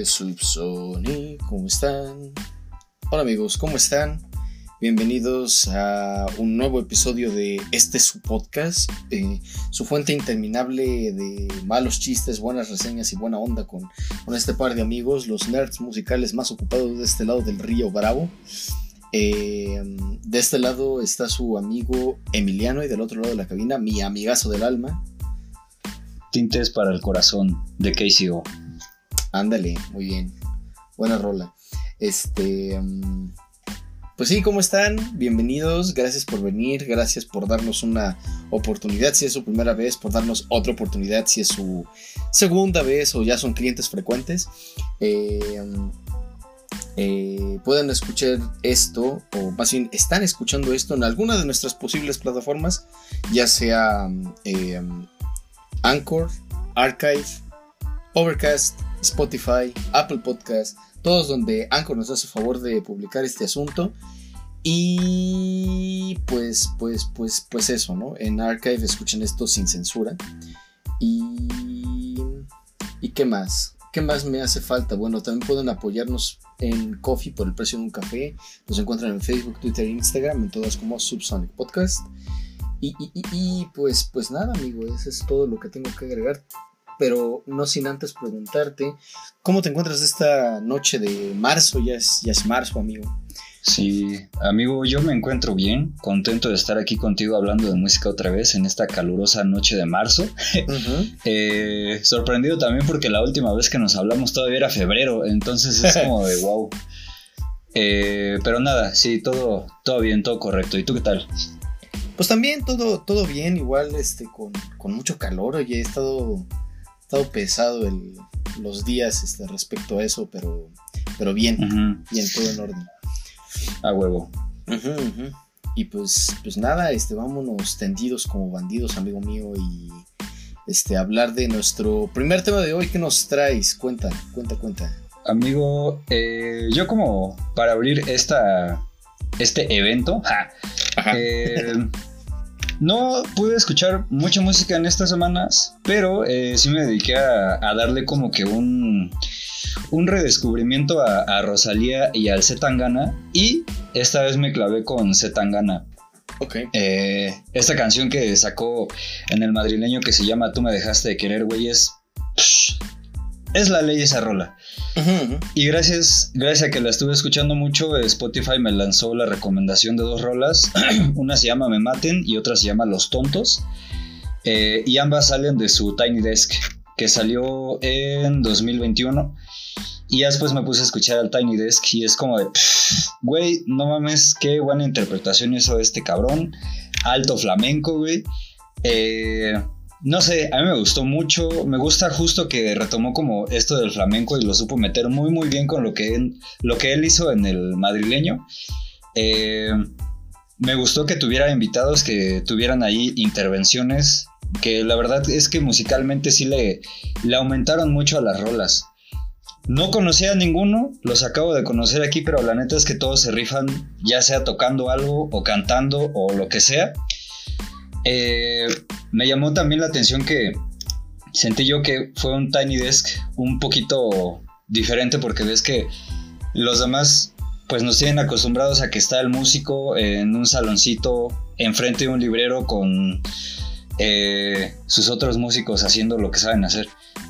De Subsonic, ¿cómo están? Hola amigos, ¿cómo están? Bienvenidos a un nuevo episodio de este su podcast, eh, su fuente interminable de malos chistes, buenas reseñas y buena onda con, con este par de amigos, los nerds musicales más ocupados de este lado del río Bravo. Eh, de este lado está su amigo Emiliano y del otro lado de la cabina mi amigazo del alma. Tintes para el corazón de KCO. Ándale, muy bien. Buena rola. Este. mm, Pues sí, ¿cómo están? Bienvenidos. Gracias por venir. Gracias por darnos una oportunidad si es su primera vez. Por darnos otra oportunidad si es su segunda vez o ya son clientes frecuentes. Eh, eh, pueden escuchar esto, o más bien están escuchando esto en alguna de nuestras posibles plataformas, ya sea mm, eh, mm, Anchor, Archive, Overcast, Spotify, Apple Podcast, todos donde Anchor nos hace favor de publicar este asunto. Y pues, pues, pues, pues eso, ¿no? En Archive escuchen esto sin censura. Y. ¿Y qué más? ¿Qué más me hace falta? Bueno, también pueden apoyarnos en Coffee por el precio de un café. Nos encuentran en Facebook, Twitter e Instagram, en todas como Subsonic Podcast. Y, y- y- y, pues, pues nada, amigo, eso es todo lo que tengo que agregar. Pero no sin antes preguntarte, ¿cómo te encuentras esta noche de marzo? Ya es, ya es marzo, amigo. Sí, amigo, yo me encuentro bien, contento de estar aquí contigo hablando de música otra vez en esta calurosa noche de marzo. Eh, sorprendido también porque la última vez que nos hablamos todavía era febrero, entonces es como de wow. Eh, pero nada, sí, todo, todo bien, todo correcto. ¿Y tú qué tal? Pues también todo, todo bien, igual este, con, con mucho calor. Oye, he estado, estado pesado el- los días este, respecto a eso, pero, pero bien, Ujú, bien, todo en orden. A huevo. Y pues, pues nada, este, vámonos tendidos como bandidos, amigo mío, y este, hablar de nuestro primer tema de hoy. ¿Qué nos traes? Cuenta, cuenta, cuenta. Amigo, eh, yo como para abrir esta, este evento, ja, Ajá. Eh, no pude escuchar mucha música en estas semanas, pero eh, sí me dediqué a, a darle como que un, un redescubrimiento a, a Rosalía y al Zetangana. Y esta vez me clavé con Zetangana. ok. Eh, esta canción que sacó en el madrileño que se llama Tú me dejaste de querer, güey, es... Es la ley esa rola. Y gracias, gracias a que la estuve escuchando mucho, Spotify me lanzó la recomendación de dos rolas. Una se llama Me Maten y otra se llama Los Tontos. Eh, y ambas salen de su Tiny Desk, que salió en 2021. Y después me puse a escuchar al Tiny Desk y es como de, "Pff, güey, no mames, qué buena interpretación hizo este cabrón. Alto flamenco, güey. Eh, no sé, a mí me gustó mucho. Me gusta justo que retomó como esto del flamenco y lo supo meter muy, muy bien con lo que él, lo que él hizo en el madrileño. Eh, me gustó que tuviera invitados, que tuvieran ahí intervenciones, que la verdad es que musicalmente sí le, le aumentaron mucho a las rolas. No conocía a ninguno, los acabo de conocer aquí, pero la neta es que todos se rifan, ya sea tocando algo o cantando o lo que sea. Eh, me llamó también la atención que sentí yo que fue un Tiny Desk un poquito diferente porque ves que los demás pues nos tienen acostumbrados a que está el músico en un saloncito enfrente de un librero con eh, sus otros músicos haciendo lo que saben hacer.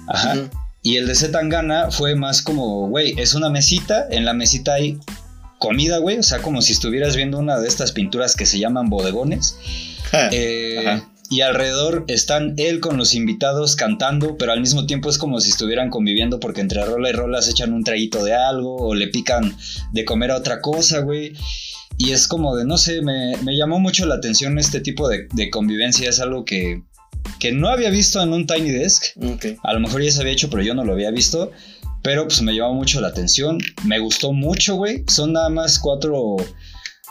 Ajá. Y el de Zetangana fue más como, güey, es una mesita, en la mesita hay comida, güey, o sea, como si estuvieras viendo una de estas pinturas que se llaman bodegones. Eh, Ajá. Y alrededor están él con los invitados cantando, pero al mismo tiempo es como si estuvieran conviviendo porque entre rola y rola se echan un traguito de algo o le pican de comer a otra cosa, güey. Y es como de, no sé, me, me llamó mucho la atención este tipo de, de convivencia, es algo que, que no había visto en un Tiny Desk. A lo mejor ya se había hecho, pero yo no lo había visto. Pero pues me llamó mucho la atención. Me gustó mucho, güey. Son nada más cuatro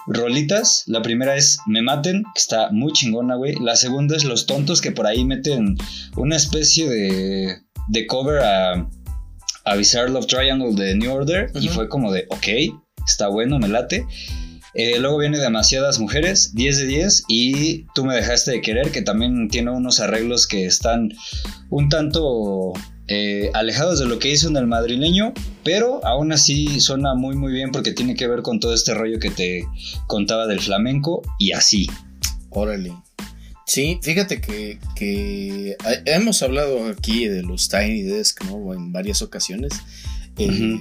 rolitas. La primera es Me Maten, que está muy chingona, güey. La segunda es Los Tontos, que por ahí meten una especie de, de cover a, a Bizarre Love Triangle de New Order. Y fue como de, ok, está bueno, me late. Eh, luego viene Demasiadas Mujeres, 10 de 10. Y Tú me dejaste de querer, que también tiene unos arreglos que están un tanto eh, alejados de lo que hizo en el madrileño, pero aún así suena muy muy bien porque tiene que ver con todo este rollo que te contaba del flamenco y así. Órale. Sí, fíjate que, hemos hablado aquí de los Tiny Desk, ¿no? En varias ocasiones. Eh,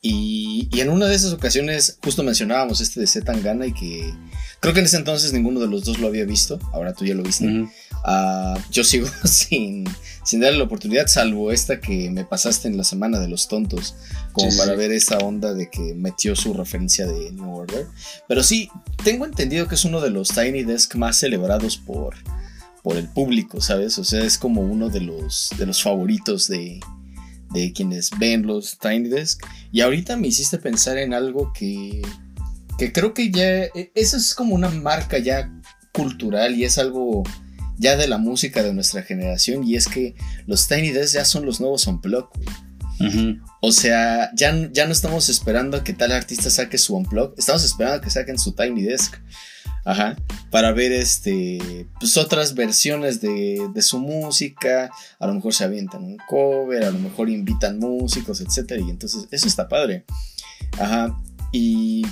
y, y en una de esas ocasiones justo mencionábamos este de Zetangana y que creo que en ese entonces ninguno de los dos lo había visto. Ahora tú ya lo viste. Ah, yo sigo sin, sin darle la oportunidad, salvo esta que me pasaste en la semana de los tontos, como Sí, para sí. ver esa onda de que metió su referencia de New Order. Pero sí, tengo entendido que es uno de los Tiny Desk más celebrados por, por el público, ¿sabes? O sea, es como uno de los, de los favoritos de, de quienes ven los Tiny Desk. Y ahorita me hiciste pensar en algo que, que creo que ya, e- eso es como una marca ya cultural y es algo ya de la música de nuestra generación y es que los Tiny Desk ya son los nuevos Unplugged. Ujú. O sea, ya, ya no estamos esperando a que tal artista saque su Unplugged, estamos esperando a que saquen su Tiny Desk. Ajá, para ver este, pues otras versiones de, de su música, a lo mejor se avientan un cover, a lo mejor invitan músicos, etcétera, y entonces eso está padre. Ajá, y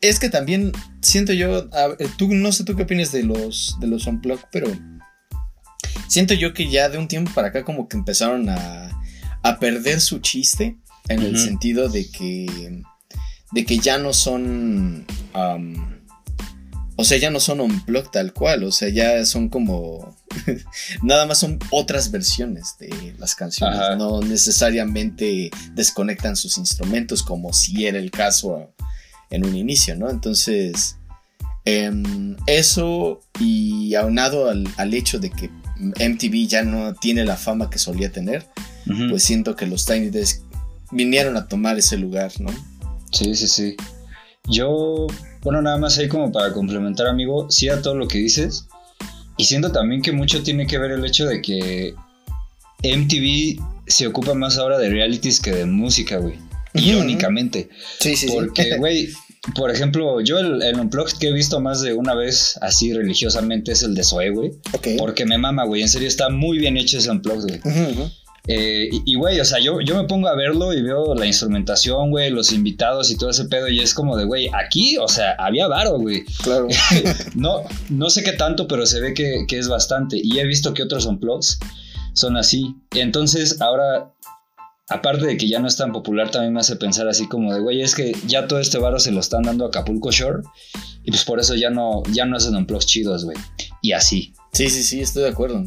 es que también siento yo, a tú no sé tú qué opinas de los de los unplugged, pero siento yo que ya de un tiempo para acá como que empezaron a, a perder su chiste en el sentido de que de que ya no son o sea, ya no son unplugged tal cual, o sea, ya son como nada más son otras versiones de las canciones, Ajá. no necesariamente desconectan sus instrumentos como si era el caso en un inicio, ¿no? Entonces, em, eso y aunado al, al hecho de que MTV ya no tiene la fama que solía tener, pues siento que los Tiny Desk vinieron a tomar ese lugar, ¿no? Sí, sí, sí. Yo, bueno, nada más ahí como para complementar, amigo, sí a todo lo que dices. Y siento también que mucho tiene que ver el hecho de que MTV se ocupa más ahora de realities que de música, güey. Irónicamente. Sí, sí, Porque, güey, por ejemplo, yo el, el Unplugged que he visto más de una vez así religiosamente es el de Zoe, güey. ok. Porque me mama, güey. En serio, está muy bien hecho ese Unplugged, güey. Ujú, ujú. Eh, y, y, güey, o sea, yo, yo me pongo a verlo y veo la instrumentación, güey, los invitados y todo ese pedo. Y es como de, güey, aquí, o sea, había varo, güey. Claro. No, no sé qué tanto, pero se ve que, que es bastante. Y he visto que otros Unplugs son así. Entonces, ahora, aparte de que ya no es tan popular, también me hace pensar así como de, güey, es que ya todo este varo se lo están dando a Acapulco Shore. Y pues por eso ya no, ya no hacen Unplugs chidos, güey. Y así. Sí, sí, sí, estoy de acuerdo.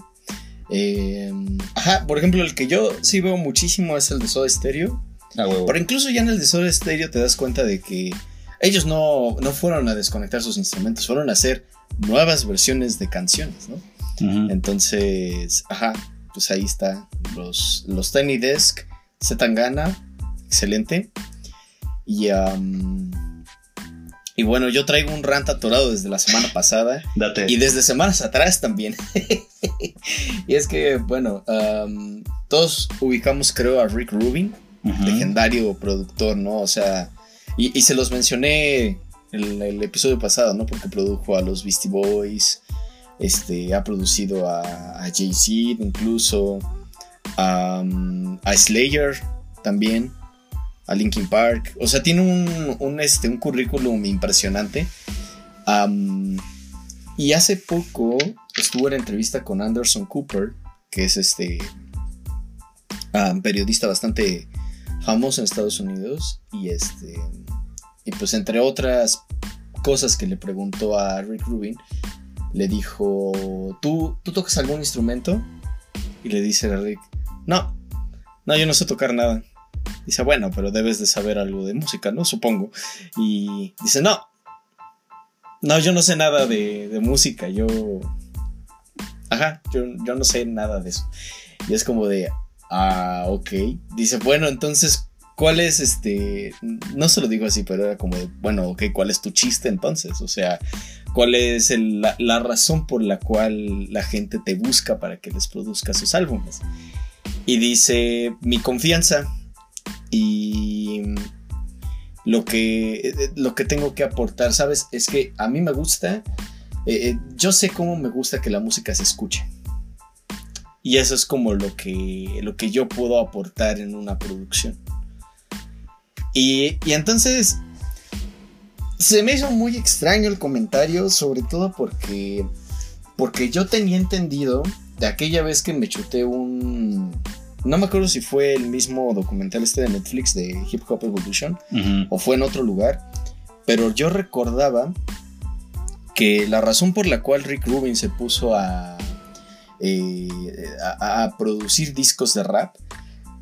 Eh, ajá, por ejemplo, el que yo sí veo muchísimo es el de Soda Stereo. A huevo. Pero incluso ya en el de Soda Stereo te das cuenta de que ellos no, no fueron a desconectar sus instrumentos, fueron a hacer nuevas versiones de canciones, ¿no? Entonces, ajá, pues ahí está. Los, los Tiny Desk, Zetangana, excelente. Y, y bueno, yo traigo un rant atorado desde la semana pasada. Date. Y desde semanas atrás también. y es que, bueno, todos ubicamos, creo, a Rick Rubin, legendario productor, ¿no? O sea, y, y se los mencioné el, el episodio pasado, ¿no? Porque produjo a los Beastie Boys, este, ha producido a, a Jay-Z incluso, a Slayer también, a Linkin Park. O sea, tiene un, un, este, un currículum impresionante. Y hace poco estuvo en entrevista con Anderson Cooper, que es este periodista bastante famoso en Estados Unidos. Y este. Y pues entre otras cosas que le preguntó a Rick Rubin, le dijo: ¿Tú, ¿Tú tocas algún instrumento? Y le dice a Rick: No, no, yo no sé tocar nada. Dice, bueno, pero debes de saber algo de música, ¿no? Supongo. Y dice, no. No, yo no sé nada de, música. Yo. Ajá, yo, yo no sé nada de eso. Y es como de. Ah, ok. Dice, bueno, entonces, ¿cuál es este? No se lo digo así, pero era como, de, bueno, ok, ¿cuál es tu chiste entonces? O sea, ¿cuál es la, la razón por la cual la gente te busca para que les produzca sus álbumes? Y dice, mi confianza y lo que, lo que tengo que aportar, ¿sabes? Es que a mí me gusta, eh, eh, yo sé cómo me gusta que la música se escuche. Y eso es como lo que, lo que yo puedo aportar en una producción. Y, y entonces se me hizo muy extraño el comentario, sobre todo porque, porque yo tenía entendido de aquella vez que me chuté un... No me acuerdo si fue el mismo documental este de Netflix de Hip Hop Evolution o fue en otro lugar, pero yo recordaba que la razón por la cual Rick Rubin se puso a, eh, a, a producir discos de rap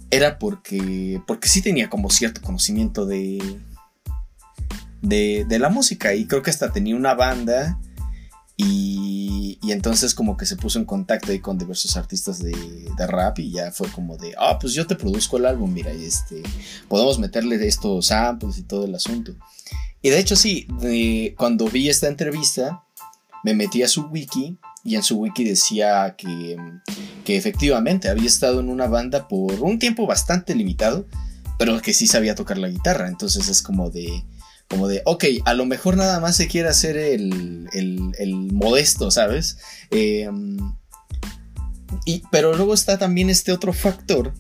era porque, porque sí tenía como cierto conocimiento de, de, de la música y creo que hasta tenía una banda y, entonces como que se puso en contacto ahí con diversos artistas de, de rap y ya fue como de, ah, pues yo te produzco el álbum, mira, este, podemos meterle estos samples y todo el asunto. Y de hecho sí, de- cuando vi esta entrevista, me metí a su wiki y en su wiki decía que, que efectivamente había estado en una banda por un tiempo bastante limitado, pero que sí sabía tocar la guitarra. Entonces es como de, como de, ok, a lo mejor nada más se quiere hacer el, el, modesto, ¿sabes? Eh, y, pero luego está también este otro factor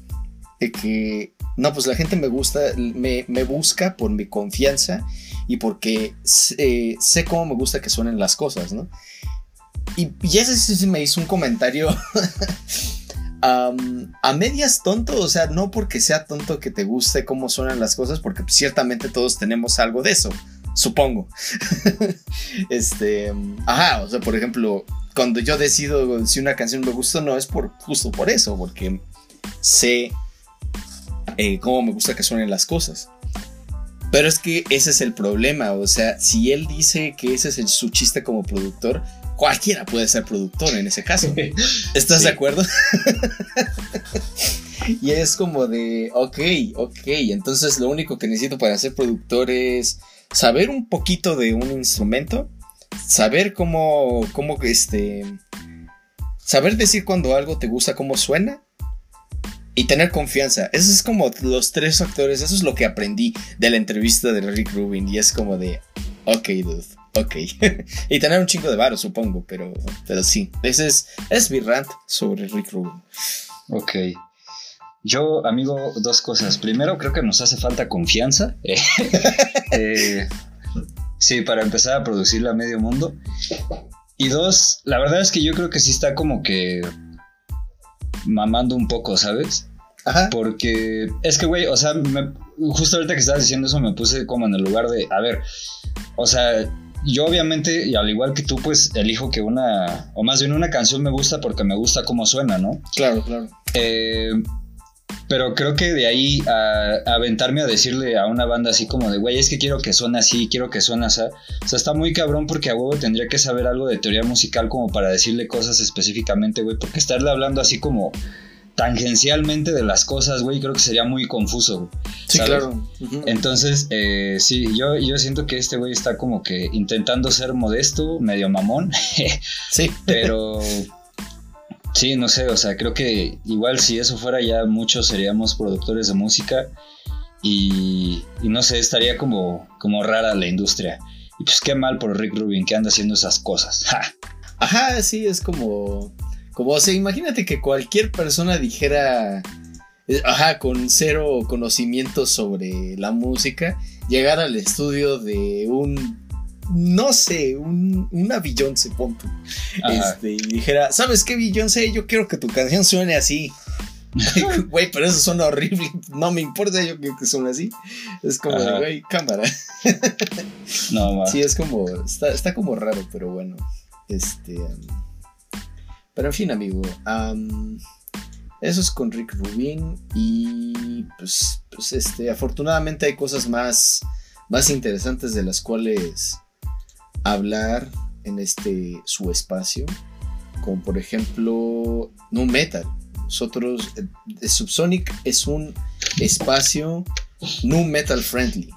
de que, no, pues la gente me gusta, me, me busca por mi confianza y porque sé, sé cómo me gusta que suenen las cosas, ¿no? Y, y ese sí me hizo un comentario a medias tonto, o sea, no porque sea tonto que te guste cómo suenan las cosas, porque ciertamente todos tenemos algo de eso, supongo. este, ajá, o sea, por ejemplo, cuando yo decido si una canción me gusta o no, es por, justo por eso, porque sé eh, cómo me gusta que suenen las cosas. Pero es que ese es el problema, o sea, si él dice que ese es el- su chiste como productor, cualquiera puede ser productor en ese caso. ¿Estás Sí. de acuerdo? y es como de, ok, ok, entonces lo único que necesito para ser productor es saber un poquito de un instrumento, saber cómo, cómo, este, saber decir cuando algo te gusta, cómo suena. Y tener confianza. Esos es como los tres factores. Eso es lo que aprendí de la entrevista de Rick Rubin. Y es como de, ok, dude, ok. y tener un chingo de varo, supongo. Pero, pero sí. Ese es, es mi rant sobre Rick Rubin. Ok. Yo, amigo, dos cosas. Primero, creo que nos hace falta confianza. Eh, eh, sí, para empezar a producirla a medio mundo. Y dos, la verdad es que yo creo que sí está como que mamando un poco, ¿sabes? Ajá. Porque es que, güey, o sea, me- justo ahorita que estabas diciendo eso me puse como en el lugar de, a ver, o sea, yo obviamente, y al igual que tú, pues elijo que una, o más bien una canción me gusta porque me gusta cómo suena, ¿no? Claro, claro. Eh, pero creo que de ahí a, a aventarme a decirle a una banda así como de, güey, es que quiero que suene así, quiero que suene así. O sea, está muy cabrón porque a huevo tendría que saber algo de teoría musical como para decirle cosas específicamente, güey. Porque estarle hablando así como tangencialmente de las cosas, güey, creo que sería muy confuso, güey. Sí, ¿sabes? claro. Entonces, eh, sí, yo, yo siento que este güey está como que intentando ser modesto, medio mamón, Sí. pero sí, no sé, o sea, creo que igual si eso fuera ya muchos seríamos productores de música y, y no sé, estaría como, como rara la industria. Y pues qué mal por Rick Rubin que anda haciendo esas cosas. Ja. Ajá, sí, es como. Como, o sea, imagínate que cualquier persona dijera. eh, Ajá, con cero conocimiento sobre la música, llegar al estudio de un. No sé, un, una Beyoncé, Ajá. Este, y dijera, ¿sabes qué, Beyoncé? Yo quiero que tu canción suene así. Güey, pero eso suena horrible. No me importa, yo quiero que suene así. Es como, güey, cámara. No, ma. Sí, es como. Está, está como raro, pero bueno. Este. um, pero en fin, amigo. um, eso es con Rick Rubin. Y pues. Pues este. Afortunadamente hay cosas más. Más interesantes de las cuales hablar en este su espacio. Como por ejemplo. No metal. Nosotros, eh, Subsonic es un espacio nu metal friendly.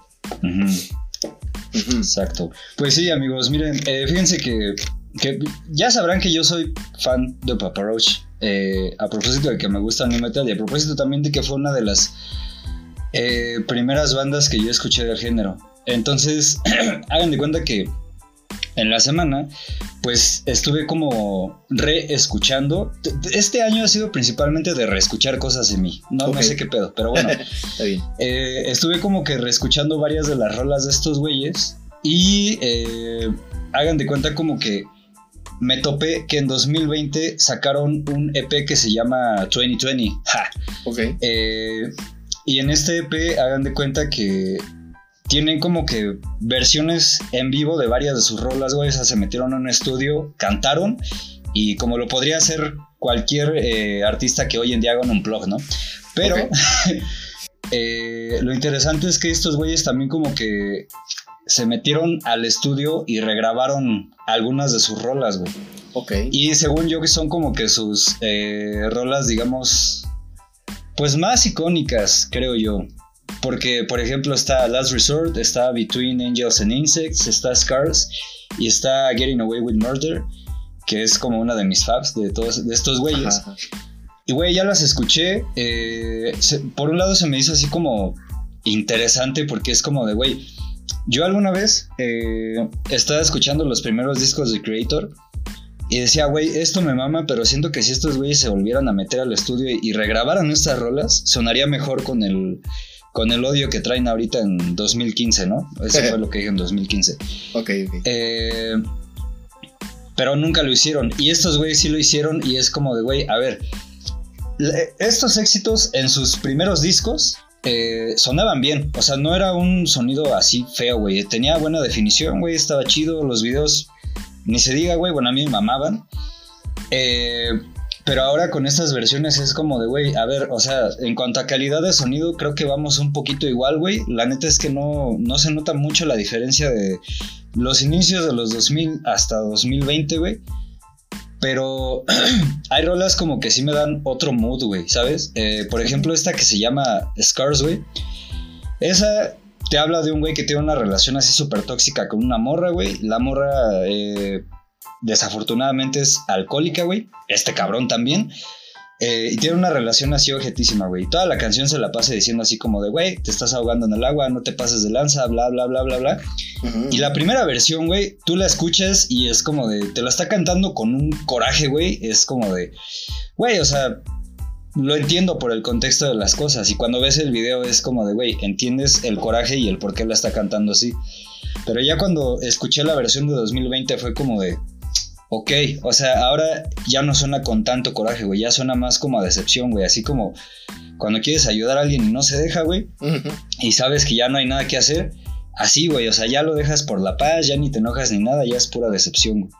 Exacto. Pues sí, amigos, miren, eh, fíjense que, ya sabrán que yo soy fan de Papa Roach. Eh, a propósito de que me gusta New Metal y a propósito también de que fue una de las primeras bandas que yo escuché del género. Entonces, hagan de cuenta que en la semana, pues estuve como reescuchando. Este año ha sido principalmente de reescuchar cosas de mí. No, no sé qué pedo, pero bueno. Está bien. Eh, estuve como que reescuchando varias de las rolas de estos güeyes. Y eh, hagan de cuenta como que me topé que en 2020 sacaron un EP que se llama 2020. Ja. Ok. Eh, y en este EP hagan de cuenta que tienen como que versiones en vivo de varias de sus rolas, güey. O sea, se metieron en un estudio, cantaron y como lo podría hacer cualquier eh, artista que hoy en día haga un blog, ¿no? Pero eh, lo interesante es que estos güeyes también como que se metieron al estudio y regrabaron algunas de sus rolas, güey. Ok. Y según yo que son como que sus eh, rolas, digamos, pues más icónicas, creo yo. Porque, por ejemplo, está Last Resort, está Between Angels and Insects, está Scars y está Getting Away with Murder, que es como una de mis faves de todos de estos güeyes. Y güey, ya las escuché. Eh, por un lado se me hizo así como interesante porque es como de, güey, yo alguna vez eh, estaba escuchando los primeros discos de Creator y decía, güey, esto me mama, pero siento que si estos güeyes se volvieran a meter al estudio y regrabaran estas rolas, sonaría mejor con el con el odio que traen ahorita en 2015, ¿no? Eso fue lo que dije en 2015. Ok, ok. Eh, pero nunca lo hicieron. Y estos güeyes sí lo hicieron y es como de, güey, a ver, estos éxitos en sus primeros discos eh, sonaban bien. O sea, no era un sonido así feo, güey. Tenía buena definición, güey. Estaba chido. Los videos, ni se diga, güey. Bueno, a mí me mamaban. Eh, pero ahora con estas versiones es como de, güey, a ver, o sea, en cuanto a calidad de sonido, creo que vamos un poquito igual, güey. La neta es que no, no se nota mucho la diferencia de los inicios de los 2000 hasta 2020, güey. Pero hay rolas como que sí me dan otro mood, güey, ¿sabes? Eh, por ejemplo, esta que se llama Scars, güey. Esa te habla de un güey que tiene una relación así súper tóxica con una morra, güey. La morra eh, desafortunadamente es alcohólica, güey. Este cabrón también. Eh, y tiene una relación así objetísima, güey. Toda la canción se la pasa diciendo así como de, güey, te estás ahogando en el agua, no te pases de lanza, bla, bla, bla, bla, bla. Y la primera versión, güey, tú la escuchas y es como de, te la está cantando con un coraje, güey. Es como de, güey, o sea, lo entiendo por el contexto de las cosas. Y cuando ves el video es como de, güey, entiendes el coraje y el por qué la está cantando así. Pero ya cuando escuché la versión de 2020 fue como de, ok, o sea, ahora ya no suena con tanto coraje, güey, ya suena más como a decepción, güey, así como cuando quieres ayudar a alguien y no se deja, güey, y sabes que ya no hay nada que hacer, así, güey, o sea, ya lo dejas por la paz, ya ni te enojas ni nada, ya es pura decepción, güey.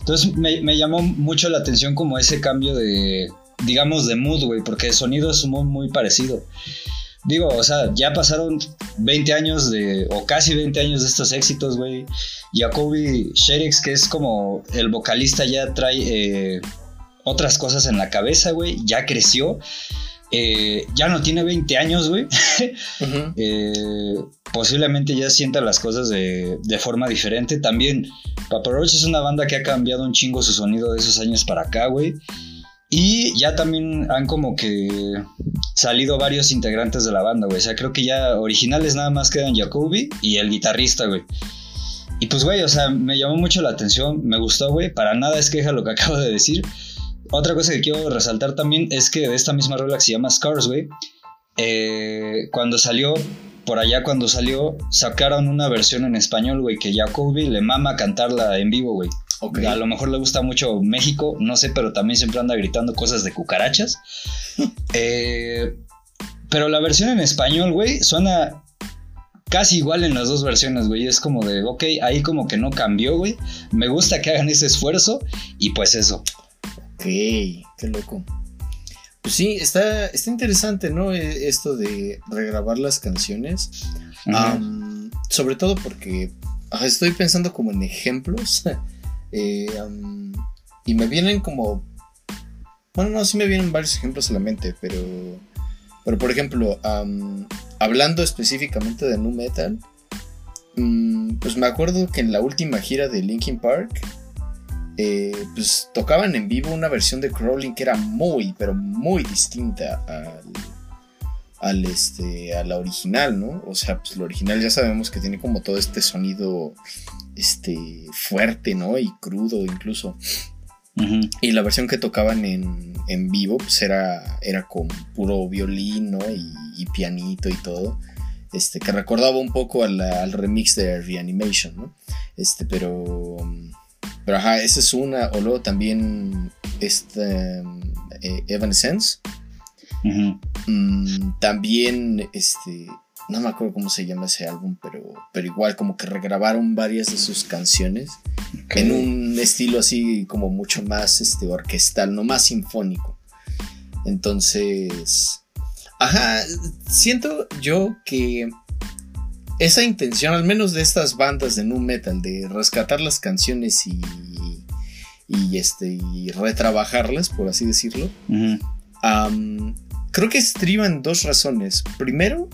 Entonces me, me llamó mucho la atención como ese cambio de, digamos, de mood, güey, porque el sonido es muy, muy parecido. Digo, o sea, ya pasaron 20 años de, o casi 20 años de estos éxitos, güey. Jacoby Sherix, que es como el vocalista, ya trae eh, otras cosas en la cabeza, güey. Ya creció. Eh, ya no tiene 20 años, güey. Eh, posiblemente ya sienta las cosas de, de forma diferente. También Papa Roach es una banda que ha cambiado un chingo su sonido de esos años para acá, güey. Y ya también han como que salido varios integrantes de la banda, güey. O sea, creo que ya originales nada más quedan Jacoby y el guitarrista, güey. Y pues, güey, o sea, me llamó mucho la atención, me gustó, güey. Para nada es queja lo que acabo de decir. Otra cosa que quiero resaltar también es que de esta misma rola que se llama Scars, güey, eh, cuando salió, por allá cuando salió, sacaron una versión en español, güey, que Jacoby le mama cantarla en vivo, güey. A lo mejor le gusta mucho México, no sé, pero también siempre anda gritando cosas de cucarachas. Eh, pero la versión en español, güey, suena casi igual en las dos versiones, güey. Es como de, ok, ahí como que no cambió, güey. Me gusta que hagan ese esfuerzo y pues eso. Ok, qué loco. Pues sí, está, está interesante, ¿no? E, esto de regrabar las canciones. sobre todo porque estoy pensando como en ejemplos Eh, y me vienen como. Bueno, no, sí me vienen varios ejemplos a la mente, pero. Pero por ejemplo, hablando específicamente de Nu Metal, mm, pues me acuerdo que en la última gira de Linkin Park, eh, pues tocaban en vivo una versión de Crawling que era muy, pero muy distinta al, al este, a la original, ¿no? O sea, pues la original ya sabemos que tiene como todo este sonido, este, fuerte, ¿no? Y crudo incluso. Y la versión que tocaban en, en vivo, pues era, era con puro violín, ¿no? Y, y pianito y todo. Este, que recordaba un poco a la- al remix de Reanimation, ¿no? Este, pero. Pero ajá, esa es una. O luego también. Este. eh, Evanescence. Mm, también, este. No me acuerdo cómo se llama ese álbum, pero, pero igual como que regrabaron varias de sus canciones en un estilo así como mucho más este, orquestal, no más sinfónico. Entonces, ajá, siento yo que esa intención, al menos de estas bandas de nu metal, de rescatar las canciones y, y, este, y retrabajarlas, por así decirlo, creo que estriba en dos razones. Primero,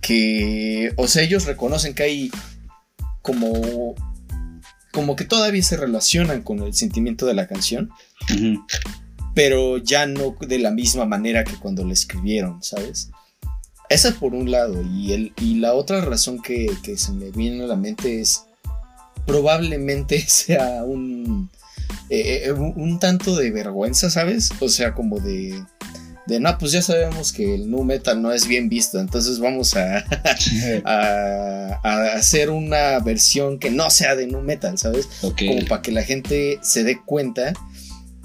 que, o sea, ellos reconocen que hay como, como que todavía se relacionan con el sentimiento de la canción, pero ya no de la misma manera que cuando la escribieron, ¿sabes? Esa por un lado, y, el, y la otra razón que, que se me viene a la mente es probablemente sea un, eh, eh, un, un tanto de vergüenza, ¿sabes? O sea, como de, de, no, pues ya sabemos que el nu metal no es bien visto, entonces vamos a, a, a hacer una versión que no sea de nu metal, ¿sabes? ok. Como para que la gente se dé cuenta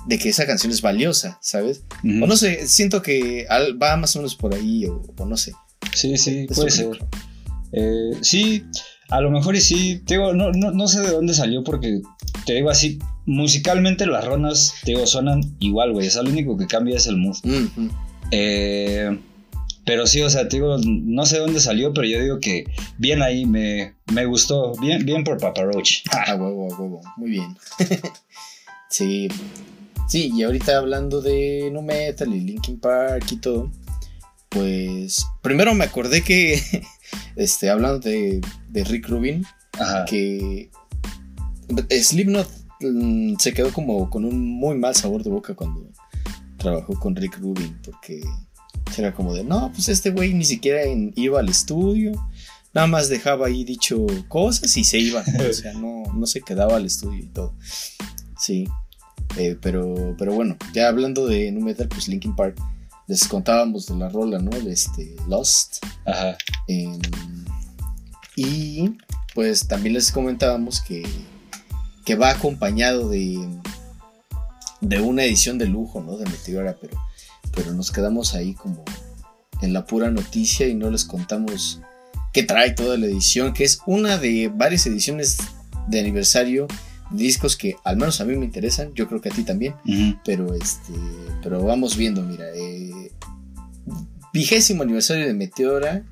de que esa canción es valiosa, ¿sabes? O no sé, siento que va más o menos por ahí, o, o no sé. Sí, sí, puede ser. Eh, sí, a lo mejor y sí. Te digo, no, no, no sé de dónde salió porque te digo así, musicalmente las ronas, te digo, suenan igual, güey. O sea, lo único que cambia es el mood. Eh, pero sí, o sea, te digo, no sé de dónde salió, pero yo digo que bien ahí, me, me gustó. Bien, bien por Papa Roach. A huevo, a huevo. Muy bien. sí. Sí, y ahorita hablando de No Metal y Linkin Park y todo, pues primero me acordé que, este, hablando de, de Rick Rubin, Ajá. que Slipknot mm, se quedó como con un muy mal sabor de boca cuando trabajó con Rick Rubin, porque era como de, no, pues este güey ni siquiera en- iba al estudio, nada más dejaba ahí dicho cosas y se iba, ¿no? o sea, no, no se quedaba al estudio y todo. Sí, eh, pero, pero bueno, ya hablando de Nu Metal, pues Linkin Park, les contábamos de la rola, ¿no? De este Lost. Ajá. Em, y pues también les comentábamos que, que va acompañado de, de una edición de lujo, ¿no? De Meteora, pero, pero nos quedamos ahí como en la pura noticia y no les contamos qué trae toda la edición, que es una de varias ediciones de aniversario discos que al menos a mí me interesan, yo creo que a ti también. Pero este. Pero vamos viendo, mira. eh, vigésimo aniversario de Meteora.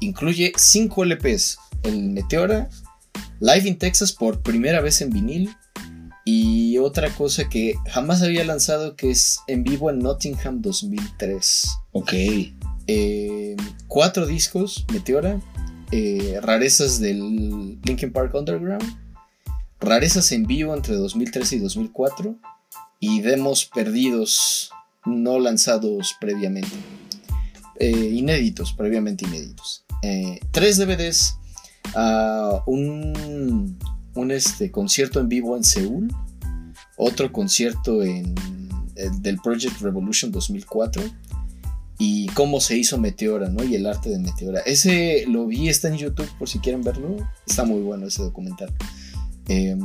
Incluye 5 LPs. El Meteora. Live in Texas por primera vez en vinil. Y otra cosa que jamás había lanzado que es en vivo en Nottingham 2003. Ok. Eh, cuatro discos, Meteora. eh, rarezas del Linkin Park Underground. Rarezas en vivo entre 2013 y 2004. Y demos perdidos no lanzados previamente. Eh, inéditos, previamente inéditos. Eh, tres DVDs. ah, un un este, concierto en vivo en Seúl. Otro concierto en, el del Project Revolution 2004 y cómo se hizo Meteora, ¿no? Y el arte de Meteora. Ese lo vi, está en YouTube por si quieren verlo. Está muy bueno ese documental. Eh,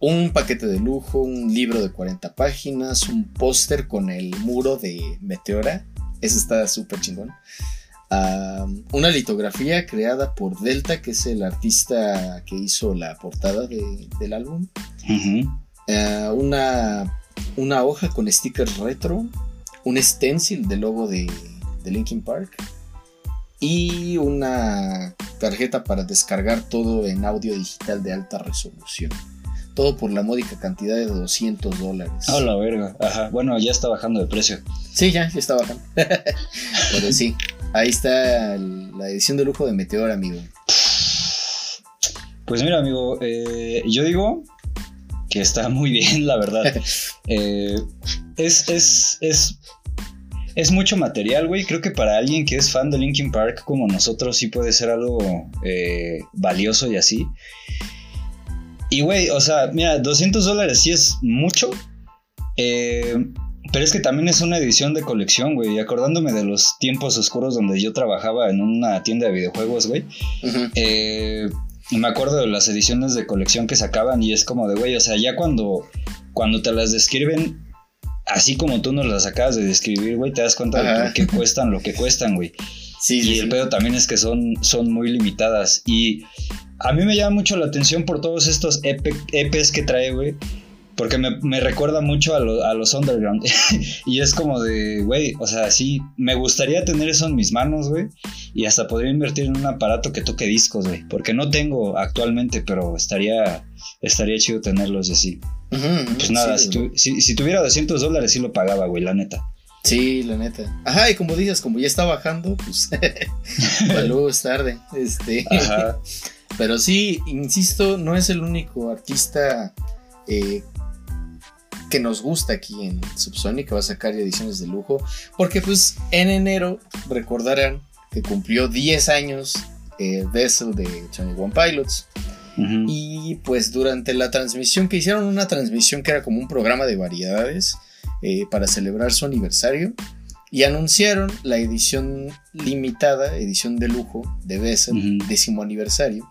un paquete de lujo, un libro de 40 páginas, un póster con el muro de Meteora. Ese está súper chingón. Una litografía creada por Delta, que es el artista que hizo la portada de- del álbum. Eh, una, una hoja con stickers retro, un stencil del logo de, de Linkin Park y una tarjeta para descargar todo en audio digital de alta resolución. todo por la módica cantidad de 200 dólares. A la verga. Ajá. Bueno, ya está bajando de precio. Sí, ya, ya está bajando. Pero sí, ahí está la edición de lujo de Meteor, amigo. Pues mira, amigo, eh, yo digo que está muy bien, la verdad. Eh, es, es, es, es mucho material, güey. Creo que para alguien que es fan de Linkin Park como nosotros sí puede ser algo eh, valioso y así. Y, güey, o sea, mira, 200 dólares sí es mucho. eh, pero es que también es una edición de colección, güey. Y acordándome de los tiempos oscuros donde yo trabajaba en una tienda de videojuegos, güey. Eh, me acuerdo de las ediciones de colección que sacaban y es como de, güey, o sea, ya cuando, cuando te las describen así como tú nos las acabas de describir, güey, te das cuenta de por qué cuestan lo que cuestan, güey. Sí, Y sí. el pedo también es que son, son muy limitadas. Y a mí me llama mucho la atención por todos estos EP EPs que trae, güey. Porque me, me recuerda mucho a, lo- a los underground. y es como de, güey, o sea, sí, me gustaría tener eso en mis manos, güey. Y hasta podría invertir en un aparato que toque discos, güey. Porque no tengo actualmente, pero estaría, estaría chido tenerlos y así. Pues nada, sí, si, tu- si- si tuviera 200 dólares sí lo pagaba, güey, la neta. Sí, la neta. Ajá, y como dices, como ya está bajando, pues para luego es tarde. Este, Ajá. pero sí, insisto, no es el único artista eh, que nos gusta aquí en Subsonic que va a sacar ediciones de lujo, porque pues en enero recordarán que cumplió 10 años eh, Vessel de Tony One Pilots. Y pues durante la transmisión que hicieron una transmisión que era como un programa de variedades eh, para celebrar su aniversario y anunciaron la edición limitada, edición de lujo de Bessel, décimo aniversario,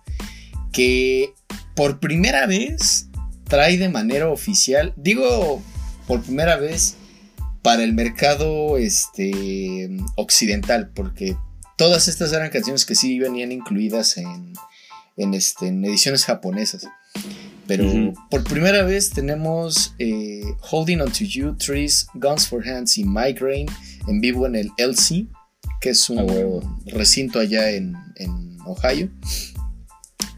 que por primera vez trae de manera oficial, digo por primera vez para el mercado este, occidental, porque todas estas eran canciones que sí venían incluidas en, en, este, en ediciones japonesas. Pero Ujú. por primera vez tenemos eh, Holding On To You, Trees, Guns for Hands y Migraine en vivo en el LC, que es un huevo. recinto allá en, en Ohio.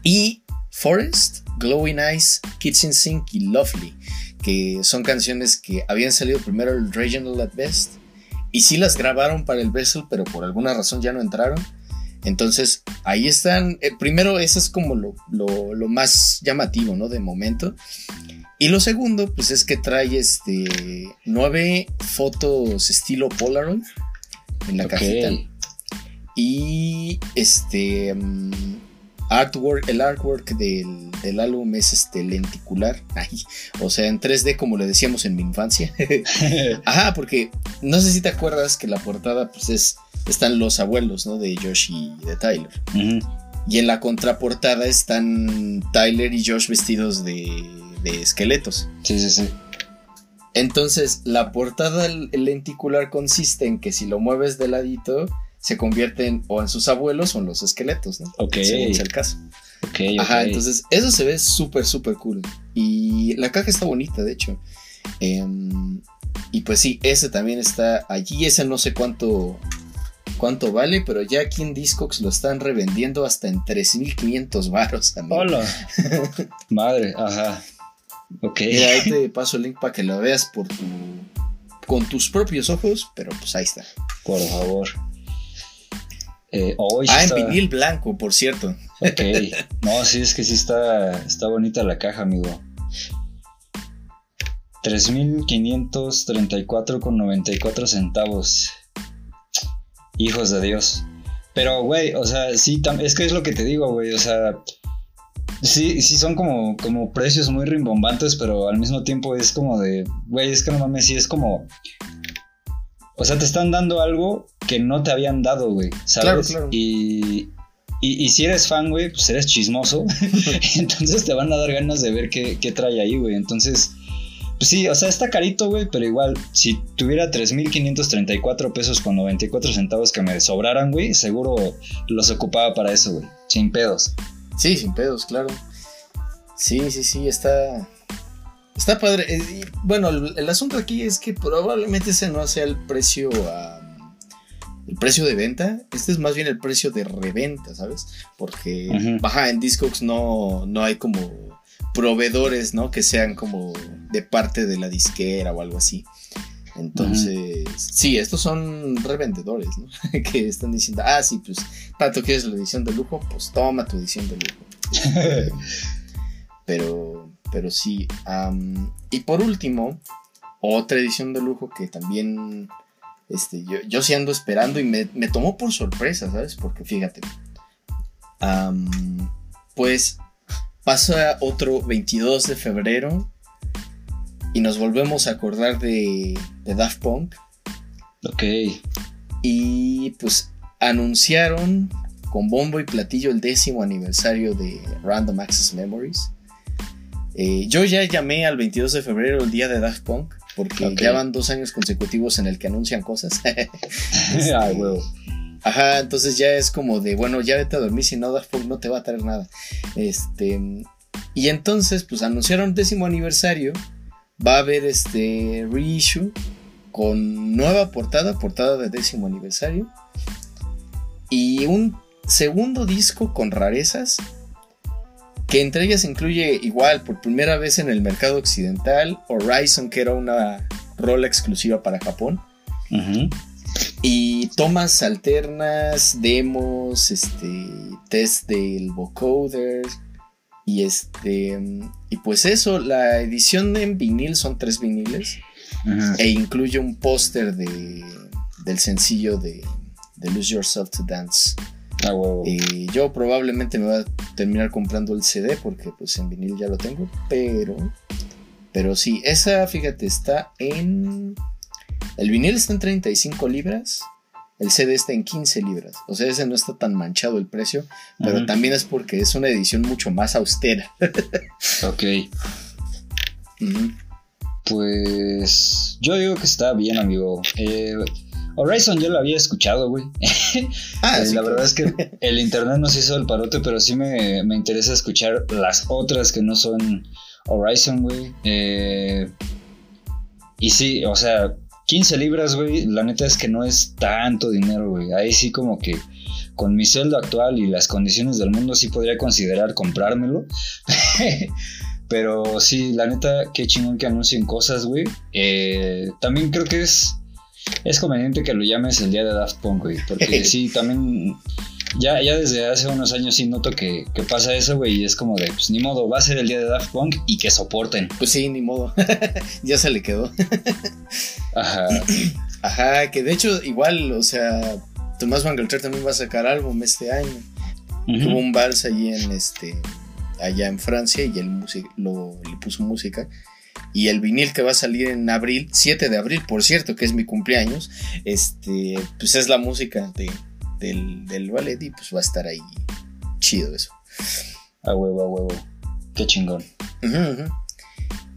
Y Forest, Glowing Eyes, Kitchen Sink y Lovely, que son canciones que habían salido primero el Regional at Best y sí las grabaron para el Vessel, pero por alguna razón ya no entraron. Entonces ahí están. eh, primero, eso es como lo, lo- lo más llamativo, ¿no? De momento. Y lo segundo, pues es que trae este nueve fotos estilo Polaroid en la cajita. Y este mm, artwork, el artwork del, del álbum es este lenticular. Ay, o sea, en 3D, como le decíamos en mi infancia. Ajá, porque no sé si te acuerdas que la portada, pues es. Están los abuelos, ¿no? De Josh y de Tyler. Y en la contraportada están Tyler y Josh vestidos de, de esqueletos. Sí, sí, sí. Entonces, la portada lenticular consiste en que si lo mueves de ladito, se convierten o en sus abuelos o en los esqueletos, ¿no? Ok. Según sea el caso. Ok, Ajá, entonces eso se ve súper, súper cool. Y la caja está bonita, de hecho. Em, y pues sí, ese también está allí. Ese no sé cuánto, cuánto vale, pero ya aquí en Discogs lo están revendiendo hasta en 3.500 baros. amigo. Hola. Madre, ajá. Ok. Mira, ahí te paso el link para que lo veas por tu, con tus propios ojos, pero pues ahí está. Por favor. Eh, Ah, en vinil blanco, por cierto. Ok. No, sí, es que sí está, está bonita la caja, amigo. 3.534,94 centavos. Hijos de Dios. Pero, güey, o sea, sí, es que es lo que te digo, güey, o sea, sí, sí son como, como precios muy rimbombantes, pero al mismo tiempo es como de, güey, es que no mames, sí es como... O sea, te están dando algo que no te habían dado, güey, ¿sabes? Claro, claro. Y, y, y si eres fan, güey, pues eres chismoso. Entonces te van a dar ganas de ver qué, qué trae ahí, güey. Entonces, pues sí, o sea, está carito, güey, pero igual, si tuviera 3.534 pesos con 94 centavos que me sobraran, güey, seguro los ocupaba para eso, güey. Sin pedos. Sí, sin pedos, claro. Sí, sí, sí, está. Está padre. Eh, y, bueno, el, el asunto aquí es que probablemente ese no sea el precio. El precio de venta, este es más bien el precio de reventa, ¿sabes? Porque baja en Discogs no, no hay como proveedores, ¿no? Que sean como de parte de la disquera o algo así. Entonces, sí, estos son revendedores, ¿no? que están diciendo, ah, sí, pues, tanto quieres la edición de lujo, pues toma tu edición de lujo. pero, pero sí. y por último, otra edición de lujo que también este, yo, yo sí ando esperando y me, tomó por sorpresa, ¿sabes? Porque fíjate, pues pasa otro 22 de febrero y nos volvemos a acordar de, de Daft Punk. Ok. Y pues anunciaron con bombo y platillo el décimo aniversario de Random Access Memories. Eh, yo ya llamé al 22 de febrero el día de Daft Punk porque ya van dos años consecutivos en el que anuncian cosas. Ah, Ajá, entonces ya es como de, bueno, ya vete a dormir, si no Daft Punk no te va a traer nada. Este, y entonces, pues anunciaron décimo aniversario, va a haber este reissue con nueva portada, portada de décimo aniversario, y un segundo disco con rarezas que entre ellas incluye igual por primera vez en el mercado occidental Horizon, que era una rola exclusiva para Japón. Y tomas alternas, demos, este, test del vocoder. Y este. Y pues eso, la edición en vinil son tres viniles. E incluye un póster de, del sencillo de, de Lose Yourself to Dance. Ah, y yo probablemente me voy a terminar comprando el CD porque pues en vinil ya lo tengo, pero pero sí, esa fíjate está en el vinil está en 35 libras, el CD está en 15 libras. O sea, ese no está tan manchado el precio, pero también es porque es una edición mucho más austera. ok. Pues yo digo que está bien, amigo. Eh, Horizon yo lo había escuchado, güey. Ah, eh, la verdad es que el internet nos hizo el parote, pero sí me, interesa escuchar las otras que no son Horizon, güey. Eh, y sí, o sea, 15 libras, güey, la neta es que no es tanto dinero, güey. Ahí sí como que con mi sueldo actual y las condiciones del mundo sí podría considerar comprármelo. Pero sí, la neta, qué chingón que anuncien cosas, güey. Eh, también creo que es es conveniente que lo llames el día de Daft Punk, güey. Porque sí, también. Ya, ya desde hace unos años sí noto que, pasa eso, güey. Y es como de, pues ni modo, va a ser el día de Daft Punk y que soporten. Pues sí, ni modo. ya se le quedó. Ajá. Ajá, que de hecho, igual, o sea, Tomás Van también va a sacar álbum este año. Tuvo un vals allí en este. allá en Francia y él lo, le puso música. Y el vinil que va a salir en abril, 7 de abril, por cierto, que es mi cumpleaños, este, pues es la música del, del ballet y pues va a estar ahí chido eso. A huevo, a huevo. Qué chingón.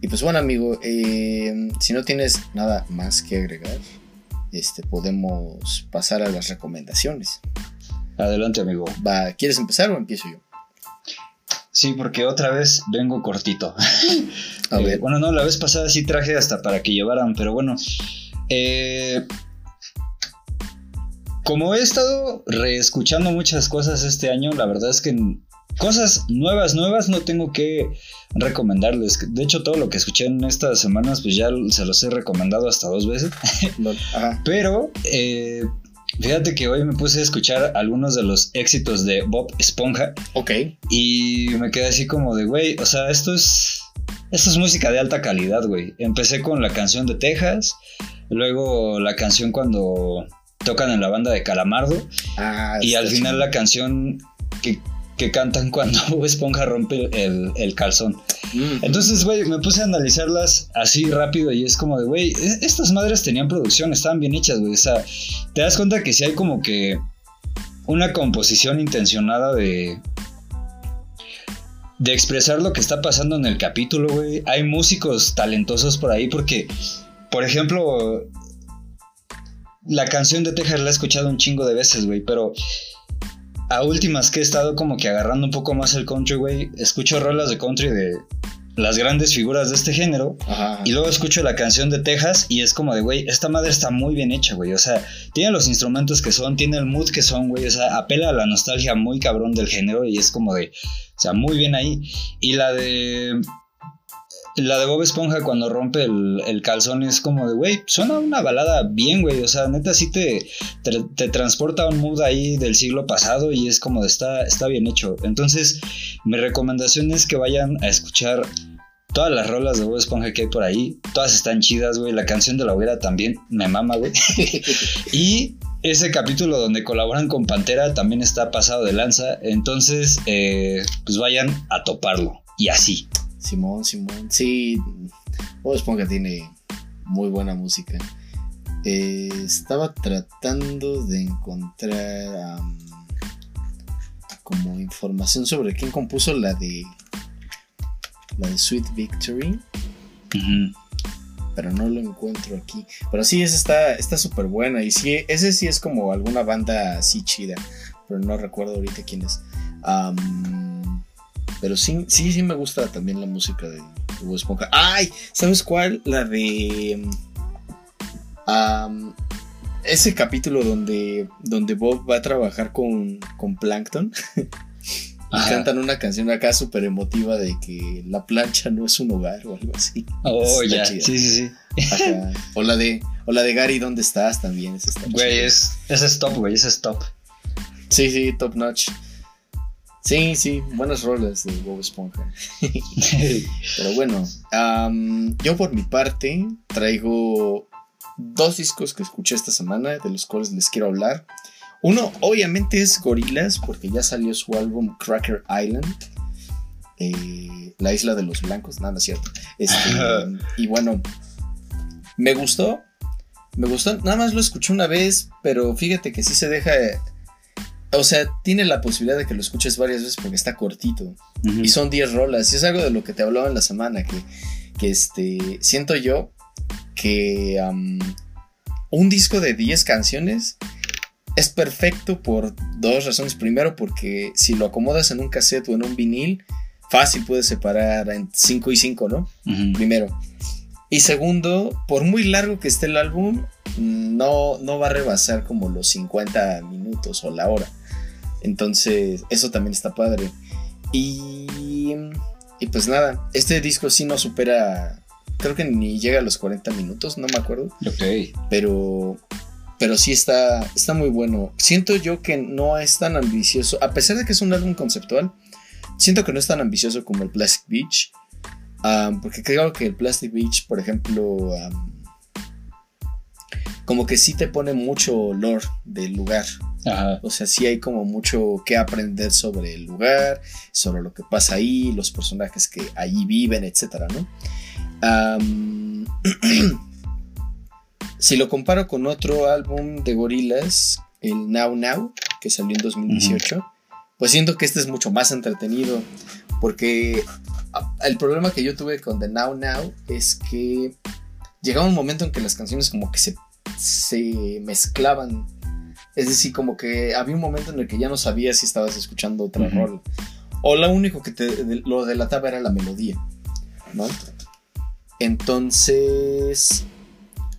Y pues bueno, amigo, eh, si no tienes nada más que agregar, este, podemos pasar a las recomendaciones. Adelante, amigo. Va, ¿quieres empezar o empiezo yo? Sí, porque otra vez vengo cortito. A ver. Bueno, no, la vez pasada sí traje hasta para que llevaran, pero bueno. Eh, como he estado reescuchando muchas cosas este año, la verdad es que cosas nuevas, nuevas no tengo que recomendarles. De hecho, todo lo que escuché en estas semanas, pues ya se los he recomendado hasta dos veces. Pero eh, Fíjate que hoy me puse a escuchar algunos de los éxitos de Bob Esponja. Ok. Y me quedé así como de, güey, o sea, esto es. Esto es música de alta calidad, güey. Empecé con la canción de Texas, luego la canción cuando tocan en la banda de Calamardo. Ah, y al final la canción que que cantan cuando Esponja rompe el, calzón. Entonces, güey, me puse a analizarlas así rápido y es como de, güey, e, estas madres tenían producción, estaban bien hechas, güey. O sea, te das cuenta que si hay como que una composición intencionada de... De expresar lo que está pasando en el capítulo, güey. Hay músicos talentosos por ahí porque, por ejemplo, la canción de Texas la he escuchado un chingo de veces, güey, pero a últimas que he estado como que agarrando un poco más el country, güey, escucho rolas de country de las grandes figuras de este género. Ajá. Y luego escucho la canción de Texas y es como de, güey, esta madre está muy bien hecha, güey. O sea, tiene los instrumentos que son, tiene el mood que son, güey. O sea, apela a la nostalgia muy cabrón del género y es como de, o sea, muy bien ahí. Y la de... La de Bob Esponja cuando rompe el, el calzón es como de, güey, suena una balada bien, güey. O sea, neta sí te, te, te transporta a un mood ahí del siglo pasado y es como de, está, está bien hecho. Entonces, mi recomendación es que vayan a escuchar todas las rolas de Bob Esponja que hay por ahí. Todas están chidas, güey. La canción de la hoguera también me mama, güey. y ese capítulo donde colaboran con Pantera también está pasado de lanza. Entonces, eh, pues vayan a toparlo. Y así. Simón, Simón. Sí, Bob Esponja tiene muy buena música. Eh, estaba tratando de encontrar am, como información sobre quién compuso la de la de Sweet Victory, pero no lo encuentro aquí. Pero sí, esa está está súper buena y sí, ese sí es como alguna banda así chida, pero no recuerdo ahorita quién es. Am, pero sí, sí, sí me gusta también la música de, Bob Esponja. ¡Ay! ¿Sabes cuál? La de. am, ese capítulo donde, donde Bob va a trabajar con, con Plankton. Y Ajá. cantan una canción acá súper emotiva de que la plancha no es un hogar o algo así. Oh, ya. chida. Sí, sí, sí. Ajá. O la de, o la de Gary, ¿dónde estás? También está Güey, es, ese es top, güey. Ese es top. Sí, sí, top notch. Sí, sí, buenas rolas de Bob Esponja. Pero bueno, yo por mi parte traigo dos discos que escuché esta semana, de los cuales les quiero hablar. Uno, obviamente, es Gorillaz, porque ya salió su álbum Cracker Island. eh, la isla de los blancos, nada, no es cierto. Este, y bueno, me gustó. Me gustó, nada más lo escuché una vez, pero fíjate que sí se deja. O sea, tiene la posibilidad de que lo escuches varias veces porque está cortito. Y son 10 rolas. Y es algo de lo que te hablaba en la semana. Que, que este. Siento yo que am, un disco de 10 canciones es perfecto por dos razones. Primero, porque si lo acomodas en un cassette o en un vinil, fácil puedes separar en 5 y 5, ¿no? Primero. Y segundo, por muy largo que esté el álbum, no, no va a rebasar como los 50 minutos o la hora. Entonces, eso también está padre. Y, y pues nada, este disco sí no supera, creo que ni llega a los 40 minutos, no me acuerdo. Ok. Pero, pero sí está, está muy bueno. Siento yo que no es tan ambicioso, a pesar de que es un álbum conceptual, siento que no es tan ambicioso como el Plastic Beach. Am, porque creo que el Plastic Beach, por ejemplo, am, como que sí te pone mucho lore del lugar. Ajá. O sea, sí hay como mucho que aprender sobre el lugar, sobre lo que pasa ahí, los personajes que allí viven, etcétera, ¿no? Si lo comparo con otro álbum de gorilas, el Now Now, que salió en 2018, pues siento que este es mucho más entretenido, porque el problema que yo tuve con The Now Now es que llegaba un momento en que las canciones como que se, se mezclaban. Es decir, como que había un momento en el que ya no sabías si estabas escuchando otra Ujú. rol. O lo único que te de- lo delataba era la melodía, ¿no? Entonces,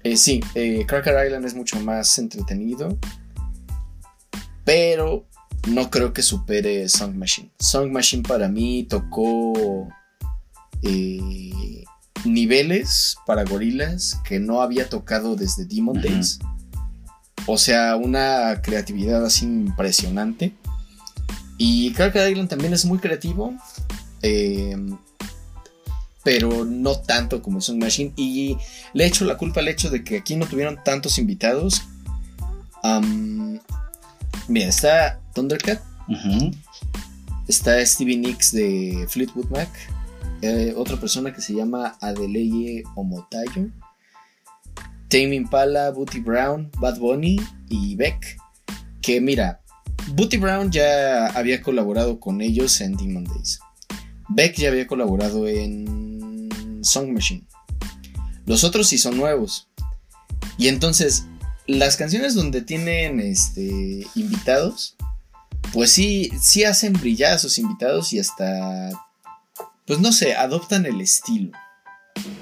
eh, sí, eh, Cracker Island es mucho más entretenido, pero no creo que supere Song Machine. Song Machine para mí tocó eh, niveles para gorilas que no había tocado desde Demon. Days. O sea, una creatividad así impresionante. Y Cracker Island también es muy creativo. eh, pero no tanto como Song Machine. Y le echo la culpa al hecho de que aquí no tuvieron tantos invitados. Am, mira, está Thundercat, está Stevie Nicks de Fleetwood Mac, eh, otra persona que se llama Adeleye Omotayo, Tame Impala, Booty Brown, Bad Bunny y Beck. Que mira, Booty Brown ya había colaborado con ellos en Demon Days. Beck ya había colaborado en Song Machine. Los otros sí son nuevos. Y entonces, las canciones donde tienen este, invitados, pues sí, sí hacen brillar a sus invitados y hasta pues no sé, adoptan el estilo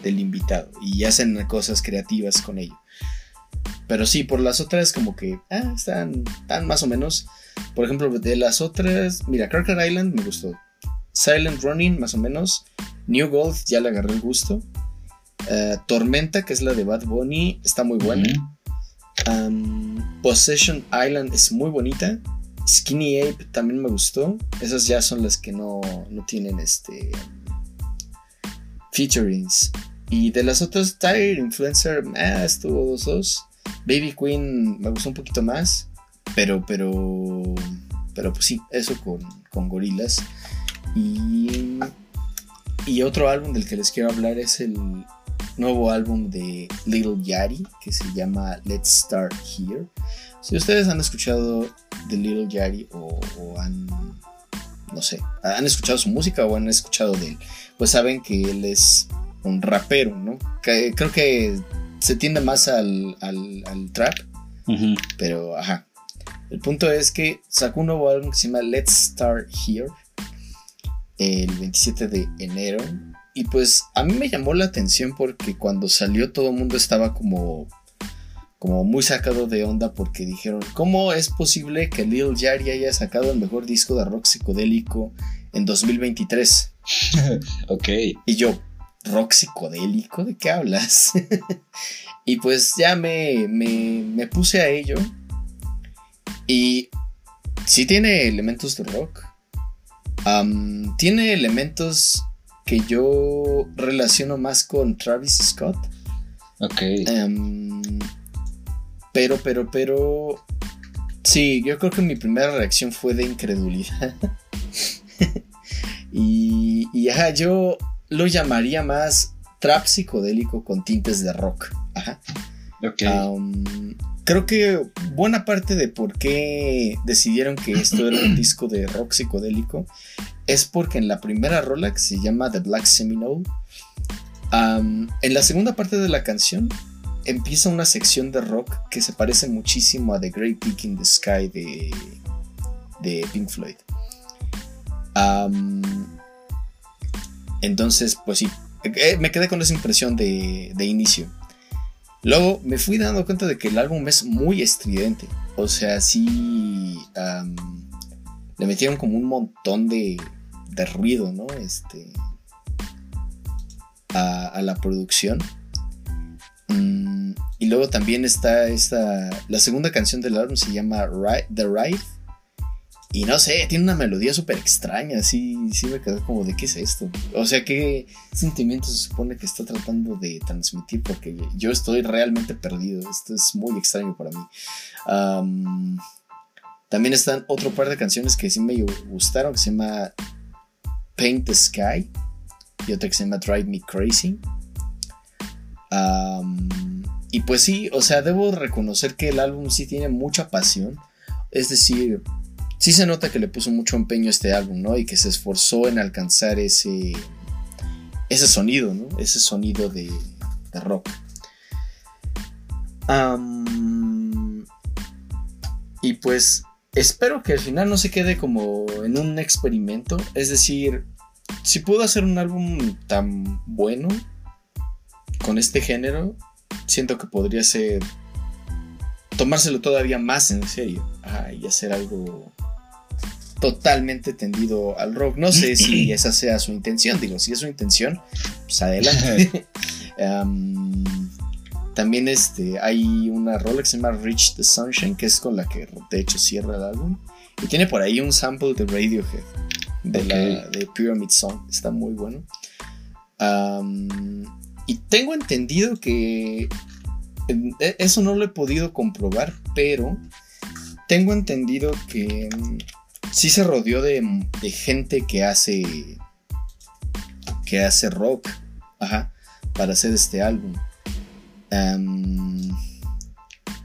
del invitado y hacen cosas creativas con ello. Pero sí, por las otras como que ah, están, están más o menos. Por ejemplo, de las otras, mira, Cracker Island me gustó. Silent Running, más o menos. New Gold, ya le agarré el gusto. Uh, Tormenta, que es la de Bad Bunny, está muy buena. Um, Possession Island es muy bonita. Skinny Ape también me gustó. Esas ya son las que no, no tienen este featurings. Y de las otras, Tire Influencer, ah, estuvo dos dos. Baby Queen me gustó un poquito más. Pero, pero. Pero pues sí, eso con, con gorilas. Y. Y otro álbum del que les quiero hablar es el nuevo álbum de Little Yachty que se llama Let's Start Here. Si ustedes han escuchado de Little Yachty o, han, no sé, han escuchado su música o han escuchado de él, pues saben que él es un rapero, ¿no? creo que se tiende más al, al, trap, pero ajá. El punto es que sacó un nuevo álbum que se llama Let's Start Here el 27 de enero. Y pues a mí me llamó la atención porque cuando salió todo el mundo estaba como como muy sacado de onda porque dijeron, ¿cómo es posible que Lil Yachty haya sacado el mejor disco de rock psicodélico en 2023? ok. Y yo, ¿rock psicodélico? ¿De qué hablas? y pues ya me, me, puse a ello. Y sí tiene elementos de rock. tiene elementos que yo relaciono más con Travis Scott. Ok. Em, pero, pero, pero. Sí, yo creo que mi primera reacción fue de incredulidad. y, y ajá, yo lo llamaría más trap psicodélico con tintes de rock. Ajá. Ok. creo que buena parte de por qué decidieron que esto era un disco de rock psicodélico es porque en la primera rola que se llama The Black Seminole, en la segunda parte de la canción empieza una sección de rock que se parece muchísimo a The Great Peak in the Sky de, de Pink Floyd. Entonces, pues sí, eh, me quedé con esa impresión de, inicio. Luego me fui dando cuenta de que el álbum es muy estridente. O sea, sí le metieron como un montón de, ruido, ¿no? Este, a, la producción. Mm, y luego también está esta. La segunda canción del álbum se llama The Ride. Y no sé, tiene una melodía súper extraña. Así, sí me quedé como de qué es esto. O sea, qué sentimiento se supone que está tratando de transmitir. Porque yo estoy realmente perdido. Esto es muy extraño para mí. también están otro par de canciones que sí me gustaron. Que se llama Paint the Sky. Y otra que se llama Drive Me Crazy y pues sí, o sea, debo reconocer que el álbum sí tiene mucha pasión. Es decir, sí se nota que le puso mucho empeño a este álbum, ¿no? Y que se esforzó en alcanzar ese, ese sonido, ¿no? Ese sonido de, rock. y pues espero que al final no se quede como en un experimento. Es decir, si puedo hacer un álbum tan bueno, con este género, siento que podría ser tomárselo todavía más en serio y hacer algo totalmente tendido al rock. No sé si esa sea su intención, digo, si es su intención, pues adelante. también este, hay una rola que se llama Reach the Sunshine, que es con la que de hecho cierra el álbum. Y tiene por ahí un sample de Radiohead, de, la, de Pyramid Song, está muy bueno. Y tengo entendido que e, eso no lo he podido comprobar, pero tengo entendido que sí se rodeó de, gente que hace que hace rock, ajá, para hacer este álbum.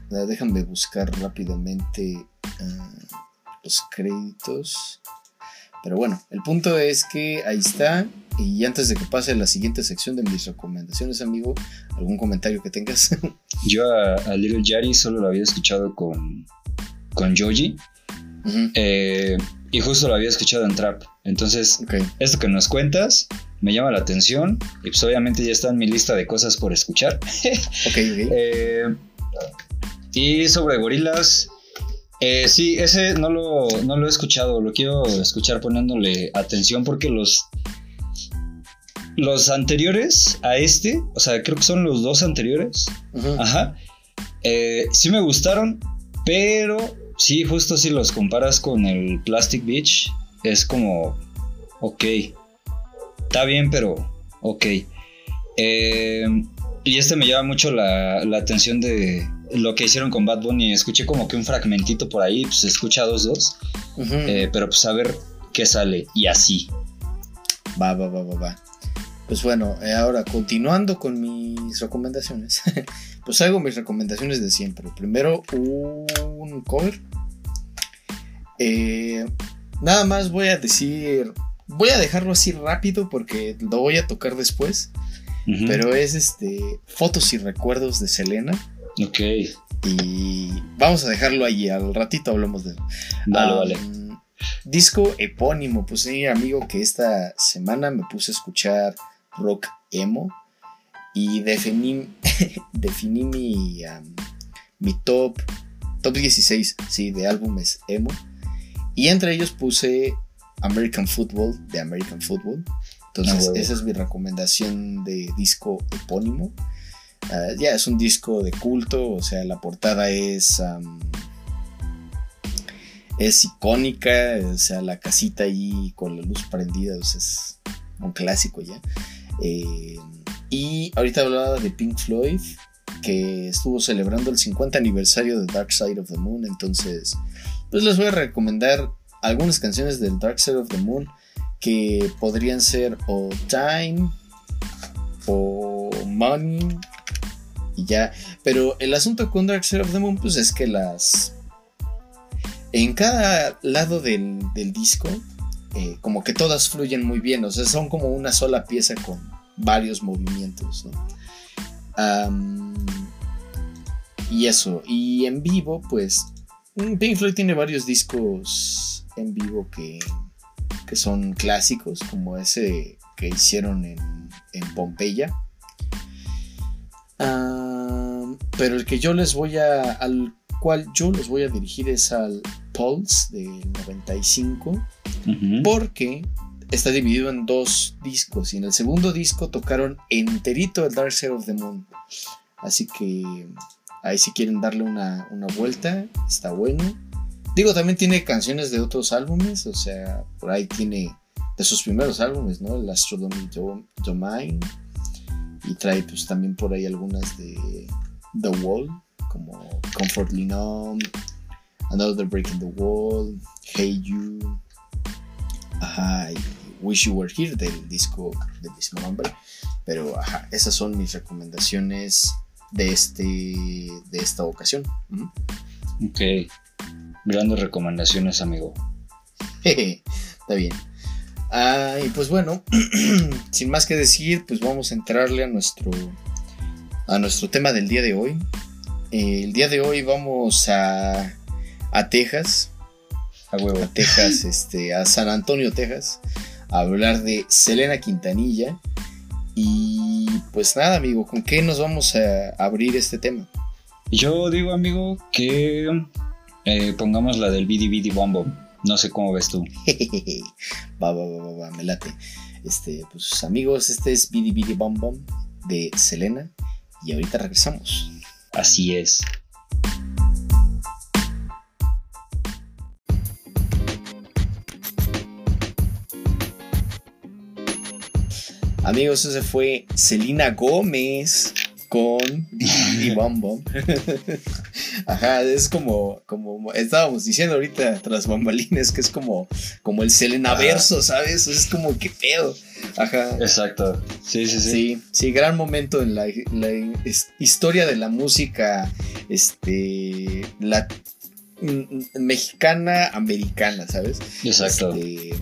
déjame buscar rápidamente ah, los créditos. Pero bueno, el punto es que ahí está. Y antes de que pase la siguiente sección de mis recomendaciones, amigo, ¿algún comentario que tengas? Yo a, Little Yari solo lo había escuchado con, con Joji. Eh, y justo lo había escuchado en Trap. Entonces, esto que nos cuentas me llama la atención y pues obviamente ya está en mi lista de cosas por escuchar. Ok, ok. Eh, y sobre gorilas, eh, sí, ese no lo, no lo he escuchado, lo quiero escuchar poniéndole atención porque los, los anteriores a este, o sea, creo que son los dos anteriores, ajá, eh, sí me gustaron, pero sí, justo si los comparas con el Plastic Beach, es como, ok, está bien, pero ok. Eh, y este me llama mucho la, la atención de lo que hicieron con Bad Bunny. Escuché como que un fragmentito por ahí, pues se escucha dos, dos. Eh, pero pues a ver qué sale. Y así. Va, va, va, va, va. Pues bueno, eh, ahora continuando con mis recomendaciones. pues hago mis recomendaciones de siempre. Primero, un cover. Eh, nada más voy a decir. Voy a dejarlo así rápido porque lo voy a tocar después. Pero es este. Fotos y recuerdos de Selena. Ok. Y vamos a dejarlo ahí. Al ratito hablamos de él. Vale, vale. Disco epónimo, pues sí, amigo, que esta semana me puse a escuchar rock emo y definí, definí mi, mi top, top 16, sí, de álbumes emo. Y entre ellos puse American Football de American Football. Entonces, Ah, esa es mi recomendación de disco epónimo. Ah, ya es un disco de culto, o sea, la portada es. es icónica, o sea, la casita ahí con la luz prendida, o sea, es un clásico ya. Eh, y ahorita hablaba de Pink Floyd, que estuvo celebrando el 50 aniversario de Dark Side of the Moon, entonces, pues les voy a recomendar algunas canciones del Dark Side of the Moon que podrían ser o Time o Money y ya. Pero el asunto con Dark Side of the Moon, pues es que las. En cada lado del, del disco, eh, como que todas fluyen muy bien, o sea, son como una sola pieza con varios movimientos, ¿no? Y eso, y en vivo, pues, Pink Floyd tiene varios discos en vivo que, que son clásicos, como ese que hicieron en, en Pompeya. Am, pero el que yo les voy a. al cual yo los voy a dirigir es al Pulse del 95. Ujú. Porque está dividido en dos discos. Y en el segundo disco tocaron enterito el Dark Side of the Moon. Así que ahí si quieren darle una, una vuelta, está bueno. Digo, también tiene canciones de otros álbumes. O sea, por ahí tiene de sus primeros álbumes, ¿no? El Astronomy Do- Domain. Y trae pues también por ahí algunas de The Wall, como Comfortably Numb, Another Break in the Wall, Hey You, ajá, y Wish You Were Here del disco del mismo nombre. Pero ajá, esas son mis recomendaciones de este de esta ocasión. Ok. Grandes recomendaciones, amigo. Jeje, Está bien. Ah, y pues bueno, sin más que decir, pues vamos a entrarle a nuestro a nuestro tema del día de hoy. Eh, el día de hoy vamos a a Texas, A huevo. a Texas, este, a San Antonio, Texas, a hablar de Selena Quintanilla. Y pues nada, amigo, ¿con qué nos vamos a abrir este tema? Yo digo, amigo, que eh, pongamos la del Bidi Bidi Bom Bom. No sé cómo ves tú. va, va, va, va, va, me late. Este, pues amigos, este es Bidi Bidi Bom Bom de Selena. Y ahorita regresamos. Así es. Amigos, ese fue Selena Gómez con Bidi Bom Bom. Ajá, es como, como estábamos diciendo ahorita tras bambalines, que es como, como el Selena verso, ¿sabes? Es como que pedo. Ajá. Exacto. Sí, sí, sí. Sí, sí, gran momento en la, historia de la música este, la, mm, mexicana, americana, ¿sabes? Exacto. Este,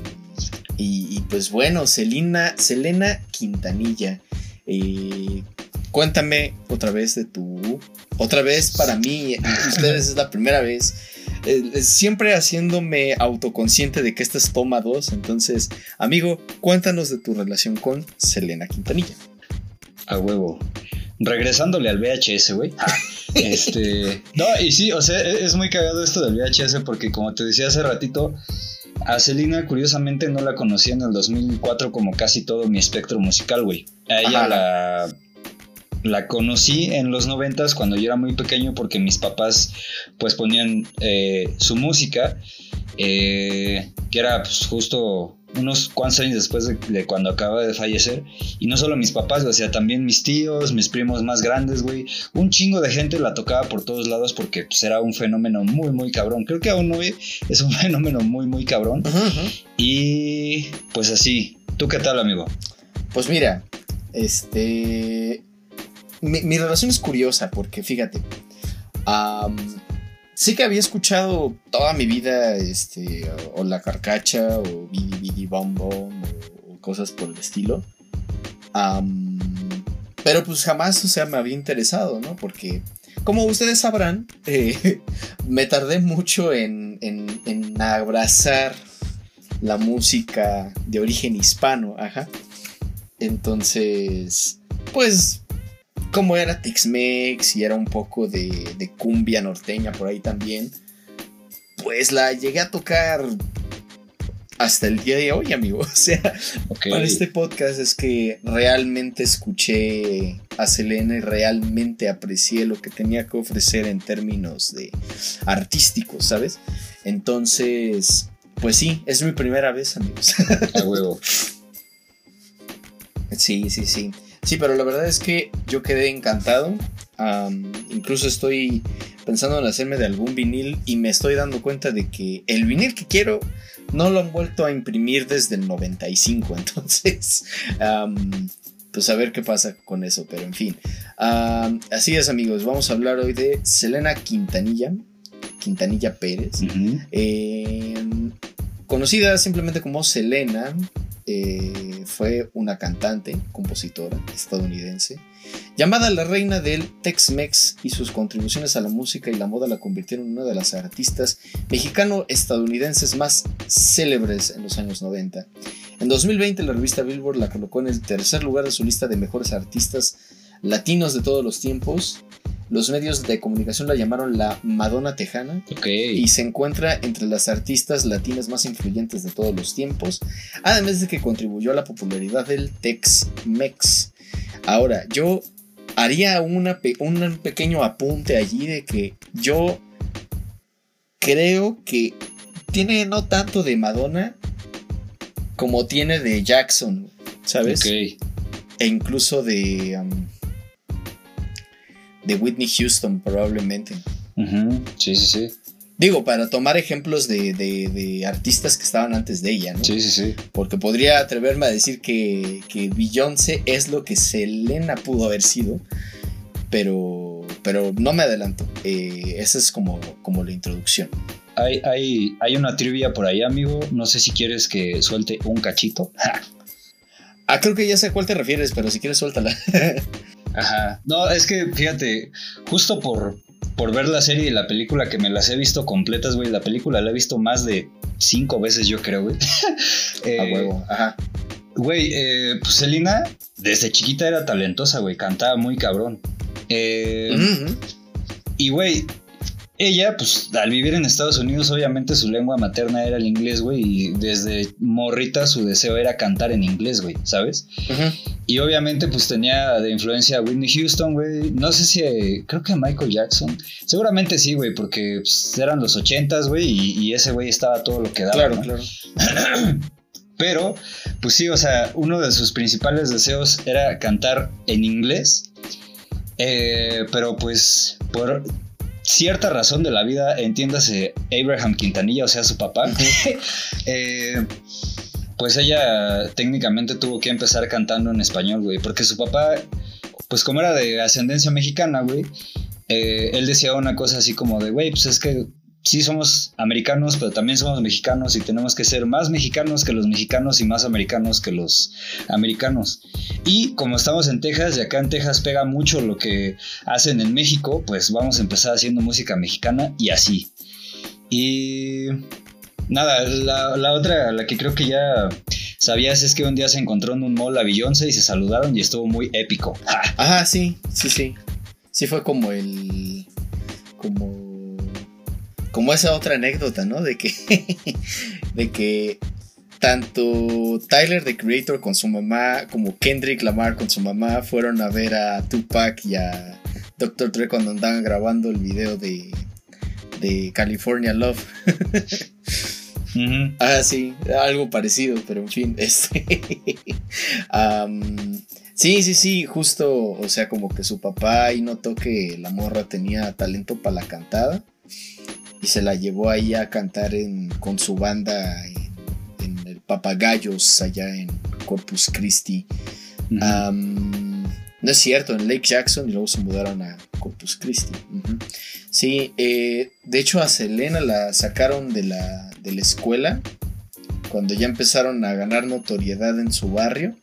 y, y, pues bueno, Selena, Selena Quintanilla, eh, cuéntame otra vez de tu, otra vez para mí, ustedes es la primera vez, eh, siempre haciéndome autoconsciente de que esta es toma 2. Entonces, amigo, cuéntanos de tu relación con Selena Quintanilla. A huevo. Regresándole al VHS, güey. este. No, y sí, o sea, e-, es muy cagado esto del VHS porque, como te decía hace ratito, a Selena, curiosamente, no la conocí en el 2004 como casi todo mi espectro musical, güey. A ella la, la conocí en los 90 cuando yo era muy pequeño porque mis papás pues ponían eh, su música, eh, que era pues, justo unos cuantos años después de, cuando acaba de fallecer. Y no solo mis papás, o sea, también mis tíos, mis primos más grandes, güey. Un chingo de gente la tocaba por todos lados porque pues, era un fenómeno muy, muy cabrón. Creo que aún hoy es un fenómeno muy, muy cabrón. Y pues así. ¿Tú qué tal, amigo? Pues mira, este... Mi, relación es curiosa porque fíjate sí que había escuchado toda mi vida, este, o, La Carcacha, o Bidi Bidi Bom Bom, o, cosas por el estilo. pero pues jamás, o sea, me había interesado, ¿no? Porque, como ustedes sabrán, eh, me tardé mucho en, en abrazar la música de origen hispano, ajá. Entonces, pues como era Tex-Mex y era un poco de, cumbia norteña por ahí también, pues la llegué a tocar hasta el día de hoy, amigo. O sea, para este podcast es que realmente escuché a Selena y realmente aprecié lo que tenía que ofrecer en términos de artísticos, ¿sabes? Entonces, pues sí, es mi primera vez, amigos. A huevo. Sí, sí, sí. Sí, pero la verdad es que yo quedé encantado. incluso estoy pensando en hacerme de algún vinil y me estoy dando cuenta de que el vinil que quiero no lo han vuelto a imprimir desde el 95. Entonces, pues a ver qué pasa con eso. Pero en fin, así es amigos, vamos a hablar hoy de Selena Quintanilla. Quintanilla Pérez. Em, conocida simplemente como Selena, eh, fue una cantante, compositora estadounidense, llamada la reina del Tex-Mex y sus contribuciones a la música y la moda la convirtieron en una de las artistas mexicano-estadounidenses más célebres en los años 90. En 2020 la revista Billboard la colocó en el tercer lugar de su lista de mejores artistas latinos de todos los tiempos los medios de comunicación la llamaron la Madonna Tejana y se encuentra entre las artistas latinas más influyentes de todos los tiempos, además de que contribuyó a la popularidad del Tex-Mex. Ahora, yo haría una un pequeño apunte allí de que yo creo que tiene no tanto de Madonna como tiene de Jackson, ¿sabes? E incluso de... Um, de Whitney Houston, probablemente. Sí, sí, sí. Digo, para tomar ejemplos de, artistas que estaban antes de ella, ¿no? Sí, sí, sí. Porque podría atreverme a decir que, que Beyoncé es lo que Selena pudo haber sido, pero, pero no me adelanto. Eh, esa es como, como la introducción. Hay, hay, hay una trivia por ahí, amigo. No sé si quieres que suelte un cachito. ah, creo que ya sé a cuál te refieres, pero si quieres, suéltala. Ajá. No, es que fíjate, justo por, por ver la serie y la película que me las he visto completas, güey. La película la he visto más de cinco veces, yo creo, güey. A huevo, ajá. Güey, eh, pues Selena desde chiquita era talentosa, güey. Cantaba muy cabrón. Eh, y, güey, ella, pues al vivir en Estados Unidos, obviamente su lengua materna era el inglés, güey, y desde morrita su deseo era cantar en inglés, güey, ¿sabes? Y obviamente, pues tenía de influencia a Whitney Houston, güey. No sé si, creo que a Michael Jackson. Seguramente sí, güey, porque pues, eran los ochentas, güey, y, ese güey estaba todo lo que daba. Claro, claro. Pero, pues sí, o sea, uno de sus principales deseos era cantar en inglés. Eh, pero pues por cierta razón de la vida, entiéndase Abraham Quintanilla, o sea, su papá, eh, pues ella técnicamente tuvo que empezar cantando en español, güey, porque su papá, pues como era de ascendencia mexicana, güey, eh, él decía una cosa así como de, güey, pues es que sí somos americanos, pero también somos mexicanos y tenemos que ser más mexicanos que los mexicanos y más americanos que los americanos. Y como estamos en Texas y acá en Texas pega mucho lo que hacen en México, pues vamos a empezar haciendo música mexicana y así. Y nada, la, otra, la que creo que ya sabías es que un día se encontró en un mall a Beyoncé y se saludaron y estuvo muy épico. Ajá, sí, sí, sí. Sí fue como el. Como. Como esa otra anécdota, ¿no? De que. de que tanto Tyler the Creator con su mamá como Kendrick Lamar con su mamá fueron a ver a Tupac y a Dr. Dre cuando andaban grabando el video de, de California Love. Ah, sí, algo parecido, pero en fin, este. sí, sí, sí, justo, o sea, como que su papá ahí notó que la morra tenía talento para la cantada y se la llevó ahí a cantar en, con su banda en, en el Papagayos, allá en Corpus Christi. No es cierto, en Lake Jackson y luego se mudaron a Corpus Christi. Sí, eh, de hecho a Selena la sacaron de la, de la escuela cuando ya empezaron a ganar notoriedad en su barrio.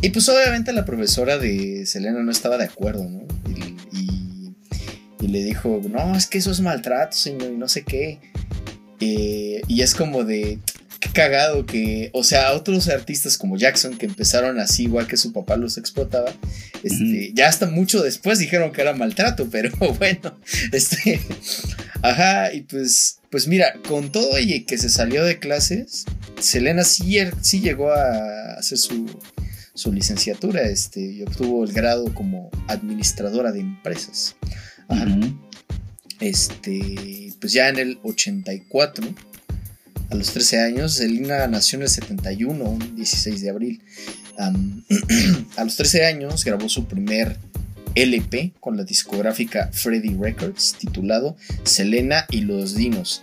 Y pues obviamente la profesora de Selena no estaba de acuerdo, ¿no? Y- y le dijo, no, es que eso es maltrato, señor, y no sé qué. Eh, y es como de, qué cagado que, o sea, otros artistas como Jackson que empezaron así, igual que su papá los explotaba, este, ya hasta mucho después dijeron que era maltrato, pero bueno, este, ajá, y pues, pues mira, con todo y que se salió de clases, Selena sí, sí llegó a hacer su, su licenciatura, este, y obtuvo el grado como administradora de empresas. Este, pues ya en el 84, a los 13 años, Selena nació en el 71, un 16 de abril. A los 13 años grabó su primer LP con la discográfica Freddy Records, titulado Selena y los Dinos.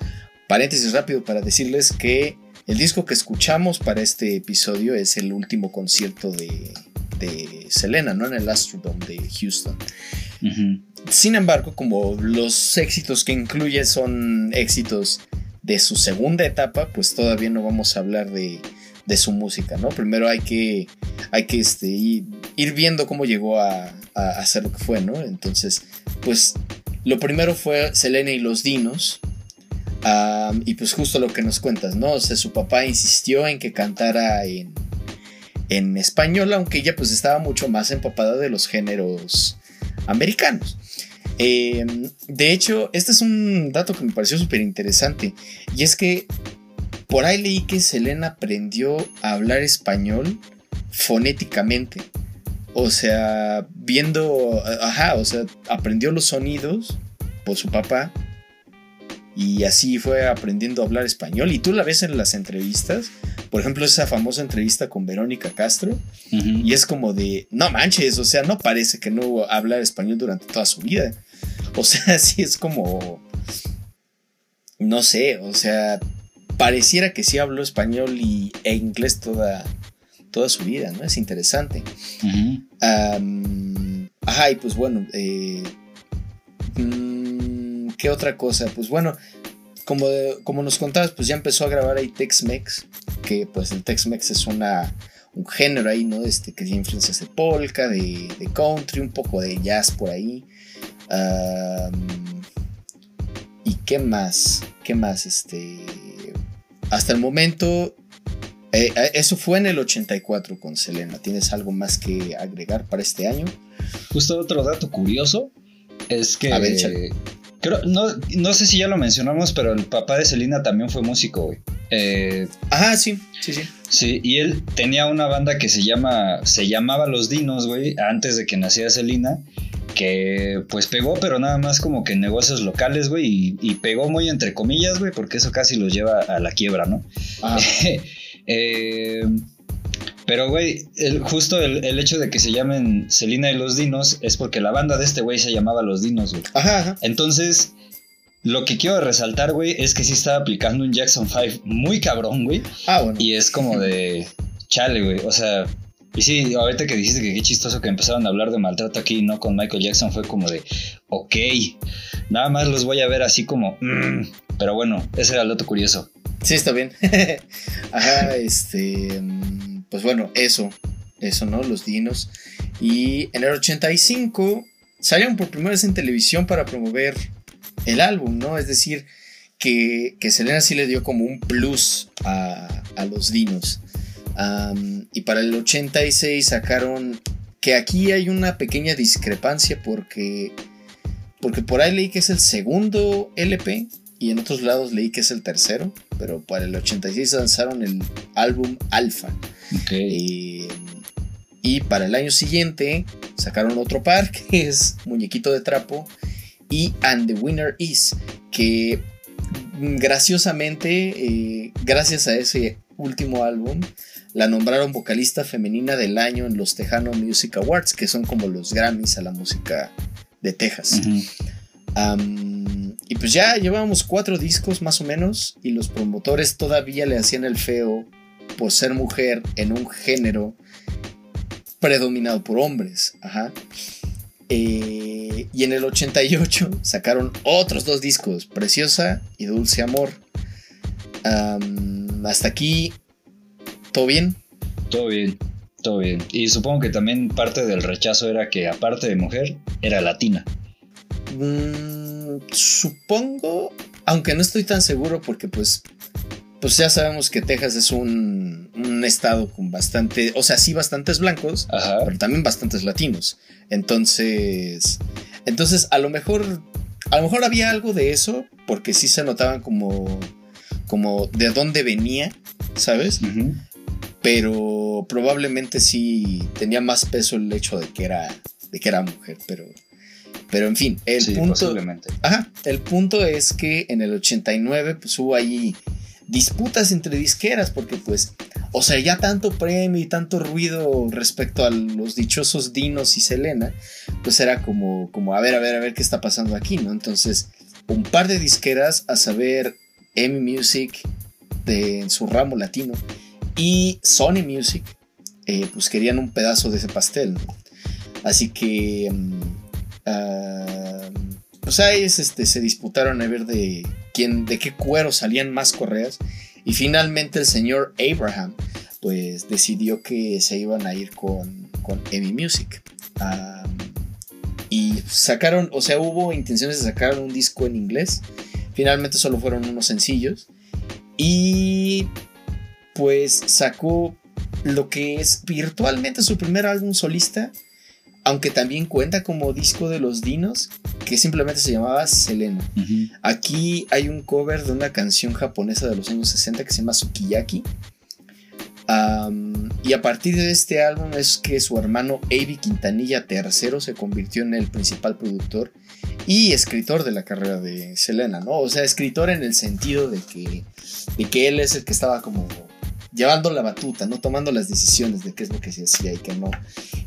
Paréntesis rápido para decirles que el disco que escuchamos para este episodio es el último concierto de, de Selena, ¿no? En el Astrodome de Houston. Sin embargo, como los éxitos que incluye son éxitos de su segunda etapa, pues todavía no vamos a hablar de, de su música, ¿no? Primero hay que, hay que este, ir, viendo cómo llegó a, a hacer lo que fue, ¿no? Entonces, pues lo primero fue Selena y los Dinos. y pues justo lo que nos cuentas, ¿no? O sea, su papá insistió en que cantara en, en español, aunque ella pues estaba mucho más empapada de los géneros americanos. Eh, de hecho, este es un dato que me pareció súper interesante. Y es que por ahí leí que Selena aprendió a hablar español fonéticamente. O sea, viendo, ajá, o sea, aprendió los sonidos por su papá. Y así fue aprendiendo a hablar español. Y tú la ves en las entrevistas. Por ejemplo, esa famosa entrevista con Verónica Castro. Y es como de, no manches, o sea, no parece que no hablar español durante toda su vida. O sea, sí es como, no sé, o sea, pareciera que sí habló español y, e inglés toda, toda su vida, ¿no? Es interesante. Ajá, y pues bueno, eh, mm, ¿qué otra cosa? Pues bueno, como, como nos contabas, pues ya empezó a grabar ahí Tex-Mex, que pues el Tex-Mex es una, un género ahí, ¿no? Este, que tiene influencias de polka, de, de country, un poco de jazz por ahí. ¿Y qué más? ¿Qué más? Este, hasta el momento, eh, eh, eso fue en el 84 con Selena. ¿Tienes algo más que agregar para este año? Justo otro dato curioso es que. A ver, échale. Creo, no, no sé si ya lo mencionamos, pero el papá de Selena también fue músico, güey. Eh, Ajá, sí, sí, sí. sí, y él tenía una banda que se llama. Se llamaba Los Dinos, güey, antes de que naciera Selena. Que pues pegó, pero nada más como que en negocios locales, güey. Y, y pegó muy entre comillas, güey, porque eso casi los lleva a la quiebra, ¿no? Ajá. Eh, pero, güey, el- justo el, el hecho de que se llamen Selena y los Dinos es porque la banda de este güey se llamaba Los Dinos, güey. Ajá, ajá. Entonces, lo que quiero resaltar, güey, es que sí estaba aplicando un Jackson 5 muy cabrón, güey. Ah, bueno. Y es como de chale, güey. O sea, y sí, ahorita que dijiste que qué chistoso que empezaron a hablar de maltrato aquí, ¿no? Con Michael Jackson fue como de, ok, nada más los voy a ver así como, mm. pero bueno, ese era el dato curioso. Sí, está bien. Ajá, este. mm, Pues bueno, eso. Eso, ¿no? Los dinos. Y en el 85 salieron por primera vez en televisión para promover el álbum, ¿no? Es decir, que, que Selena sí le dio como un plus a, a los dinos. Y para el 86 sacaron que aquí hay una pequeña discrepancia porque, porque por ahí leí que es el segundo LP y en otros lados leí que es el tercero, pero para el 86 lanzaron el álbum Alpha. Eh, y para el año siguiente sacaron otro par que es Muñequito de Trapo y And the Winner Is, que graciosamente, eh, gracias a ese último álbum, la nombraron vocalista femenina del año en los Tejano Music Awards, que son como los Grammys a la música de Texas. Y pues ya llevábamos cuatro discos más o menos y los promotores todavía le hacían el feo por ser mujer en un género predominado por hombres. Ajá. Eh, y en el 88 sacaron otros dos discos, Preciosa y Dulce Amor. Am, hasta aquí, ¿todo bien? Todo bien, todo bien. Y supongo que también parte del rechazo era que aparte de mujer, era latina. Mm, supongo, aunque no estoy tan seguro porque pues, pues ya sabemos que Texas es un, un estado con bastante, o sea, sí bastantes blancos, Ajá. pero también bastantes latinos. Entonces, entonces a lo mejor, a lo mejor había algo de eso porque sí se notaban como, como de dónde venía, ¿sabes? Pero probablemente sí tenía más peso el hecho de que era, de que era mujer, pero, pero en fin, el Sí, punto. Ajá, el punto es que en el 89 pues hubo ahí disputas entre disqueras porque pues, o sea, ya tanto premio y tanto ruido respecto a los dichosos Dinos y Selena, pues era como, como a ver, a ver, a ver qué está pasando aquí, ¿no? Entonces, un par de disqueras, a saber, EMI Music de, en su ramo latino y Sony Music, eh, pues querían un pedazo de ese pastel, ¿no? Así que... mm, ah, pues ahí es, este, se disputaron a ver de quién, de qué cuero salían más correas. Y finalmente el señor Abraham, pues decidió que se iban a ir con, con Music. Y sacaron, o sea, hubo intenciones de sacar un disco en inglés. Finalmente solo fueron unos sencillos. Y pues sacó lo que es virtualmente su primer álbum solista. Aunque también cuenta como disco de los Dinos, que simplemente se llamaba Selena. Aquí hay un cover de una canción japonesa de los años 60 que se llama Sukiyaki. Y a partir de este álbum es que su hermano Avi Quintanilla III se convirtió en el principal productor y escritor de la carrera de Selena, ¿no? O sea, escritor en el sentido de que, de que él es el que estaba como llevando la batuta, ¿no? Tomando las decisiones de qué es lo que se hacía y qué no.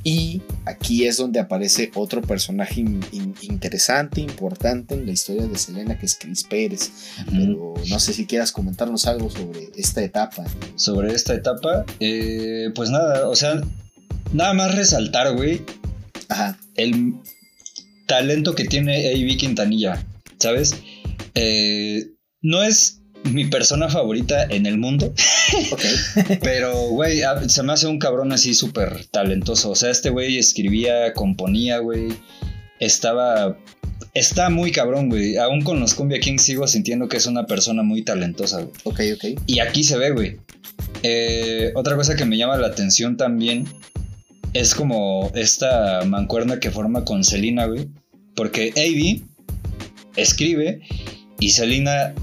Y aquí es donde aparece otro personaje in- in- interesante, importante en la historia de Selena, que es Chris Pérez. Pero no sé si quieras comentarnos algo sobre esta etapa. Sobre esta etapa, eh, pues nada, o sea, nada más resaltar, güey, Ajá, el talento que tiene A.B. Quintanilla, ¿sabes? Eh, no es mi persona favorita en el mundo, ok. pero, güey, se me hace un cabrón así súper talentoso. O sea, este güey escribía, componía, güey, estaba... Está muy cabrón, güey. Aún con los Cumbia Kings sigo sintiendo que es una persona muy talentosa, güey. Ok, ok. Y aquí se ve, güey. Eh, otra cosa que me llama la atención también es como esta mancuerna que forma con Selena, güey. Porque Avi escribe y Selena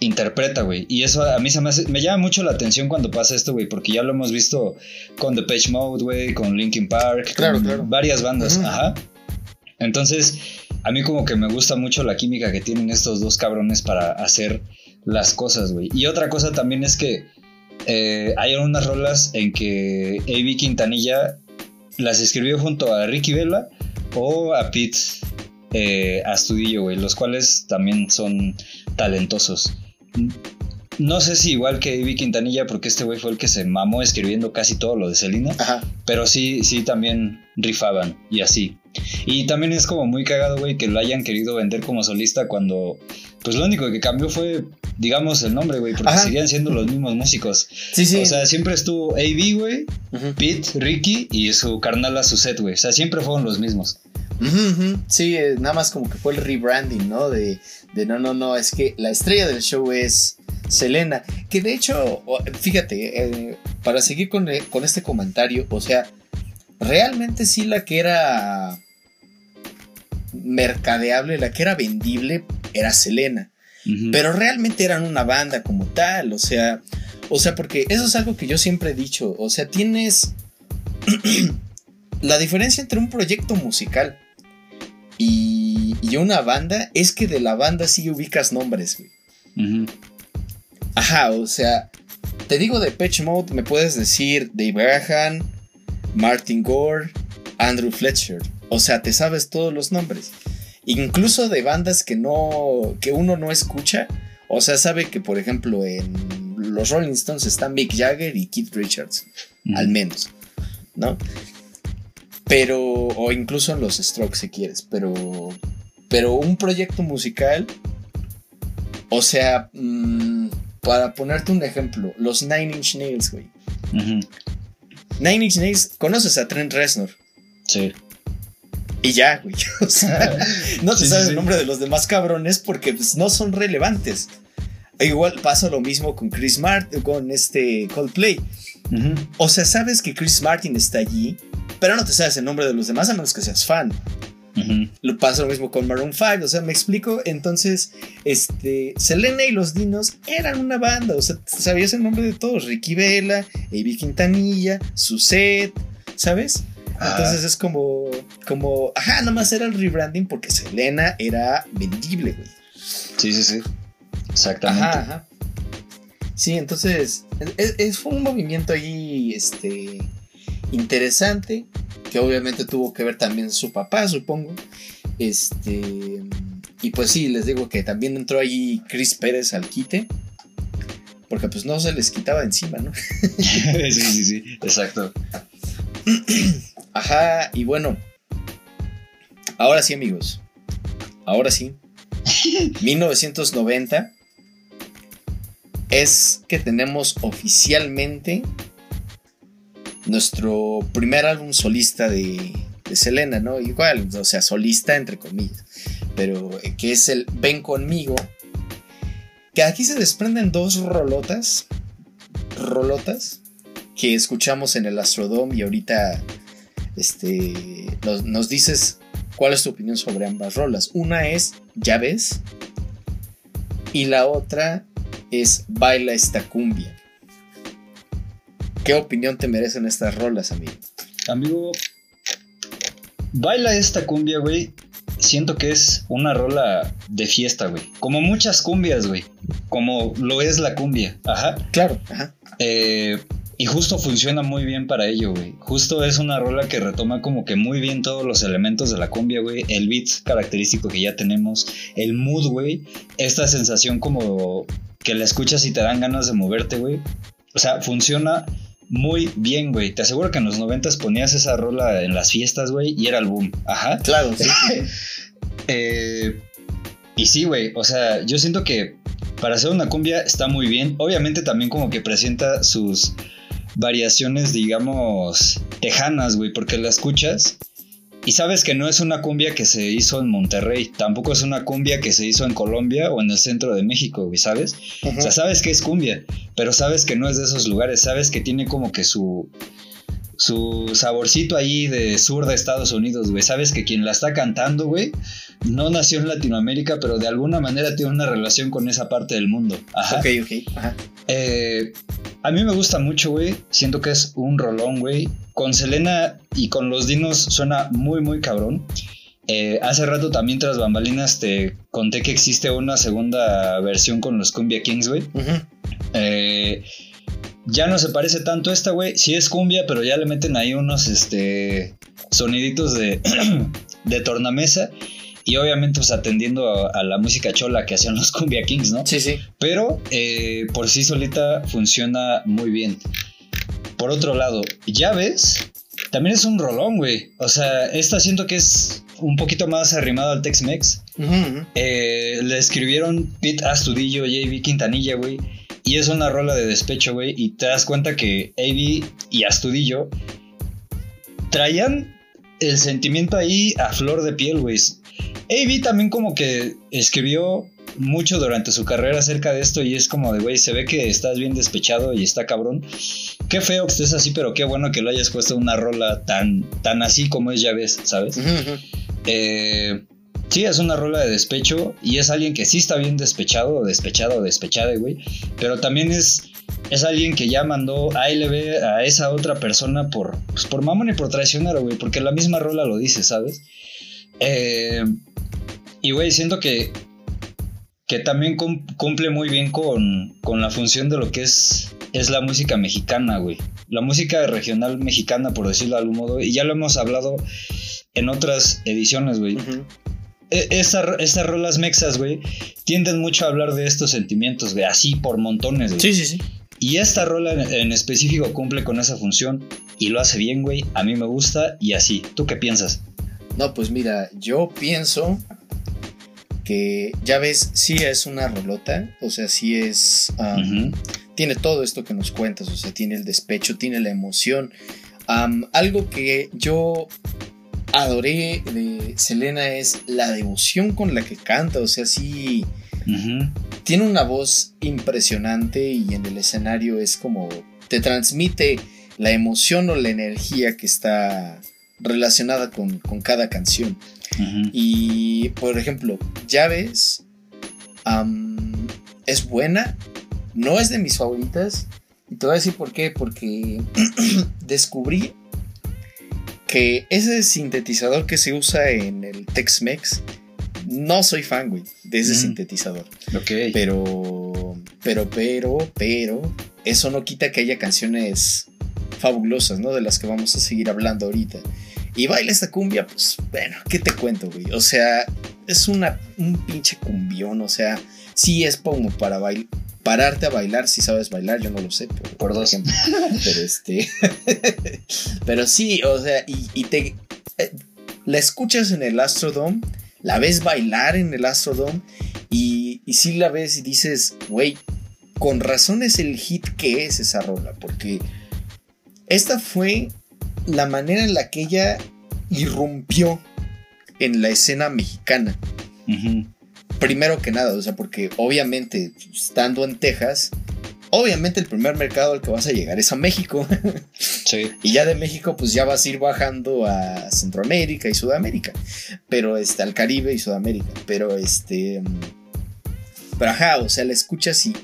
interpreta, güey. Y eso a mí se me hace, me llama mucho la atención cuando pasa esto, güey, porque ya lo hemos visto con The Page Mode, güey, con Linkin Park, Claro, con claro. varias bandas, ajá. Entonces, a mí como que me gusta mucho la química que tienen estos dos cabrones para hacer las cosas, güey. Y otra cosa también es que eh, hay unas rolas en que A.B. Quintanilla las escribió junto a Ricky Vela o a Pete eh, Astudillo, güey, los cuales también son talentosos. No sé si igual que A.B. Quintanilla, porque este güey fue el que se mamó escribiendo casi todo lo de Selena. Ajá. Pero sí, sí, también rifaban y así. Y también es como muy cagado, güey, que lo hayan querido vender como solista cuando, pues lo único que cambió fue, digamos, el nombre, güey, porque Ajá. seguían siendo los mismos músicos. Sí, sí. O sea, siempre estuvo AB, güey, Ujú. Pete, Ricky y su carnal a su set, güey. O sea, siempre fueron los mismos. Sí, eh, nada más como que fue el rebranding, ¿no? De, de no, no, no, es que la estrella del show es Selena. Que de hecho, fíjate, eh, para seguir con, eh, con este comentario, o sea, realmente sí la que era mercadeable, la que era vendible, era Selena. Pero realmente eran una banda como tal, o sea, o sea, porque eso es algo que yo siempre he dicho, o sea, tienes la diferencia entre un proyecto musical y, y una banda es que de la banda sí ubicas nombres, güey. Ajá, o sea, te digo de Pitch Mode, me puedes decir Dave Gahan, Martin Gore, Andrew Fletcher. O sea, te sabes todos los nombres. Incluso de bandas que no. que uno no escucha. O sea, sabe que, por ejemplo, en los Rolling Stones están Mick Jagger y Keith Richards. Al menos. ¿No? Pero. O incluso en los Strokes, si quieres. Pero. Pero un proyecto musical. O sea. mm, para ponerte un ejemplo, los Nine Inch Nails, güey. Nine Inch Nails, conoces a Trent Reznor. Sí. Y ya, güey. O sea, no te Sí, sabes sí. el nombre de los demás cabrones porque pues, no son relevantes. E igual pasa lo mismo con Chris Martin, con este Coldplay. O sea, sabes que Chris Martin está allí, pero no te sabes el nombre de los demás a menos que seas fan. Lo pasa lo mismo con Maroon 5, o sea, me explico. Entonces, este, Selena y los Dinos eran una banda, o sea, sabías el nombre de todos: Ricky Vela, Avi Quintanilla, Suset, ¿sabes? Ah. Entonces es como, como, ajá, nada más era el rebranding porque Selena era vendible, güey. Sí, sí, sí. Exactamente. Ajá, ajá. Sí, entonces es, es- fue un movimiento ahí, este, interesante, que obviamente tuvo que ver también su papá, supongo. Este, y pues sí, les digo que también entró allí Chris Pérez al quite, porque pues no se les quitaba encima, ¿no? sí, sí, sí. Exacto. Ajá, y bueno, ahora sí, amigos, ahora sí, 1990 es que tenemos oficialmente nuestro primer álbum solista de, Selena, ¿no? Igual, o sea, solista entre comillas, pero que es el Ven conmigo, que aquí se desprenden dos rolotas, rolotas, que escuchamos en el Astrodome y ahorita este, nos, nos dices cuál es tu opinión sobre ambas rolas. Una es Ya ves y la otra es Baila esta cumbia. ¿Qué opinión te merecen estas rolas, amigo? Amigo, baila esta cumbia, güey. Siento que es una rola de fiesta, güey. Como muchas cumbias, güey. Como lo es la cumbia. Ajá. Claro, ajá. Eh, y justo funciona muy bien para ello, güey. Justo es una rola que retoma como que muy bien todos los elementos de la cumbia, güey. El beat característico que ya tenemos. El mood, güey. Esta sensación como que la escuchas y te dan ganas de moverte, güey. O sea, funciona muy bien, güey. Te aseguro que en los noventas ponías esa rola en las fiestas, güey, y era el boom. Ajá. Claro, sí. Eh, y sí, güey, o sea, yo siento que para hacer una cumbia está muy bien. Obviamente también como que presenta sus variaciones, digamos, tejanas, güey, porque la escuchas y sabes que no es una cumbia que se hizo en Monterrey, tampoco es una cumbia que se hizo en Colombia o en el centro de México, güey, ¿sabes? Ujú. O sea, sabes que es cumbia, pero sabes que no es de esos lugares, sabes que tiene como que su su saborcito ahí de sur de Estados Unidos, güey. Sabes que quien la está cantando, güey, no nació en Latinoamérica, pero de alguna manera tiene una relación con esa parte del mundo. Ajá. Ok, ok. Ajá. Eh, a mí me gusta mucho, güey. Siento que es un rolón, güey. Con Selena y con los dinos suena muy, muy cabrón. Eh, hace rato también tras bambalinas te conté que existe una segunda versión con los Cumbia Kings, güey. Ujú. Eh, ya no se parece tanto a esta, güey. Sí es cumbia, pero ya le meten ahí unos este, soniditos de, de tornamesa. Y obviamente, pues atendiendo a, a la música chola que hacían los Cumbia Kings, ¿no? Sí, sí. Pero eh, por sí solita funciona muy bien. Por otro lado, ya ves, también es un rolón, güey. O sea, esta siento que es un poquito más arrimado al Tex-Mex. Eh, le escribieron Pete Astudillo A.B. Quintanilla, güey. Y es una rola de despecho, güey. Y te das cuenta que A.B. y Astudillo traían el sentimiento ahí a flor de piel, güey. AB también como que escribió mucho durante su carrera acerca de esto y es como de, güey, se ve que estás bien despechado y está cabrón. Qué feo que estés así, pero qué bueno que lo hayas puesto una rola tan, tan así como es, ya ves, ¿sabes? Eh, sí, es una rola de despecho y es alguien que sí está bien despechado, despechado, o despechada, güey, pero también es es alguien que ya mandó a LB a esa otra persona por, pues, por mamón y por traicionar, güey, porque la misma rola lo dice, ¿sabes? Eh, y, güey, siento que, que también cumple muy bien con, con, la función de lo que es, es la música mexicana, güey. La música regional mexicana, por decirlo de algún modo, y ya lo hemos hablado en otras ediciones, güey. E, estas rolas mexas, güey, tienden mucho a hablar de estos sentimientos, güey, así por montones, güey. Sí, sí, sí. Y esta rola en específico cumple con esa función y lo hace bien, güey. A mí me gusta y así. ¿Tú qué piensas? No, pues mira, yo pienso que ya ves, sí es una rolota, o sea, sí es... Tiene todo esto que nos cuentas, o sea, tiene el despecho, tiene la emoción. algo que yo adoré de Selena es la devoción con la que canta, o sea, sí... Tiene una voz impresionante y en el escenario es como te transmite la emoción o la energía que está relacionada con, cada canción. Y por ejemplo, Llaves es buena, no es de mis favoritas. Y te voy a decir por qué, porque descubrí que ese sintetizador que se usa en el Tex-Mex no soy fan, güey, de ese mm. sintetizador. Ok. Pero, pero, pero, pero, eso no quita que haya canciones fabulosas, ¿no? De las que vamos a seguir hablando ahorita. Y baila esta cumbia, pues, bueno, ¿qué te cuento, güey? O sea, es una, un pinche cumbión, o sea, sí es como para bailar. Pararte a bailar si sabes bailar, yo no lo sé, por, dos. ejemplo. pero este. pero sí, o sea, y, te. Eh, la escuchas en el Astrodome la ves bailar en el Astrodome y, y sí la ves y dices, güey, con razón es el hit que es esa rola, porque esta fue la manera en la que ella irrumpió en la escena mexicana. Primero que nada, o sea, porque obviamente estando en Texas, Obviamente el primer mercado al que vas a llegar es a México. Sí. y ya de México pues ya vas a ir bajando a Centroamérica y Sudamérica. Pero este, al Caribe y Sudamérica. Pero este... Pero ajá, o sea, la escuchas y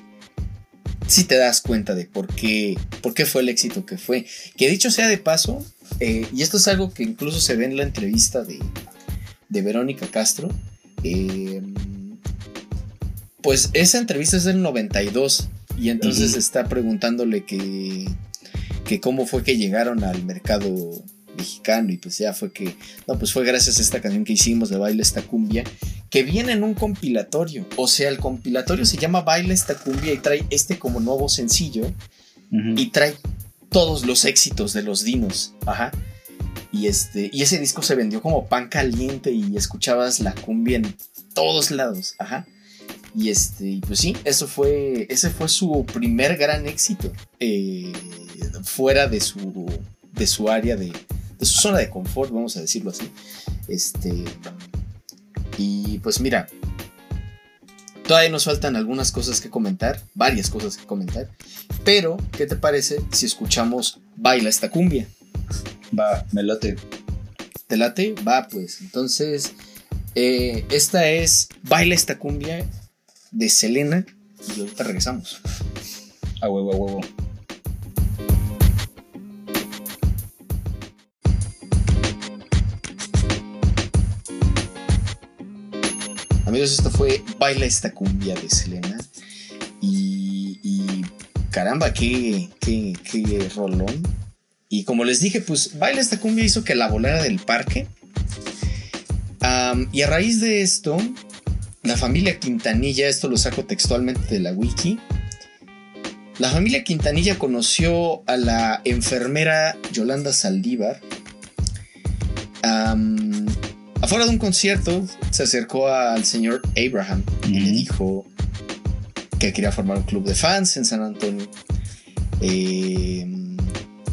sí te das cuenta de por qué, por qué fue el éxito que fue. Que dicho sea de paso, eh, y esto es algo que incluso se ve en la entrevista de, de Verónica Castro, eh, pues esa entrevista es del 92 y entonces está preguntándole que, que cómo fue que llegaron al mercado mexicano y pues ya fue que, no, pues fue gracias a esta canción que hicimos de Baile esta cumbia, que viene en un compilatorio, o sea, el compilatorio se llama Baile esta cumbia y trae este como nuevo sencillo y trae todos los éxitos de los dinos, ajá. Y, este, y ese disco se vendió como pan caliente y escuchabas la cumbia en todos lados, ajá. Y este, pues sí, eso fue, ese fue su primer gran éxito eh, fuera de su, de su área de, de su zona de confort, vamos a decirlo así. Este, y pues mira, todavía nos faltan algunas cosas que comentar, varias cosas que comentar, pero ¿qué te parece si escuchamos Baila esta cumbia? Va, me late. ¿Te late? Va, pues. Entonces, eh, esta es Baila esta cumbia de Selena y ahorita regresamos. A huevo, a huevo. Amigos, esto fue Baila esta cumbia de Selena. Y, caramba, qué, qué, qué rolón. Y como les dije, pues Baila esta cumbia hizo que la volara del parque. y a raíz de esto, la familia Quintanilla, esto lo saco textualmente de la wiki. La familia Quintanilla conoció a la enfermera Yolanda Saldívar. afuera de un concierto se acercó al señor Abraham y le dijo que quería formar un club de fans en San Antonio. Em,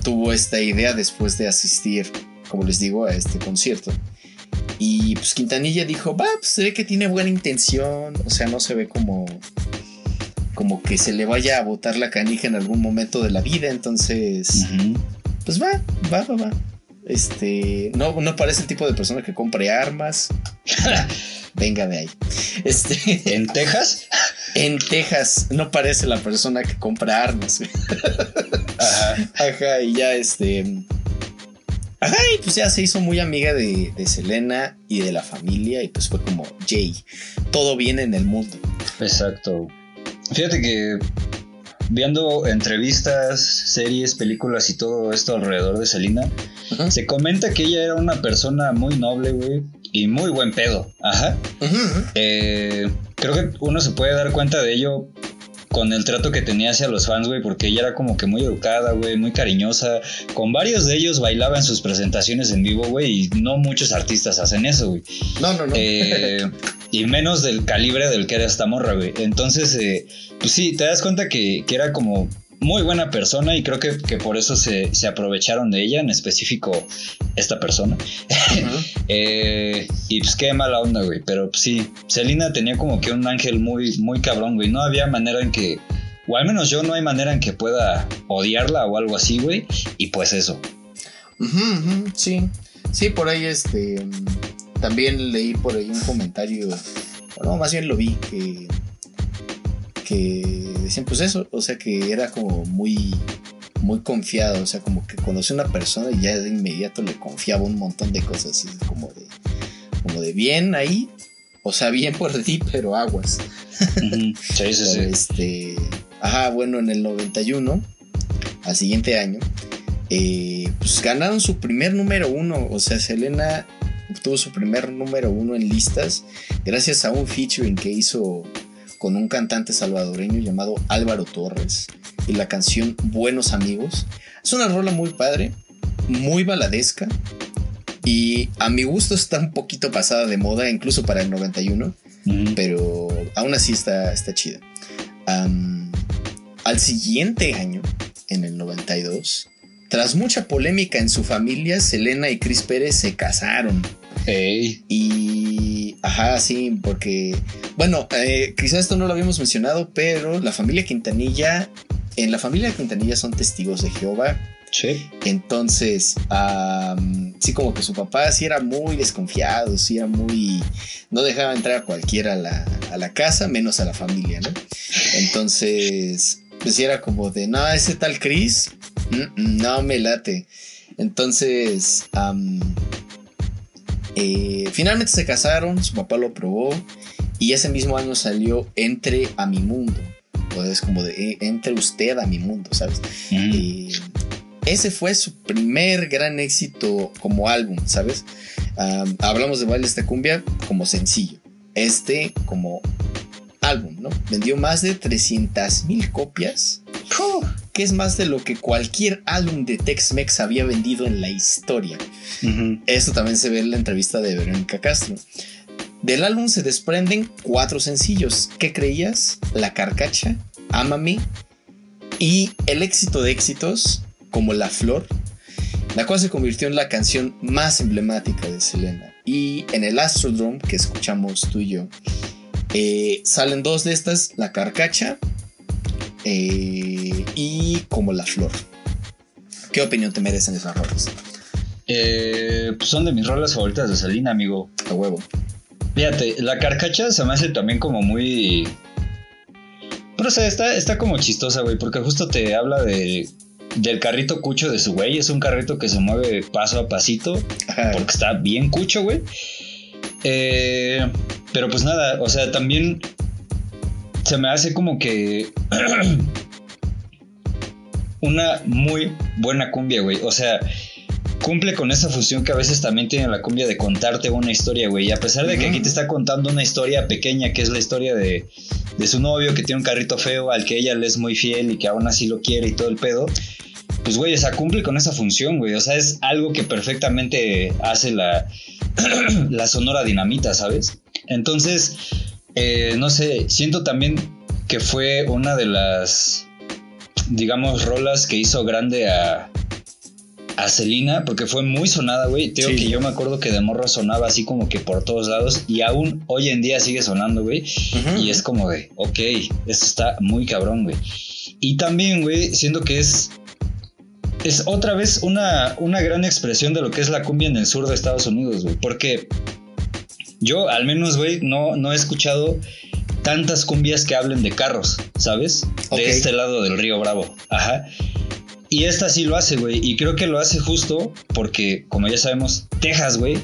tuvo esta idea después de asistir como les digo, a este concierto. Y pues Quintanilla dijo, va, pues se ve que tiene buena intención, o sea, no se ve como como que se le vaya a botar la canija en algún momento de la vida, entonces pues va, va, va, va. Este, no, no parece el tipo de persona que compre armas. Venga de ahí. Este, ¿En Texas? En Texas no parece la persona que compra armas. Ajá. Ajá, y ya este. Ajá, y pues ya se hizo muy amiga de, de Selena y de la familia, y pues fue como, Jay, todo bien en el mundo. Exacto. Fíjate que viendo entrevistas, series, películas y todo esto alrededor de Selena, se comenta que ella era una persona muy noble, güey, y muy buen pedo. Ajá. Eh, creo que uno se puede dar cuenta de ello con el trato que tenía hacia los fans, güey, porque ella era como que muy educada, güey, muy cariñosa. Con varios de ellos bailaba en sus presentaciones en vivo, güey, y no muchos artistas hacen eso, güey. No, no, no. Eh, y menos del calibre del que era esta morra, güey. Entonces, eh, pues sí, te das cuenta que, que, era como muy buena persona y creo que, que por eso se, se, aprovecharon de ella, en específico esta persona. eh, y pues qué mala onda, güey. Pero pues, sí, Selina tenía como que un ángel muy, muy cabrón, güey. No había manera en que, o al menos yo no hay manera en que pueda odiarla o algo así, güey. Y pues eso. sí, sí, por ahí este también leí por ahí un comentario, no, más bien lo vi, que, que decían pues eso, o sea que era como muy, muy confiado, o sea como que conoce a una persona y ya de inmediato le confiaba un montón de cosas, como de, como de bien ahí, o sea, bien por ti, pero aguas. Sí, sí, sí. Este, ajá, bueno, en el 91, al siguiente año, eh, pues ganaron su primer número uno, o sea, Selena obtuvo su primer número uno en listas gracias a un featuring que hizo con un cantante salvadoreño llamado Álvaro Torres y la canción Buenos Amigos. Es una rola muy padre, muy baladesca y a mi gusto está un poquito pasada de moda, incluso para el 91, pero aún así está, está chida. al siguiente año, en el 92, tras mucha polémica en su familia, Selena y Chris Pérez se casaron. Y. Ajá, sí, porque. Bueno, eh, quizás esto no lo habíamos mencionado, pero la familia Quintanilla. En la familia Quintanilla son testigos de Jehová. Sí. Entonces, sí, como que su papá sí era muy desconfiado, sí era muy. No dejaba entrar a cualquiera a la, a la casa, menos a la familia, ¿no? Entonces, pues era como de, no, ese tal Chris, no me late. Entonces, eh, finalmente se casaron, su papá lo aprobó y ese mismo año salió Entre a mi mundo. O es como de eh, Entre usted a mi mundo, ¿sabes? Eh, ese fue su primer gran éxito como álbum, ¿sabes? hablamos de Baile esta cumbia como sencillo. Este como álbum, ¿no? Vendió más de 300 mil copias que es más de lo que cualquier álbum de Tex-Mex había vendido en la historia. Esto también se ve en la entrevista de Verónica Castro. Del álbum se desprenden cuatro sencillos. ¿Qué creías? La Carcacha, Ámame y el éxito de éxitos como La Flor, la cual se convirtió en la canción más emblemática de Selena. Y en el Astrodrome que escuchamos tú y yo, eh, salen dos de estas, La Carcacha eh, y como la flor. ¿Qué opinión te merecen esas rolas? Eh, pues son de mis rolas favoritas de Salina, amigo. A huevo. Fíjate, la carcacha se me hace también como muy. Pero o sea, está, está como chistosa, güey, porque justo te habla de, del carrito cucho de su güey. Es un carrito que se mueve paso a pasito, porque está bien cucho, güey. Eh, pero pues nada, o sea, también se me hace como que una muy buena cumbia, güey. O sea, cumple con esa función que a veces también tiene la cumbia de contarte una historia, güey. Y a pesar de que aquí te está contando una historia pequeña, que es la historia de, de su novio que tiene un carrito feo al que ella le es muy fiel y que aún así lo quiere y todo el pedo. Pues, güey, o sea, cumple con esa función, güey. O sea, es algo que perfectamente hace la, la sonora dinamita, ¿sabes? Entonces, eh, no sé, siento también que fue una de las, digamos, rolas que hizo grande a, a Selena, porque fue muy sonada, güey. Tengo Sí. que yo me acuerdo que de morro sonaba así como que por todos lados y aún hoy en día sigue sonando, güey. Y es como de, ok, esto está muy cabrón, güey. Y también, güey, siento que es. Es otra vez una, una gran expresión de lo que es la cumbia en el sur de Estados Unidos, güey. Porque yo, al menos, güey, no, no he escuchado tantas cumbias que hablen de carros, ¿sabes? De este lado del río Bravo. Ajá. Y esta sí lo hace, güey. Y creo que lo hace justo porque, como ya sabemos, Texas, güey,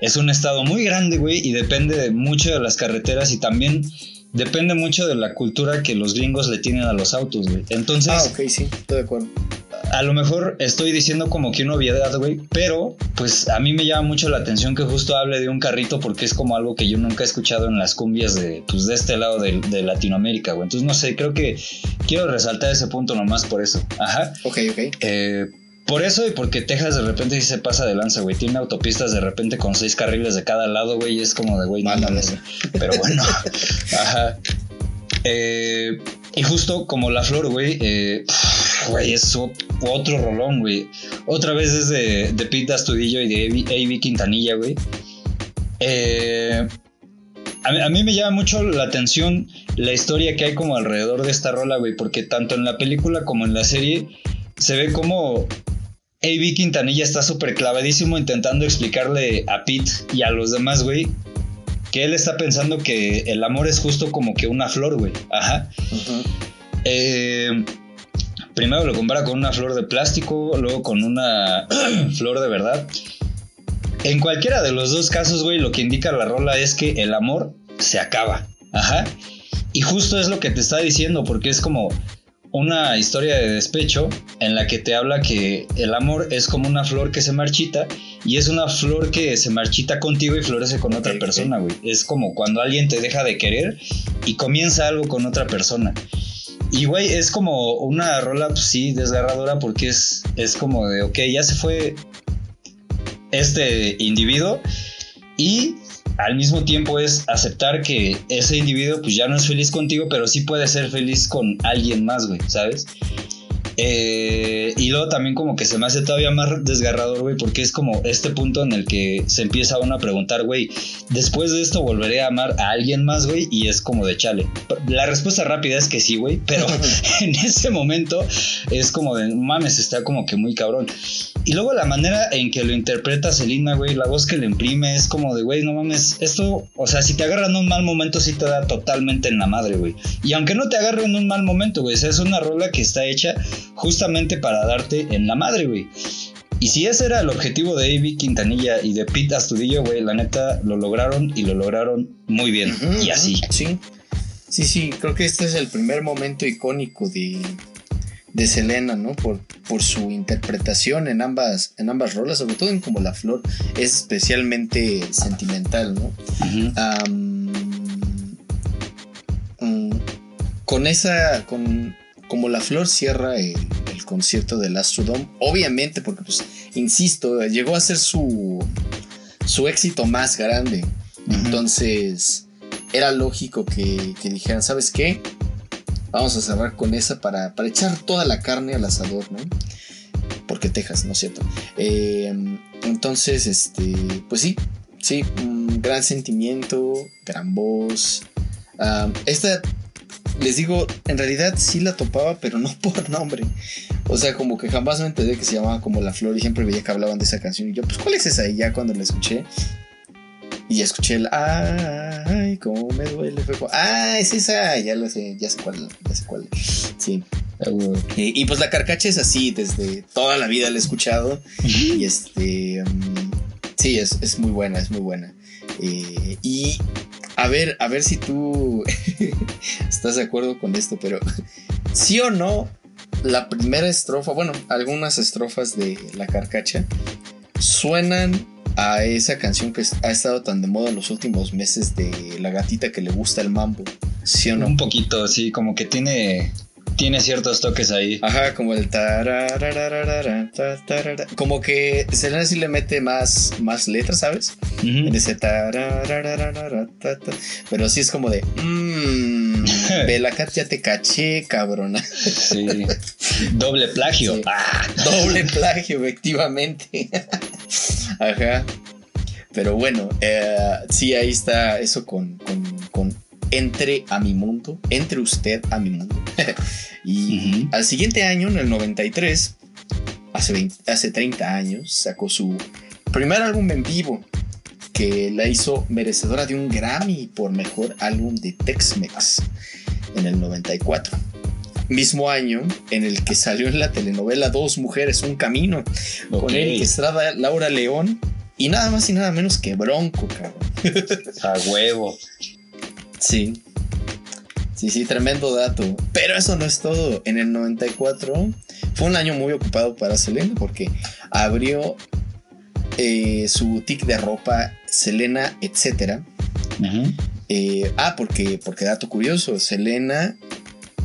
es un estado muy grande, güey, y depende de mucho de las carreteras y también depende mucho de la cultura que los gringos le tienen a los autos, güey. Entonces, Ah, ok, sí, estoy de acuerdo. A lo mejor estoy diciendo como que una obviedad, güey, pero pues a mí me llama mucho la atención que justo hable de un carrito porque es como algo que yo nunca he escuchado en las cumbias de, pues, de este lado de, de Latinoamérica, güey. Entonces, no sé, creo que quiero resaltar ese punto nomás por eso. Ajá. Ok, ok. Eh, por eso y porque Texas de repente sí se pasa de lanza, güey. Tiene autopistas de repente con seis carriles de cada lado, güey. Y es como de, güey, no mames. verga. Pero bueno. Ajá. Eh, y justo como la flor, güey. eh, Güey, es otro rolón, güey. Otra vez es de, de Pete Astudillo y de A.B. Quintanilla, güey. Eh, a, mí, a mí me llama mucho la atención la historia que hay como alrededor de esta rola, güey. Porque tanto en la película como en la serie se ve como A.B. Quintanilla está súper clavadísimo intentando explicarle a Pete y a los demás, güey, que él está pensando que el amor es justo como que una flor, güey. Ajá. Eh, primero lo compara con una flor de plástico, luego con una flor de verdad. En cualquiera de los dos casos, güey, lo que indica la rola es que el amor se acaba. Ajá. Y justo es lo que te está diciendo, porque es como una historia de despecho en la que te habla que el amor es como una flor que se marchita y es una flor que se marchita contigo y florece con otra persona, güey. Es como cuando alguien te deja de querer y comienza algo con otra persona. Y, güey, es como una rola, pues sí, desgarradora porque es, es como de, ok, ya se fue este individuo y al mismo tiempo es aceptar que ese individuo pues ya no es feliz contigo, pero sí puede ser feliz con alguien más, güey, ¿sabes? Eh, y luego también como que se me hace todavía más desgarrador, güey, porque es como este punto en el que se empieza uno a preguntar, güey, después de esto volveré a amar a alguien más, güey, y es como de chale. La respuesta rápida es que sí, güey, pero en ese momento es como de, mames, está como que muy cabrón. Y luego la manera en que lo interpreta Selena, güey, la voz que le imprime es como de, güey, no mames, esto, o sea, si te agarran un mal momento, sí te da totalmente en la madre, güey. Y aunque no te agarre en un mal momento, güey, o sea, es una rola que está hecha justamente para darte en la madre, güey. Y si ese era el objetivo de A.B. Quintanilla y de Pete Astudillo, güey, la neta lo lograron y lo lograron muy bien. Y así. Sí. Sí, sí, creo que este es el primer momento icónico de, de Selena, ¿no? Por, por su interpretación en ambas, en ambas rolas, sobre todo en Como la Flor, es especialmente sentimental, ¿no? Mm, con esa, con como la flor cierra el, el concierto del Astrodome, obviamente, porque pues, insisto, llegó a ser su, su éxito más grande. Entonces, era lógico que, que dijeran, ¿sabes qué? Vamos a cerrar con esa para, para echar toda la carne al asador, ¿no? Porque Texas, ¿no es cierto? Eh, entonces, este, pues sí, sí, un gran sentimiento, gran voz. Ah, esta, les digo, en realidad sí la topaba, pero no por nombre. O sea, como que jamás me enteré que se llamaba como La Flor y siempre veía que hablaban de esa canción. Y yo, pues, ¿cuál es esa? Y ya cuando la escuché, y ya escuché el ay, cómo me duele. Fue como, ah, es esa, ya lo sé, ya sé cuál, ya sé cuál. Sí. Y pues la carcacha es así, desde toda la vida la he escuchado. Y este. mm, sí, es, es muy buena, es muy buena. Eh, y a ver, a ver si tú estás de acuerdo con esto, pero sí o no, la primera estrofa, bueno, algunas estrofas de la carcacha suenan a esa canción que ha estado tan de moda en los últimos meses de la gatita que le gusta el mambo. ¿Sí o no? Un poquito, sí, como que tiene, tiene ciertos toques ahí. Ajá, como el tararararara. Como que Selena sí le mete más, más letras, ¿sabes? En Ujú. ese tararararara, ta, ta. Pero sí es como de Mmm, Belacat ya te caché, cabrona. Sí. Doble plagio. Sí. Ah. Doble plagio, efectivamente. Ajá. Pero bueno, eh, sí, ahí está eso con, con, con entre a mi mundo, entre usted a mi mundo. y al siguiente año, en el 93, hace, 20 hace 30 años, sacó su primer álbum en vivo, que la hizo merecedora de un Grammy por mejor álbum de Tex-Mex en el 94. Mismo año en el que salió en la telenovela Dos Mujeres, Un Camino, con Ok. Eric Estrada, Laura León y nada más y nada menos que Bronco, cabrón. A huevo. Sí. Sí, sí, tremendo dato. Pero eso no es todo. En el 94 fue un año muy ocupado para Selena porque abrió eh, su boutique de ropa Selena, etcétera. Ujú. Eh, ah, porque, porque dato curioso, Selena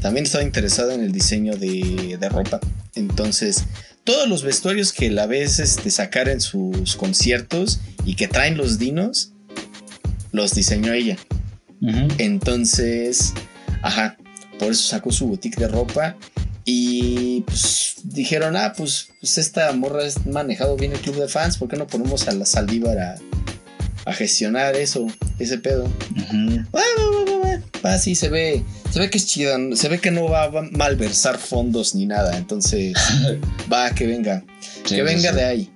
también estaba interesada en el diseño de, de ropa. Entonces, todos los vestuarios que la ves este, sacar en sus conciertos y que traen los dinos, los diseñó ella. Entonces, ajá, por eso sacó su boutique de ropa. Y pues dijeron, ah, pues, pues esta morra ha manejado bien el club de fans, ¿por qué no ponemos a la Saldívar a, a gestionar eso, ese pedo? Va, va, va, va, va, sí, se ve, se ve que es chida, se ve que no va a malversar fondos ni nada, entonces va, que venga, Sí, que venga sí. de ahí.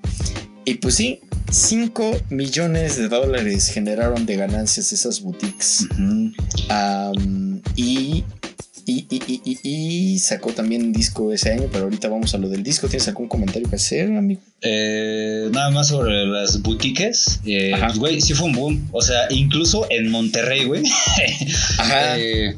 Y pues sí, 5 millones de dólares generaron de ganancias esas boutiques. Y, y, y, y- y sacó también un disco ese año, pero ahorita vamos a lo del disco. ¿Tienes algún comentario que hacer, amigo? Eh, nada más sobre las boutiques. Eh, pues, güey, sí fue un boom. O sea, incluso en Monterrey, güey. Ajá. eh,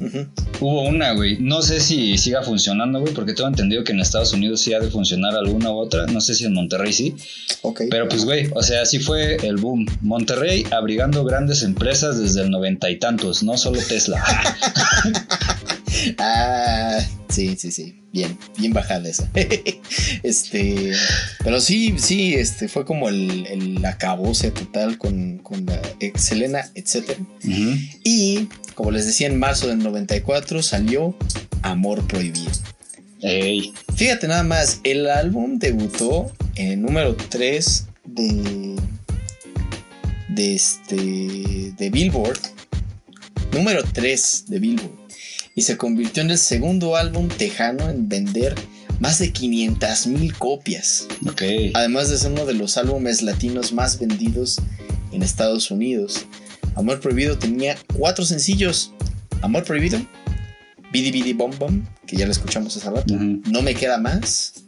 hubo una, güey. No sé si siga funcionando, güey, porque tengo entendido que en Estados Unidos sí ha de funcionar alguna u otra. No sé si en Monterrey sí. Ok. Pero pues, güey, o sea, sí fue el boom. Monterrey abrigando grandes empresas desde el noventa y tantos, no solo Tesla. Ah, sí, sí, sí. Bien, bien bajada esa. este, pero sí, sí, este fue como el, el acabose total con, con la ex Selena, etc. Y, como les decía, en marzo del 94 salió Amor Prohibido. Ey. Fíjate nada más, el álbum debutó en el número 3 de. de este. de Billboard. Número 3 de Billboard. Y se convirtió en el segundo álbum tejano en vender más de 500 mil copias. Ok. Además de ser uno de los álbumes latinos más vendidos en Estados Unidos. Amor Prohibido tenía cuatro sencillos. Amor Prohibido, Bidi Bidi Bom Bom, que ya lo escuchamos hace rato. No me queda más.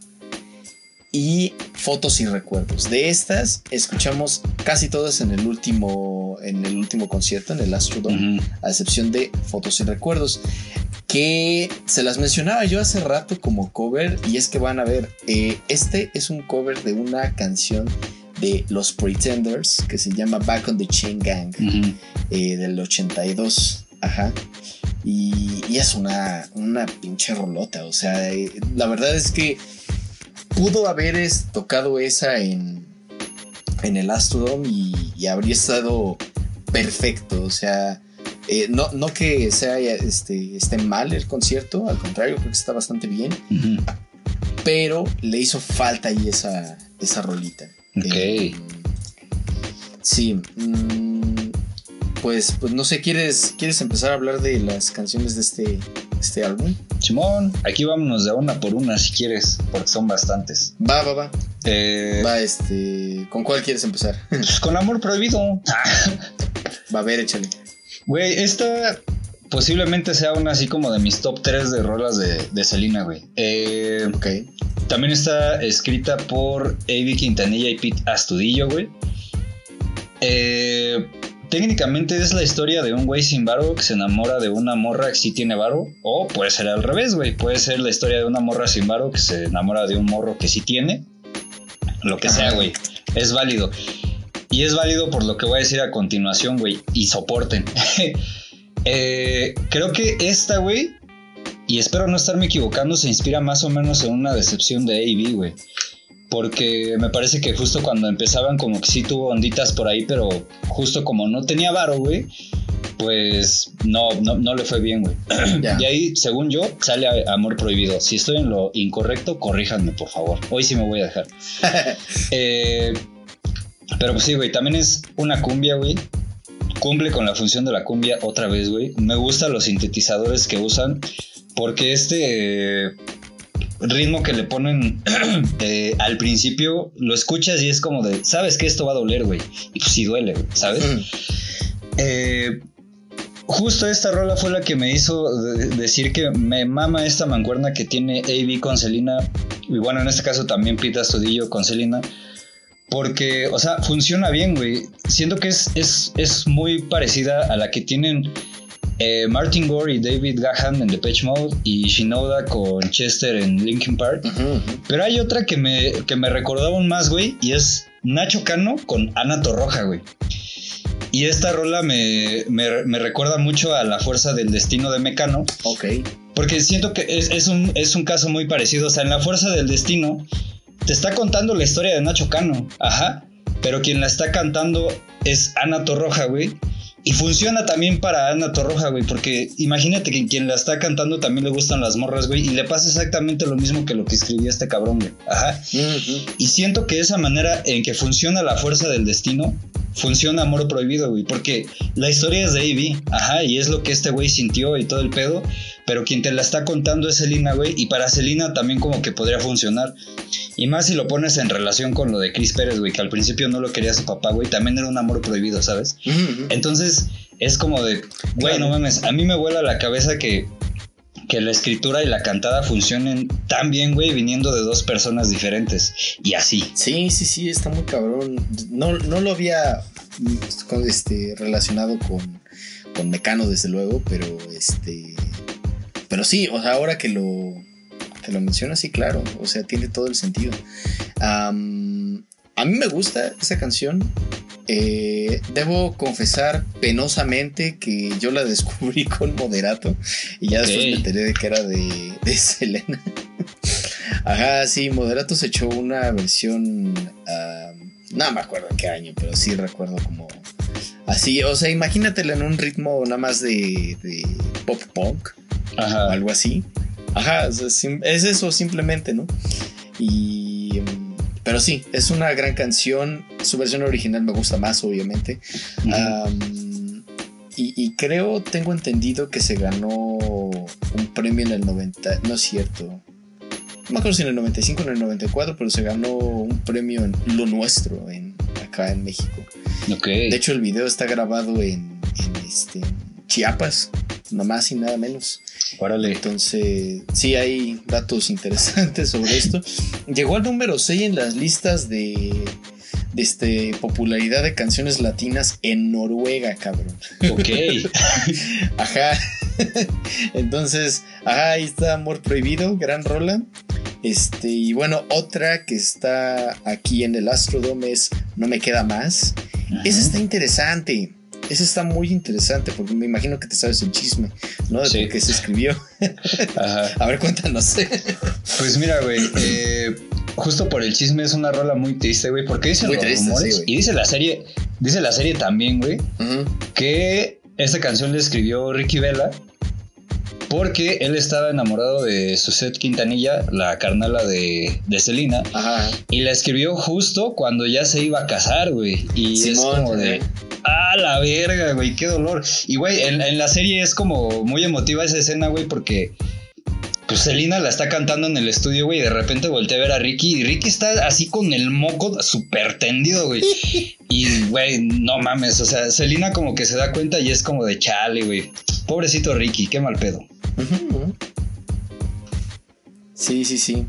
Y fotos y recuerdos. De estas escuchamos casi todas en el último, en el último concierto, en el Astrodome, Ujú. a excepción de fotos y recuerdos. Que se las mencionaba yo hace rato como cover. Y es que van a ver, eh, este es un cover de una canción de los Pretenders que se llama Back on the Chain Gang Ujú. eh, del 82. Ajá. Y, y es una, una pinche rolota. O sea, eh, la verdad es que pudo haber es- tocado esa en, en el Astrodome y, y habría estado perfecto. O sea, eh, no, no que sea este, esté mal el concierto, al contrario, creo que está bastante bien. Pero le hizo falta ahí esa, esa rolita. Ok. Eh, sí. mm, pues, pues no sé, ¿quieres, ¿quieres empezar a hablar de las canciones de este, este álbum? Simón, aquí vámonos de una por una si quieres, porque son bastantes. Va, va, va. Eh, Va, este. ¿Con cuál quieres empezar? pues con amor prohibido. va, a ver, échale. Güey, esta posiblemente sea una así como de mis top 3 de rolas de, de Selena, güey. Eh, Ok. también está escrita por Avi Quintanilla y Pete Astudillo, güey. Eh, técnicamente es la historia de un güey sin varo que se enamora de una morra que sí tiene varo. O puede ser al revés, güey. Puede ser la historia de una morra sin varo que se enamora de un morro que sí tiene. Lo que sea, güey. Es válido. Y es válido por lo que voy a decir a continuación, güey. Y soporten. Eh, creo que esta, güey, y espero no estarme equivocando, se inspira más o menos en una decepción de A.B., güey. Porque me parece que justo cuando empezaban como que sí tuvo onditas por ahí, pero justo como no tenía varo, güey, pues no, no, no le fue bien, güey. Y ahí, según yo, sale Amor Prohibido. Si estoy en lo incorrecto, corríjanme, por favor. Hoy sí me voy a dejar. Eh, pero pues sí, güey, también es una cumbia, güey. Cumple con la función de la cumbia otra vez, güey. Me gustan los sintetizadores que usan porque este eh, ritmo que le ponen eh, al principio lo escuchas y es como de, sabes que esto va a doler, güey. Y pues sí duele, güey, ¿sabes? Mm. Eh, justo esta rola fue la que me hizo de- decir que me mama esta mancuerna que tiene AB con Selena. Y bueno, en este caso también Pete Astudillo con Selena. Porque, o sea, funciona bien, güey. Siento que es, es, es muy parecida a la que tienen eh, Martin Gore y David Gahan en Depeche Mode y Shinoda con Chester en Linkin Park. Pero hay otra que me, que me recordaba aún más, güey, y es Nacho Cano con Ana Torroja, güey. Y esta rola me, me- me recuerda mucho a la fuerza del destino de Mecano, Ok. porque siento que es, es un, es un caso muy parecido. O sea, en la fuerza del destino te está contando la historia de Nacho Cano, ajá, pero quien la está cantando es Ana Torroja, güey. Y funciona también para Ana Torroja, güey, porque imagínate que quien la está cantando también le gustan las morras, güey, y le pasa exactamente lo mismo que lo que escribía este cabrón, güey. Ajá. Y siento que esa manera en que funciona la fuerza del destino, funciona Amor Prohibido, güey. Porque la historia es de Ivy, ajá, y es lo que este güey sintió y todo el pedo. Pero quien te la está contando es Selina, güey. Y para Selina también como que podría funcionar. Y más si lo pones en relación con lo de Chris Pérez, güey, que al principio no lo quería su papá, güey. También era un amor prohibido, ¿sabes? Entonces es como de, güey, no mames, a mí me vuela la cabeza que, que la escritura y la cantada funcionen tan bien, güey, viniendo de dos personas diferentes. Y así. Sí, sí, sí, está muy cabrón. No, no lo había mm, este, relacionado con, con Mecano, desde luego, pero este. Pero sí, o sea, ahora que lo, que lo mencionas, sí, claro. O sea, tiene todo el sentido. A mí me gusta esa canción. Eh, debo confesar penosamente que yo la descubrí con Moderato y ya después me enteré de que era de, de Selena. Ajá, sí, Moderato se echó una versión. ah, no me acuerdo en qué año, pero sí recuerdo como. Así, o sea, imagínatela en un ritmo nada más de, de pop punk o Ajá. algo así. Ajá, o sim- es eso simplemente, ¿no? Y. Pero sí, es una gran canción. Su versión original me gusta más, obviamente. Y, y creo, tengo entendido que se ganó un premio en el 90. No es cierto. No me acuerdo si en el 95 o en el 94, pero se ganó un premio en Lo Nuestro, en, acá en México. ok. De hecho, el video está grabado en, en, este, Chiapas, nada más y nada menos. Órale. Entonces, sí hay datos interesantes sobre esto. Llegó al número 6 en las listas de, de este, popularidad de canciones latinas en Noruega, cabrón. Ok. Ajá. Entonces, ajá, ahí está Amor Prohibido, gran rola. Este, y bueno, otra que está aquí en el Astrodome es No me queda más. Esa está interesante. Esa está muy interesante porque me imagino que te sabes el chisme, ¿no? De Sí. por qué se escribió. Ajá. A ver, cuéntanos. Pues mira, güey, eh, justo por el chisme es una rola muy triste, güey, porque dicen Muy los triste, rumores sí, y dice la serie, dice la serie también, güey, que esta canción le escribió Ricky Vela porque él estaba enamorado de Suzette Quintanilla, la carnala de, de Selena, Ajá. y la escribió justo cuando ya se iba a casar, güey. Y es como de, ah, la verga, güey, qué dolor. Y, güey, en, en la serie es como muy emotiva esa escena, güey, porque pues Selena la está cantando en el estudio, güey, y de repente voltea a ver a Ricky y Ricky está así con el moco súper tendido, güey. Y, güey, no mames, o sea, Selena como que se da cuenta y es como de chale, güey. Pobrecito Ricky, qué mal pedo. Sí, sí, sí.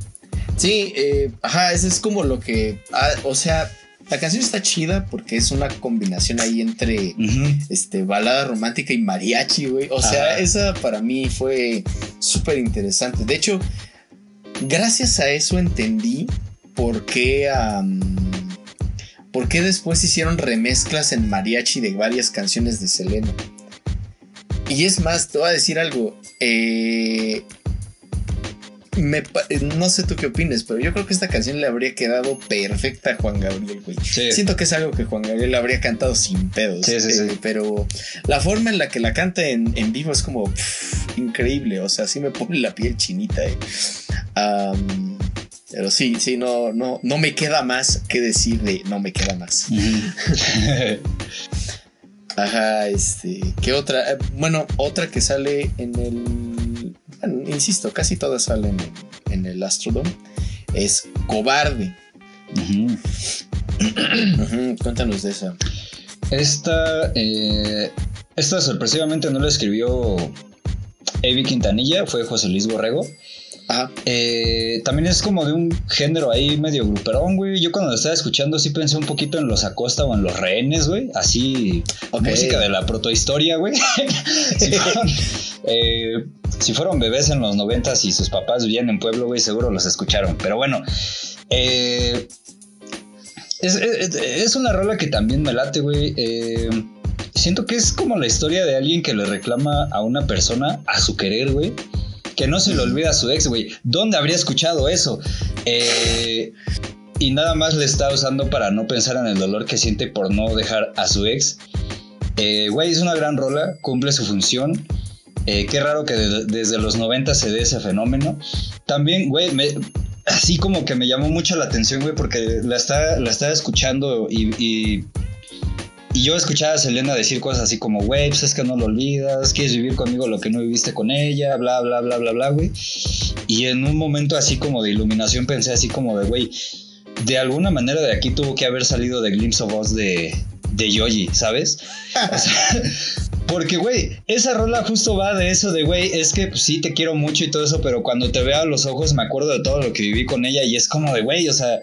Sí, eh, ajá, eso es como lo que. ah, o sea, la canción está chida porque es una combinación ahí entre este, balada romántica y mariachi, güey. O sea, esa para mí fue súper interesante. De hecho, gracias a eso entendí por qué. por qué después hicieron remezclas en mariachi de varias canciones de Selena. Y es más, te voy a decir algo. Eh, me eh, no sé tú qué opines, pero yo creo que esta canción le habría quedado perfecta a Juan Gabriel, güey. Sí. Siento que es algo que Juan Gabriel habría cantado sin pedos. Sí, sí, eh. Pero la forma en la que la canta en, en vivo es como pff, increíble. O sea, sí me pone la piel chinita. eh. Pero sí, sí, no, no, no me queda más que decir de no me queda más. Ajá, este. ¿Qué otra? Eh, bueno, otra que sale en el. bueno, insisto, casi todas salen en, en el Astrodome. Es Cobarde. Ujú, cuéntanos de esa. Esta, eh, esta sorpresivamente no la escribió Avi Quintanilla, fue José Luis Borrego. Ajá. Eh, también es como de un género ahí medio gruperón, güey. Yo cuando lo estaba escuchando sí pensé un poquito en los Acosta o en los rehenes, güey. Así, música de la protohistoria, güey. si, fueron, eh, si fueron bebés en los noventas y sus papás vivían en pueblo, güey, seguro los escucharon. Pero bueno, eh, es, es- es una rola que también me late, güey. Eh, siento que es como la historia de alguien que le reclama a una persona a su querer, güey. Que no se le olvida a su ex, güey. ¿Dónde habría escuchado eso? Eh, y nada más le está usando para no pensar en el dolor que siente por no dejar a su ex. Eh, Güey, es una gran rola, cumple su función. Eh, qué raro que de- desde los 90 se dé ese fenómeno. También, güey, así como que me llamó mucho la atención, güey, porque la, está, la estaba escuchando y, y yo escuchaba a Selena decir cosas así como, güey, pues es que no lo olvidas, quieres vivir conmigo lo que no viviste con ella, bla, bla, bla, bla, bla, güey. Y en un momento así como de iluminación pensé así como de, güey, de alguna manera de aquí tuvo que haber salido de Glimpse of Us de, de Yoji, ¿sabes? O sea, porque, güey, esa rola justo va de eso de, güey, es que pues, sí te quiero mucho y todo eso, pero cuando te veo a los ojos me acuerdo de todo lo que viví con ella y es como de, güey, o sea,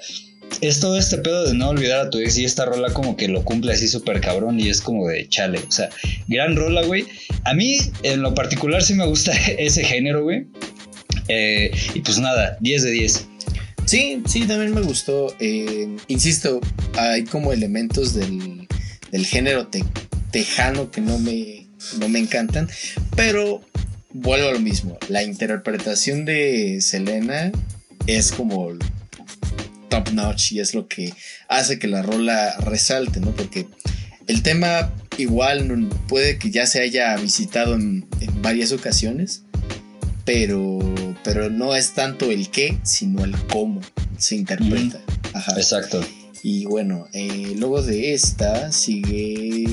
es todo este pedo de no olvidar a tu ex y esta rola como que lo cumple así súper cabrón y es como de chale, o sea, gran rola, güey. A mí en lo particular sí me gusta ese género, güey. Eh, y pues nada, 10 de 10. Sí, sí, también me gustó. Eh, insisto, hay como elementos del, del género te- tejano que no me, no me encantan, pero vuelvo a lo mismo. La interpretación de Selena es como top notch y es lo que hace que la rola resalte, ¿no? Porque el tema igual puede que ya se haya visitado en, en varias ocasiones, pero, pero no es tanto el qué, sino el cómo se interpreta. Ajá. Exacto. Y bueno, eh, luego de esta sigue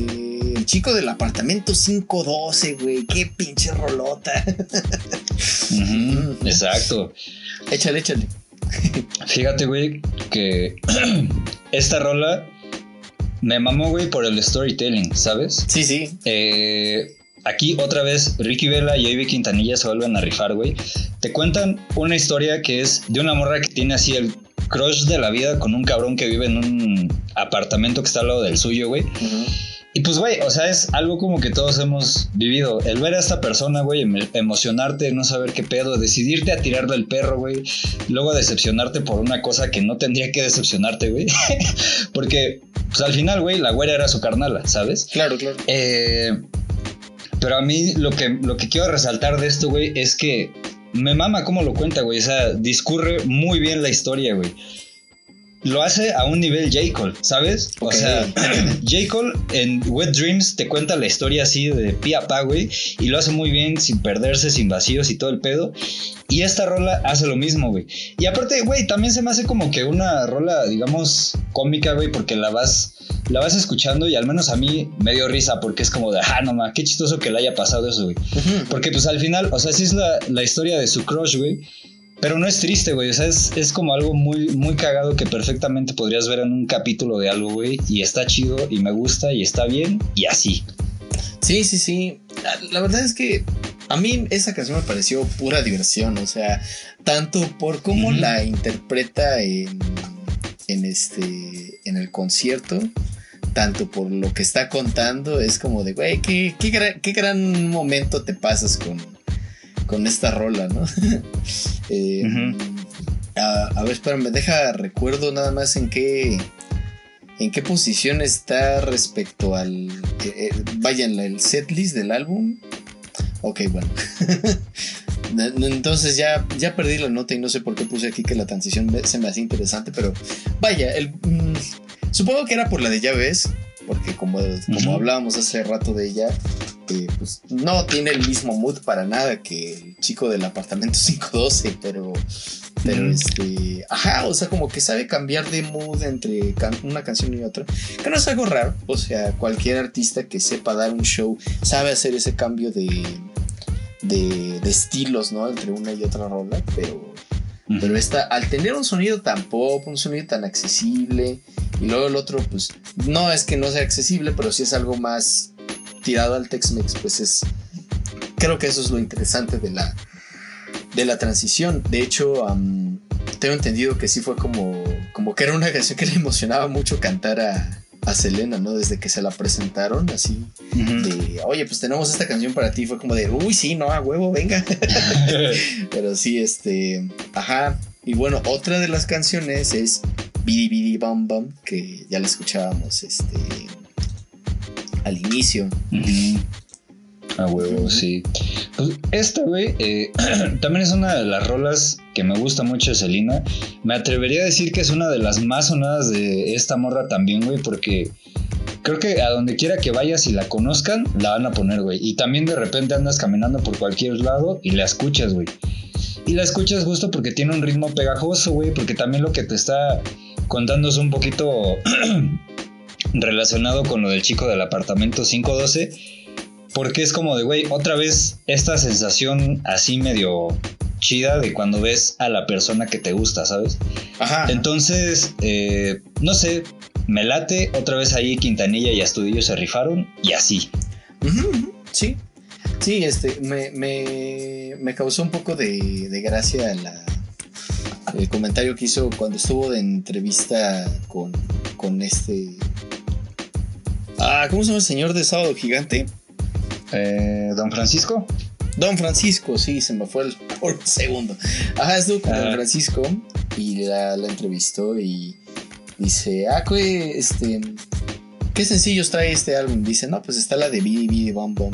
el chico del apartamento 512, güey. Qué pinche rolota. Exacto. échale, échale. Fíjate, güey, que esta rola me mamó, güey, por el storytelling, ¿sabes? Sí, sí. Eh, aquí otra vez Ricky Vela y Ivy Quintanilla se vuelven a rifar, güey. Te cuentan una historia que es de una morra que tiene así el crush de la vida con un cabrón que vive en un apartamento que está al lado del suyo, güey. Y pues, güey, o sea, es algo como que todos hemos vivido. El ver a esta persona, güey, em- emocionarte, no saber qué pedo, decidirte a tirar del perro, güey. Luego decepcionarte por una cosa que no tendría que decepcionarte, güey. Porque, pues al final, güey, la güera era su carnala, ¿sabes? Claro, claro. Eh, pero a mí lo que, lo que quiero resaltar de esto, güey, es que me mama cómo lo cuenta, güey. O sea, discurre muy bien la historia, güey. Lo hace a un nivel J. Cole, ¿sabes? Ok. O sea, J. Cole en Wet Dreams te cuenta la historia así de pi a pa, güey. Y lo hace muy bien, sin perderse, sin vacíos y todo el pedo. Y esta rola hace lo mismo, güey. Y aparte, güey, también se me hace como que una rola, digamos, cómica, güey, porque la vas, la vas escuchando y al menos a mí me dio risa porque es como de, ah, no ma, qué chistoso que le haya pasado eso, güey. Ujú. Porque pues al final, o sea, sí es la, la historia de su crush, güey. Pero no es triste, güey. O sea, es, es como algo muy, muy cagado que perfectamente podrías ver en un capítulo de algo, güey. Y está chido y me gusta y está bien y así. Sí, sí, sí. La, la verdad es que a mí esa canción me pareció pura diversión. O sea, tanto por cómo la interpreta en, en este. en el concierto. Tanto por lo que está contando, es como de, güey, qué, qué, gran, qué gran momento te pasas con, con esta rola, ¿no? Eh, a, a ver, espérame, deja, recuerdo nada más en qué, en qué posición está respecto al, eh, eh, vaya, en la- el setlist del álbum. Ok, bueno. Entonces ya, ya perdí la nota y no sé por qué puse aquí que la transición se me hacía interesante, pero vaya, el, mm, supongo que era por la de ya ves, porque como, hablábamos hace rato de ella, eh, pues no tiene el mismo mood para nada que el chico del apartamento 512, pero, pero este, ajá, o sea, como que sabe cambiar de mood entre can- una canción y otra, que no es algo raro, o sea, cualquier artista que sepa dar un show sabe hacer ese cambio de, de, de estilos, ¿no? Entre una y otra rola, pero, pero esta, al tener un sonido tan pop, un sonido tan accesible, y luego el otro, pues, no es que no sea accesible, pero sí es algo más tirado al Tex-Mex, pues es, creo que eso es lo interesante de la, de la transición. De hecho, am, tengo entendido que sí fue como, como que era una canción que le emocionaba mucho cantar a, a Selena, ¿no? Desde que se la presentaron, así, de, oye, pues tenemos esta canción para ti, fue como de, uy, sí, no, a huevo, venga. Pero sí, este, ajá. Y bueno, otra de las canciones es Bidi Bidi Bam Bam, que ya la escuchábamos, este, al inicio. A huevo, sí. Pues esta, güey, eh, también es una de las rolas que me gusta mucho de Selena. Me atrevería a decir que es una de las más sonadas de esta morra también, güey, porque creo que a donde quiera que vayas y la conozcan, la van a poner, güey. Y también de repente andas caminando por cualquier lado y la escuchas, güey. Y la escuchas justo porque tiene un ritmo pegajoso, güey, porque también lo que te está contando es un poquito relacionado con lo del chico del apartamento 512. Porque es como de, güey, otra vez esta sensación así medio chida de cuando ves a la persona que te gusta, ¿sabes? Ajá. Entonces, eh, no sé, me late, otra vez ahí Quintanilla y Astudillo se rifaron y así. Sí. Sí, este, me, me, me causó un poco de, de gracia la, el comentario que hizo cuando estuvo de entrevista con, con este... Ah, ¿cómo se llama el señor de Sábado Gigante? Eh, Don Francisco. Don Francisco, sí, se me fue el, por un segundo. Ajá, estuvo con. Don Francisco y la, la entrevistó y dice, ah, ¿qué, este, ¿qué sencillos trae este álbum? Dice, no, pues está la de Bidi Bidi Bom Bom.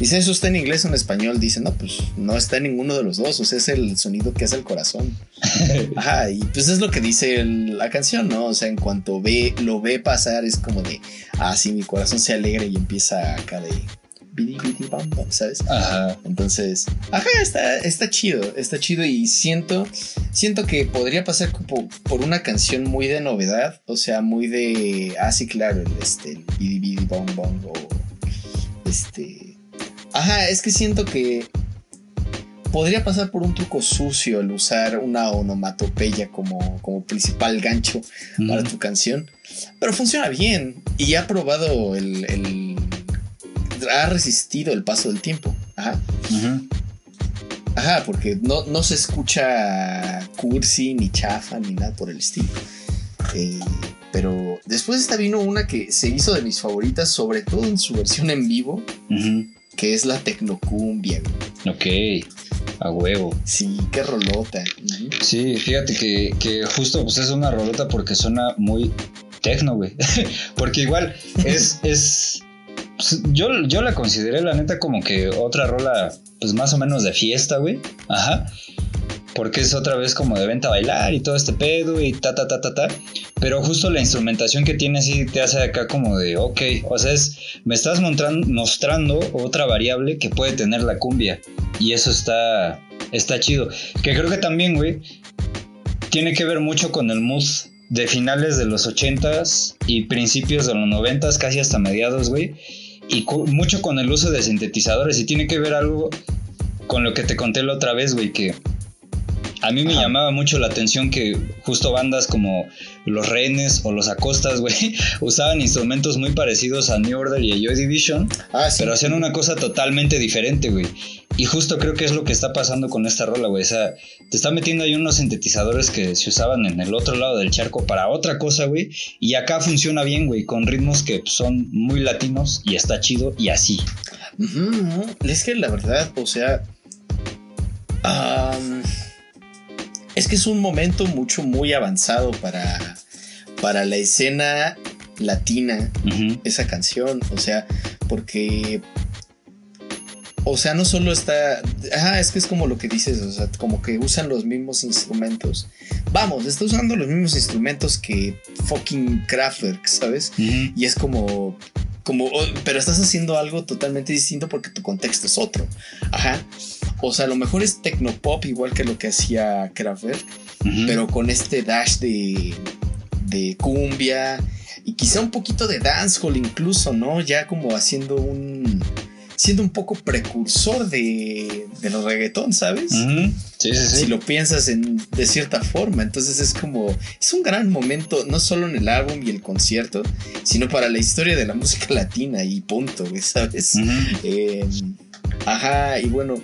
Dice, ¿eso está en inglés o en español? Dice, no, pues no está en ninguno de los dos, o sea, es el sonido que hace el corazón. Ajá, y pues es lo que dice el- la canción, ¿no? O sea, en cuanto ve, lo ve pasar, es como de, ah, sí, mi corazón se alegra y empieza acá de ¿sabes? Ajá. Entonces, ajá, está, está chido, está chido y siento, siento que podría pasar como por una canción muy de novedad, o sea, muy de, ah, sí, claro, el, este, el bidi bidi bom bom o este, ajá, es que siento que podría pasar por un truco sucio el usar una onomatopeya como, como principal gancho para tu canción. Pero funciona bien. Y ha probado el. el- ha resistido el paso del tiempo. Ajá. Ujú. Ajá, porque no, no se escucha cursi, ni chafa, ni nada por el estilo. Eh, pero después esta vino una que se hizo de mis favoritas, sobre todo en su versión en vivo, Ujú. Que es la Tecnocumbia. güey. Ok. A huevo. Sí, qué rolota. Sí, fíjate que, que justo pues es una rolota porque suena muy tecno, güey. porque igual es, es pues, yo, yo la consideré la neta como que otra rola pues más o menos de fiesta, güey. Ajá. Porque es otra vez como de venta a bailar y todo este pedo y ta, ta, ta, ta, ta. Pero justo la instrumentación que tiene sí te hace acá como de, ok, o sea, es, me estás mostrando otra variable que puede tener la cumbia. Y eso está, está chido. Que creo que también, güey, tiene que ver mucho con el mood de finales de los 80s y principios de los 90s, casi hasta mediados, güey. Y mucho con el uso de sintetizadores. Y tiene que ver algo con lo que te conté la otra vez, güey, que a mí me Ajá. llamaba mucho la atención que justo bandas como Los Rehenes o Los Acostas, güey, usaban instrumentos muy parecidos a New Order y a Joy Division, Ah, sí. pero hacían una cosa totalmente diferente, güey. Y justo creo que es lo que está pasando con esta rola, güey. O sea, te está metiendo ahí unos sintetizadores que se usaban en el otro lado del charco para otra cosa, güey. Y acá funciona bien, güey, con ritmos que son muy latinos y está chido y así. Es que la verdad, o sea. Es que es un momento mucho, muy avanzado para, para la escena latina, esa canción. O sea, porque. o sea, no solo está. Ajá, es que es como lo que dices, o sea, como que usan los mismos instrumentos. Vamos, está usando los mismos instrumentos que fucking Kraftwerk, ¿sabes? Y es como. Como, pero estás haciendo algo totalmente distinto porque tu contexto es otro. Ajá. O sea, a lo mejor es tecnopop igual que lo que hacía Kraftwerk, pero con este dash de, de cumbia y quizá un poquito de dancehall incluso, ¿no? Ya como haciendo un siendo un poco precursor de, de los reggaetón, ¿sabes? sí, sí, sí. Si lo piensas en, de cierta forma. Entonces es como, es un gran momento, no solo en el álbum y el concierto, sino para la historia de la música latina y punto, ¿sabes? Em, ajá, y bueno,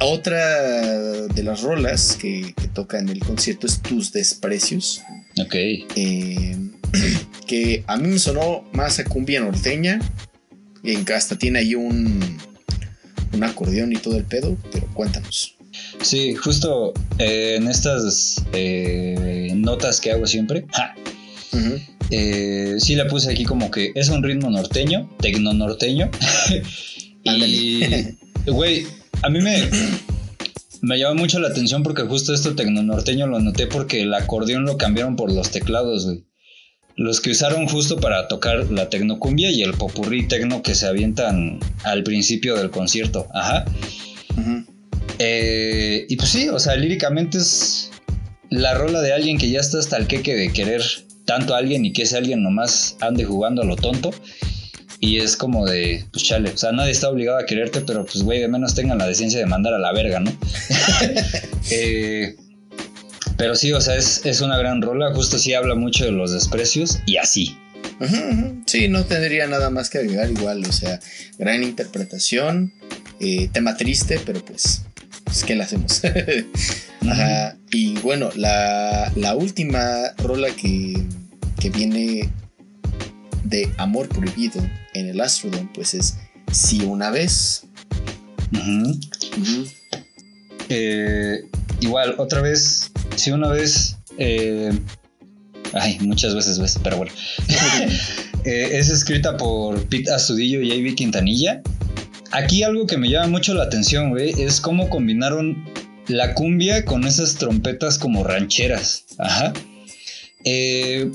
otra de las rolas que, que, toca en el concierto es Tus Desprecios. Ok. Em, que a mí me sonó más a cumbia norteña en hasta tiene ahí un, un acordeón y todo el pedo, pero cuéntanos. Sí, justo eh, en estas eh, notas que hago siempre, eh, sí la puse aquí como que es un ritmo norteño, tecno norteño. y, güey, a mí me, me llama mucho la atención porque justo esto tecno norteño lo noté porque el acordeón lo cambiaron por los teclados, güey los que usaron justo para tocar la tecnocumbia y el popurrí tecno que se avientan al principio del concierto. Ajá. Eh, y pues sí, o sea, líricamente es la rola de alguien que ya está hasta el queque de querer tanto a alguien y que ese alguien nomás ande jugando a lo tonto. Y es como de, pues chale, o sea, nadie está obligado a quererte, pero pues güey, de menos tengan la decencia de mandar a la verga, ¿no? eh, pero sí, o sea, es, una gran rola. Justo sí habla mucho de los desprecios y así. Sí, no tendría nada más que agregar igual. O sea, gran interpretación. Eh, tema triste, pero pues, pues ¿qué le hacemos? Ajá. Y bueno, la, última rola que, que viene de Amor Prohibido en el Astrodome, pues es Si una vez. Eh, igual, otra vez si una vez, eh, ay, muchas veces ves, pero bueno, eh, es escrita por Pete Astudillo y Ivy Quintanilla. Aquí algo que me llama mucho la atención, güey, es cómo combinaron la cumbia con esas trompetas como rancheras. Ajá. Eh,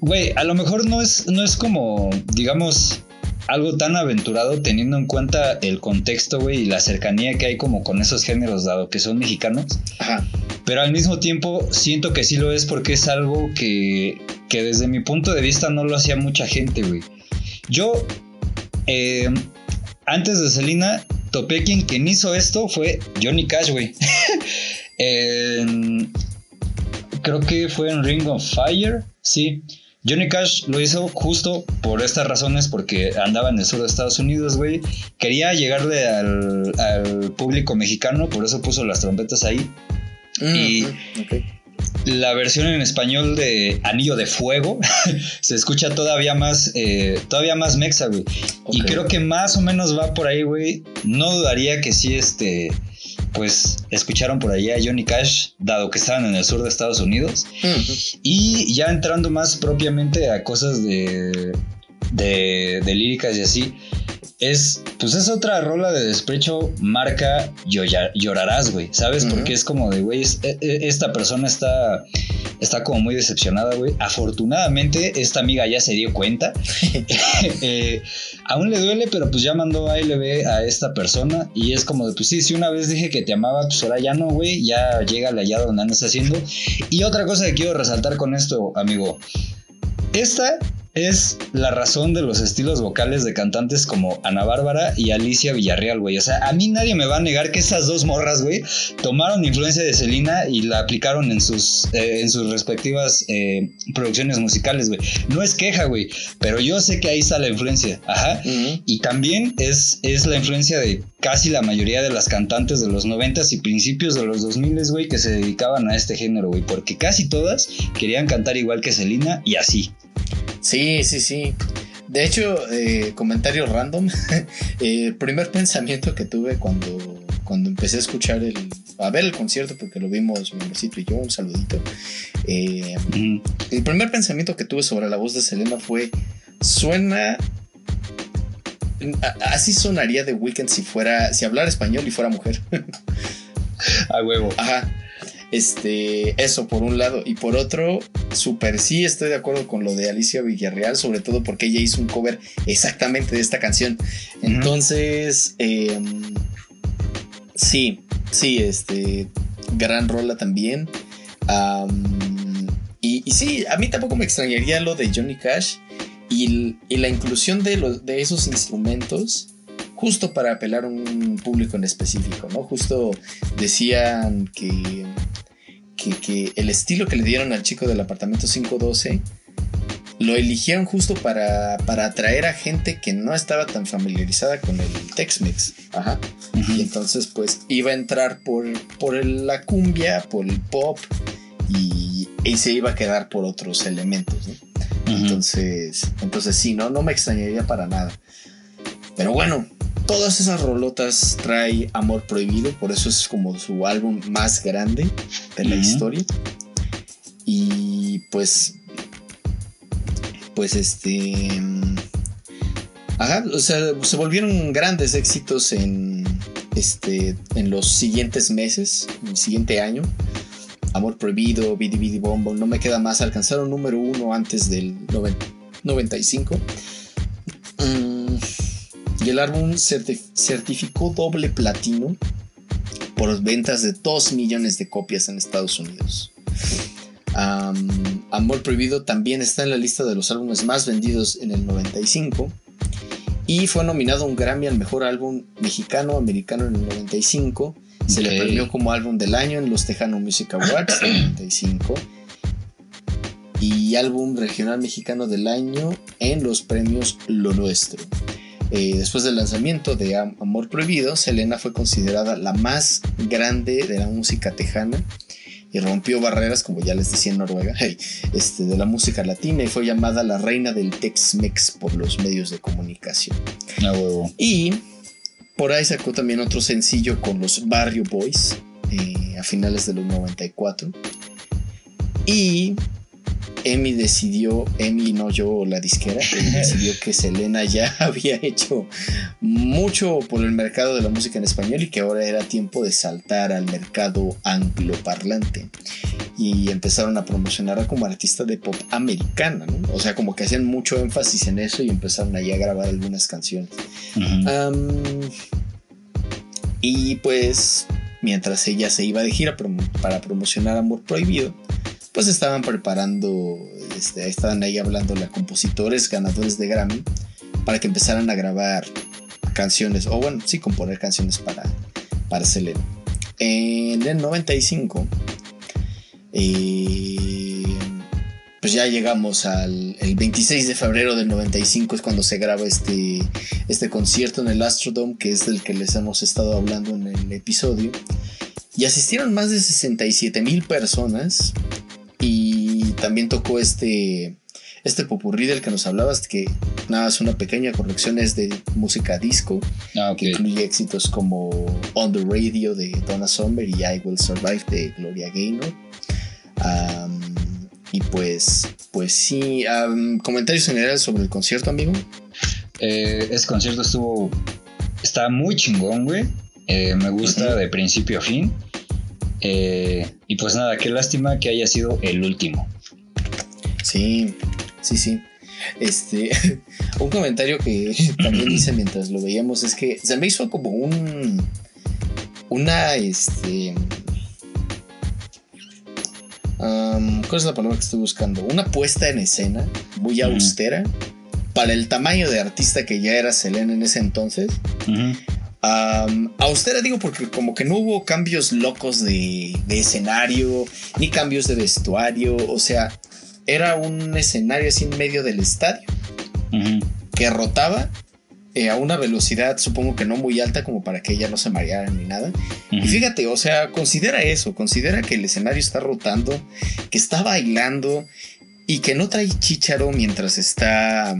güey, a lo mejor no es, no es como, digamos, algo tan aventurado teniendo en cuenta el contexto, güey, y la cercanía que hay como con esos géneros, dado que son mexicanos. Ajá. Pero al mismo tiempo siento que sí lo es porque es algo que, que desde mi punto de vista no lo hacía mucha gente, güey. Yo, eh, antes de Selena, topé quien, quien hizo esto fue Johnny Cash, güey. creo que fue en Ring of Fire, sí. Johnny Cash lo hizo justo por estas razones, porque andaba en el sur de Estados Unidos, güey. Quería llegarle al, al público mexicano, por eso puso las trompetas ahí. Mm, y la versión en español de Anillo de Fuego se escucha todavía más, eh, todavía más mexa, güey. Y creo que más o menos va por ahí, güey. No dudaría que sí, este, pues escucharon por allá a Johnny Cash, dado que estaban en el sur de Estados Unidos. Y ya entrando más propiamente a cosas de, de, de líricas y así es, pues es otra rola de desprecio marca llorarás, güey, ¿sabes? Porque es como de, güey, e, e, esta persona está, está como muy decepcionada, güey. Afortunadamente, esta amiga ya se dio cuenta. Eh, aún le duele, pero pues ya mandó a LB a esta persona y es como de, pues sí, si una vez dije que te amaba, pues ahora ya no, güey, ya llega allá donde andas haciendo. Y otra cosa que quiero resaltar con esto, amigo. Esta es la razón de los estilos vocales de cantantes como Ana Bárbara y Alicia Villarreal, güey. O sea, a mí nadie me va a negar que esas dos morras, güey, tomaron influencia de Selena y la aplicaron en sus, eh, en sus respectivas eh, producciones musicales, güey. No es queja, güey, pero yo sé que ahí está la influencia. Ajá. Y también es, es la influencia de casi la mayoría de las cantantes de los noventas y principios de los 2000, güey, que se dedicaban a este género, güey, porque casi todas querían cantar igual que Selena y así. Sí, sí, sí. De hecho, eh, comentario random. el primer pensamiento que tuve cuando, cuando empecé a escuchar el. a ver el concierto, porque lo vimos mi besito y yo, un saludito. Eh, el primer pensamiento que tuve sobre la voz de Selena fue. Suena así sonaría The Weeknd si fuera, si hablara español y fuera mujer. A huevo. Ajá. Este, eso por un lado. Y por otro, súper sí estoy de acuerdo con lo de Alicia Villarreal, sobre todo porque ella hizo un cover exactamente de esta canción. Entonces, eh, sí, sí, este, gran rola también. Am, y, y sí, a mí tampoco me extrañaría lo de Johnny Cash y, y la inclusión de, los, de esos instrumentos justo para apelar a un público en específico, ¿no? Justo decían que, que, que el estilo que le dieron al chico del apartamento 512 lo eligieron justo para, para atraer a gente que no estaba tan familiarizada con el Tex-Mex. Ajá. Y entonces, pues iba a entrar por, por el- la cumbia, por el pop y, y se iba a quedar por otros elementos. Entonces, entonces sí, no, no me extrañaría para nada. Pero bueno, todas esas rolotas trae Amor Prohibido, por eso es como su álbum más grande de la historia. Y pues, pues este, mm, ajá, o sea, se volvieron grandes éxitos en, este, en los siguientes meses, en el siguiente año. Amor Prohibido, Bidi Bidi Bom Bom, no me queda más. Alcanzaron número uno antes del noven- 95. Y el álbum certi- certificó doble platino por ventas de 2 millones de copias en Estados Unidos. Am, Amor Prohibido también está en la lista de los álbumes más vendidos en el 95 y fue nominado a un Grammy al mejor álbum mexicano-americano en el 95. Se le premió como álbum del año en los Tejano Music Awards del 95 y álbum regional mexicano del año en los premios Lo Nuestro. Eh, después del lanzamiento de Am- Amor Prohibido, Selena fue considerada la más grande de la música tejana y rompió barreras, como ya les decía en Noruega, hey, este, de la música latina y fue llamada la reina del Tex-Mex por los medios de comunicación. Huevo. Y por ahí sacó también otro sencillo con los Barrio Boys eh, a finales de los 94. Y Emi decidió, Emi no yo la disquera, Emi decidió que Selena ya había hecho mucho por el mercado de la música en español y que ahora era tiempo de saltar al mercado angloparlante. Y empezaron a promocionarla como artista de pop americana, ¿no? O sea, como que hacían mucho énfasis en eso y empezaron ahí a grabar algunas canciones. Y pues, mientras ella se iba de gira para promocionar Amor Prohibido, pues estaban preparando, este, estaban ahí hablándole a compositores ganadores de Grammy para que empezaran a grabar canciones, o bueno, sí, componer canciones para, para Selena. En el 95, eh, pues ya llegamos al el 26 de febrero del 95 es cuando se graba este, este concierto en el Astrodome, que es del que les hemos estado hablando en el episodio. Y asistieron más de 67 mil personas. Y también tocó este, este popurrí del que nos hablabas, que nada, es una pequeña corrección, es de música disco, Ah, ok. que incluye éxitos como On the Radio de Donna Summer y I Will Survive de Gloria Gaynor. Y pues, pues sí, comentarios generales sobre el concierto, amigo. Eh, ese concierto estuvo. Está muy chingón, güey. Eh, me gusta de principio a fin. Eh, y pues nada, qué lástima que haya sido el último. Sí, sí, sí. Este, un comentario que también hice mientras lo veíamos es que se me hizo como un, una, este, ¿cuál es la palabra que estoy buscando? Una puesta en escena muy austera para el tamaño de artista que ya era Selena en ese entonces. Ujú. Am, austera digo porque como que no hubo cambios locos de, de escenario, ni cambios de vestuario, o sea, era un escenario así en medio del estadio que rotaba eh, a una velocidad supongo que no muy alta como para que ella no se mareara ni nada. Y fíjate, o sea, considera eso, considera que el escenario está rotando, que está bailando y que no trae chícharo mientras está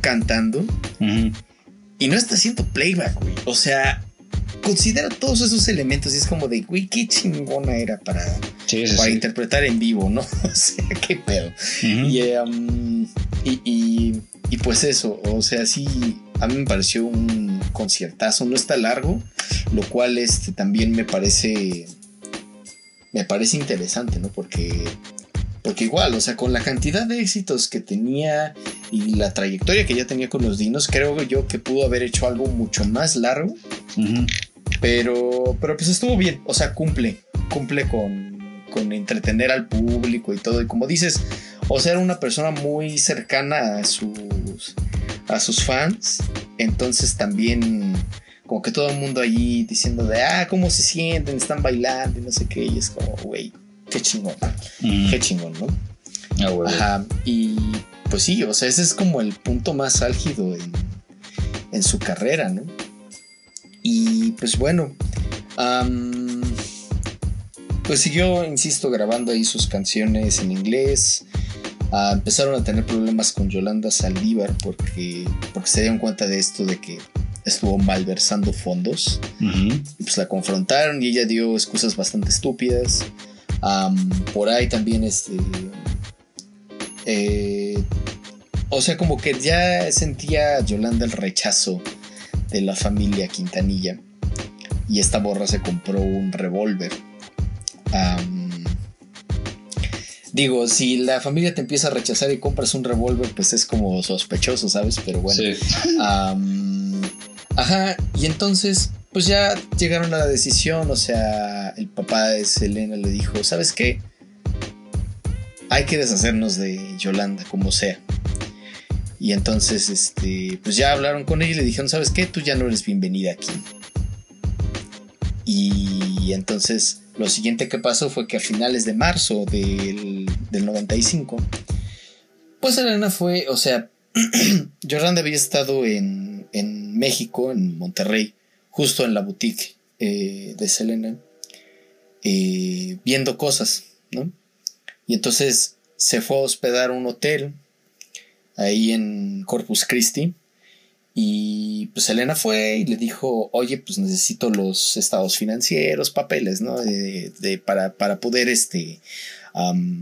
cantando Ujú. Y no está haciendo playback, güey. O sea, considera todos esos elementos y es como de, güey, qué chingona era para, Sí, sí, para sí. interpretar en vivo, ¿no? O sea, qué pedo. Y, um, y, y- y pues eso, o sea, sí, a mí me pareció un conciertazo, no está largo, lo cual este, también me parece, me parece interesante, ¿no? Porque, porque igual, o sea, con la cantidad de éxitos que tenía y la trayectoria que ya tenía con los dinos, creo yo que pudo haber hecho algo mucho más largo, pero, pero pues estuvo bien, o sea, cumple, cumple con, con entretener al público y todo, y como dices, o sea, era una persona muy cercana a sus, a sus fans. Entonces también como que todo el mundo allí diciendo de, ah, ¿cómo se sienten? Están bailando y no sé qué. Y es como, güey, qué chingón. Mm. Qué chingón, ¿no? Ah, Ajá. Y pues sí, o sea, ese es como el punto más álgido en, en su carrera, ¿no? Y pues bueno, pues siguió, insisto, grabando ahí sus canciones en inglés. Ah, empezaron a tener problemas con Yolanda Saldívar porque, porque se dieron cuenta de esto de que estuvo malversando fondos. Y pues la confrontaron y ella dio excusas bastante estúpidas. Por ahí también este... Eh, o sea, como que ya sentía Yolanda el rechazo de la familia Quintanilla. Y esta borra se compró un revólver. Digo, si la familia te empieza a rechazar y compras un revólver, pues es como sospechoso, ¿sabes? Pero bueno. ajá, y entonces, pues ya llegaron a la decisión, o sea, el papá de Selena le dijo, ¿sabes qué? Hay que deshacernos de Yolanda, como sea. Y entonces, este, pues ya hablaron con ella y le dijeron, ¿sabes qué? Tú ya no eres bienvenida aquí. Y entonces lo siguiente que pasó fue que a finales de marzo del, 95, pues Elena fue, o sea, Yolanda había estado en, en, México, en Monterrey, justo en la boutique eh, de Selena, eh, viendo cosas, ¿no? Y entonces se fue a hospedar un hotel ahí en Corpus Christi y pues Elena fue y le dijo, oye, pues necesito los estados financieros, papeles, ¿no? De, para, para, poder este,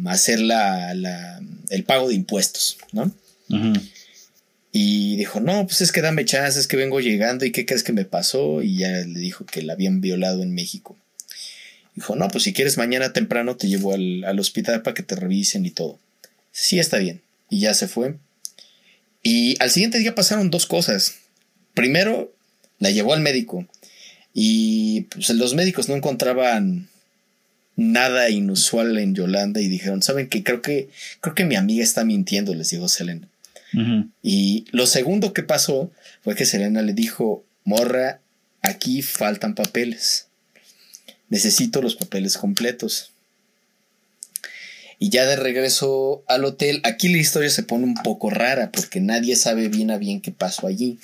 hacer la, el pago de impuestos, ¿no? Y dijo, no, pues es que dame chance, es que vengo llegando y qué crees que me pasó. Y ya le dijo que la habían violado en México. Dijo, no, pues si quieres mañana temprano te llevo al, al hospital para que te revisen y todo. Sí, está bien. Y ya se fue. Y al siguiente día pasaron dos cosas. Primero, la llevó al médico y pues, los médicos no encontraban nada inusual en Yolanda y dijeron, ¿saben qué? Creo que, creo que mi amiga está mintiendo, les dijo Selena. Y lo segundo que pasó fue que Selena le dijo, morra, aquí faltan papeles. Necesito los papeles completos. Y ya de regreso al hotel, aquí la historia se pone un poco rara porque nadie sabe bien a bien qué pasó allí.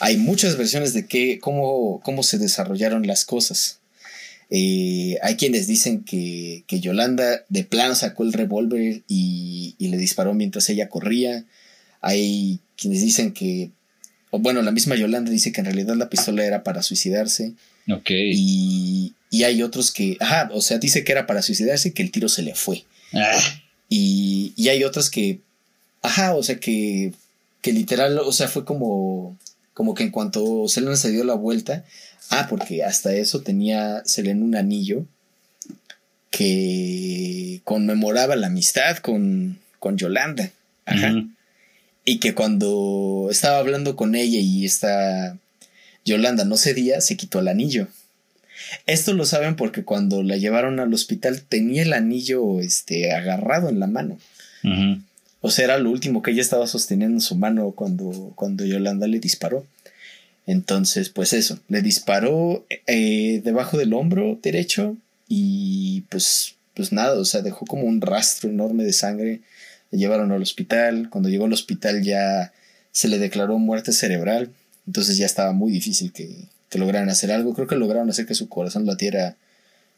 Hay muchas versiones de qué, cómo, cómo se desarrollaron las cosas. Eh, hay quienes dicen que, que, Yolanda de plano sacó el revólver y, y, le disparó mientras ella corría. Hay quienes dicen que, o bueno, la misma Yolanda dice que en realidad la pistola era para suicidarse. Ok. Y, y hay otros que, ajá, o sea, dice que era para suicidarse y que el tiro se le fue. Ah. Y, y, hay otras que, ajá, o sea, que, que literal, o sea, fue como, como que en cuanto Selena se dio la vuelta, ah, porque hasta eso tenía Selena un anillo que conmemoraba la amistad con, con Yolanda. Ajá. Y que cuando estaba hablando con ella y esta Yolanda no cedía, se quitó el anillo. Esto lo saben porque cuando la llevaron al hospital tenía el anillo este, agarrado en la mano. O sea, era lo último que ella estaba sosteniendo en su mano cuando, cuando Yolanda le disparó. Entonces, pues eso, le disparó eh, debajo del hombro derecho y pues, pues nada, o sea, dejó como un rastro enorme de sangre. Le llevaron al hospital. Cuando llegó al hospital ya se le declaró muerte cerebral. Entonces ya estaba muy difícil que, lograran hacer algo. Creo que lograron hacer que su corazón latiera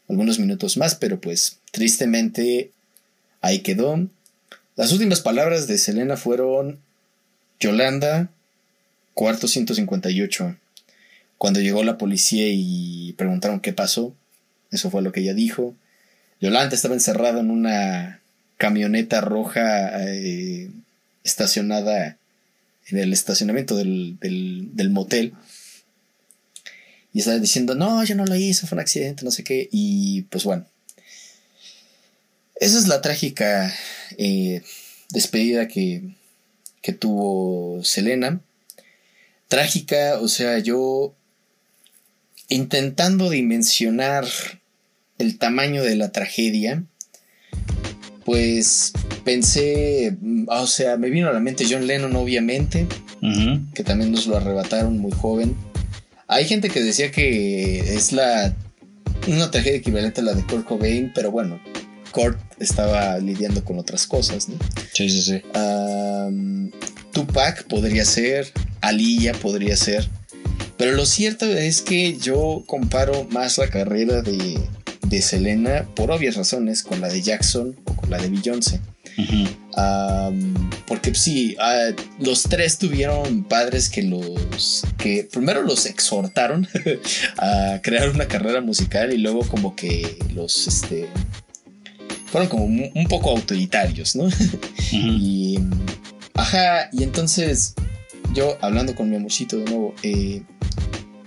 algunos minutos más, pero pues tristemente ahí quedó. Las últimas palabras de Selena fueron Yolanda, cuarto 158. Cuando llegó la policía y preguntaron qué pasó, eso fue lo que ella dijo. Yolanda estaba encerrada en una camioneta roja eh, estacionada en el estacionamiento del, del, motel. Y estaba diciendo, no, yo no lo hice, fue un accidente, no sé qué. Y pues bueno. Esa es la trágica eh, despedida que, que tuvo Selena. Trágica, o sea, yo intentando dimensionar el tamaño de la tragedia, pues pensé, mm, o sea, me vino a la mente John Lennon, obviamente, que también nos lo arrebataron muy joven. Hay gente que decía que es la una tragedia equivalente a la de Kurt Cobain, pero bueno, Kurt estaba lidiando con otras cosas, ¿no? Sí, sí, sí. Tupac podría ser, Aliyah podría ser, pero lo cierto es que yo comparo más la carrera de, de Selena, por obvias razones, con la de Jackson o con la de Beyoncé. porque sí, ah, los tres tuvieron padres que los que primero los exhortaron a crear una carrera musical y luego como que los este fueron como un poco autoritarios, ¿no? Y ajá, y entonces yo hablando con mi amorcito de nuevo, eh,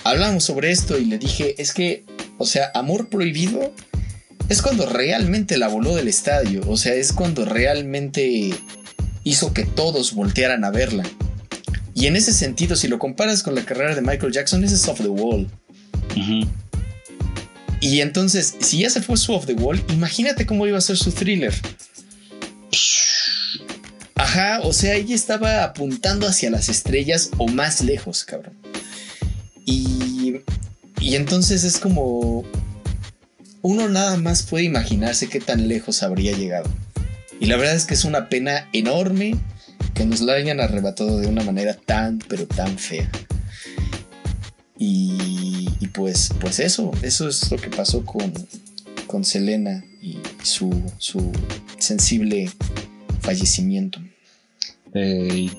hablamos sobre esto y le dije, es que, o sea, amor prohibido es cuando realmente la voló del estadio, o sea, es cuando realmente hizo que todos voltearan a verla. Y en ese sentido, si lo comparas con la carrera de Michael Jackson, ese es off the wall. Y entonces, si ya se fue su off the wall, imagínate cómo iba a ser su thriller. Ajá, o sea, ella estaba apuntando hacia las estrellas o más lejos, cabrón. Y, entonces es como... Uno nada más puede imaginarse qué tan lejos habría llegado. Y la verdad es que es una pena enorme que nos la hayan arrebatado de una manera tan, pero tan fea. Y, y pues, pues eso, eso es lo que pasó con, con Selena y su, su sensible fallecimiento. Eh,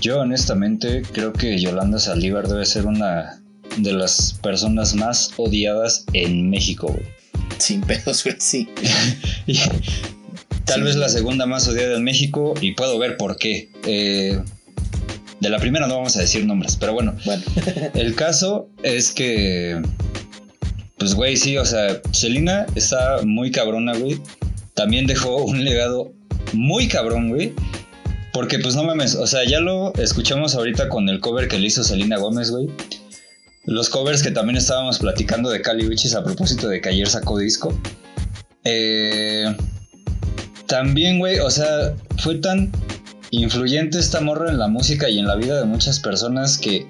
yo honestamente creo que Yolanda Saldívar debe ser una de las personas más odiadas en México, güey. Sin pedos, güey, sí. Tal vez la segunda más odiada en México y puedo ver por qué. Eh, de la primera no vamos a decir nombres, pero bueno. Bueno. el caso es que, pues, güey, sí, o sea, Selena está muy cabrona, güey. También dejó un legado muy cabrón, güey. Porque pues no mames, o sea, ya lo escuchamos ahorita con el cover que le hizo Selena Gómez, güey. Los covers que también estábamos platicando de Cali Witches a propósito de que ayer sacó disco. Eh, también, güey, o sea, fue tan influyente esta morra en la música y en la vida de muchas personas que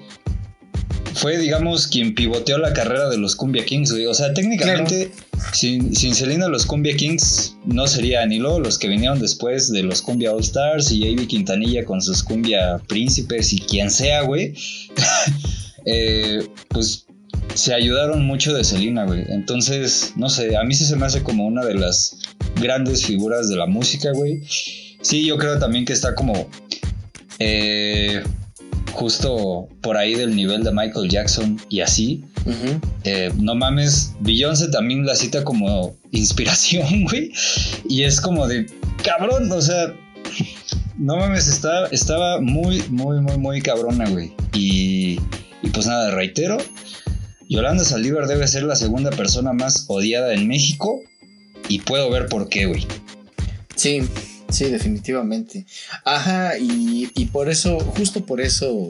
fue, digamos, quien pivoteó la carrera de los Cumbia Kings, güey. O sea, técnicamente, sin, sin Selena, los Cumbia Kings no serían. ni luego los que vinieron después de los Cumbia All Stars y Avi Quintanilla con sus Cumbia Príncipes y quien sea, güey. Eh, pues se ayudaron mucho de Selena, güey. Entonces, no sé, a mí sí se me hace como una de las grandes figuras de la música, güey. Sí, yo creo también que está como. Eh, justo por ahí del nivel de Michael Jackson y así. Eh, no mames, Beyoncé también la cita como inspiración, güey. Y es como de, cabrón, o sea, no mames, estaba, estaba muy, muy, muy, muy cabrona, güey. Y, y pues nada, reitero, Yolanda Saldívar debe ser la segunda persona más odiada en México y puedo ver por qué, güey. Sí, Sí, definitivamente. Ajá, y, por eso, justo por eso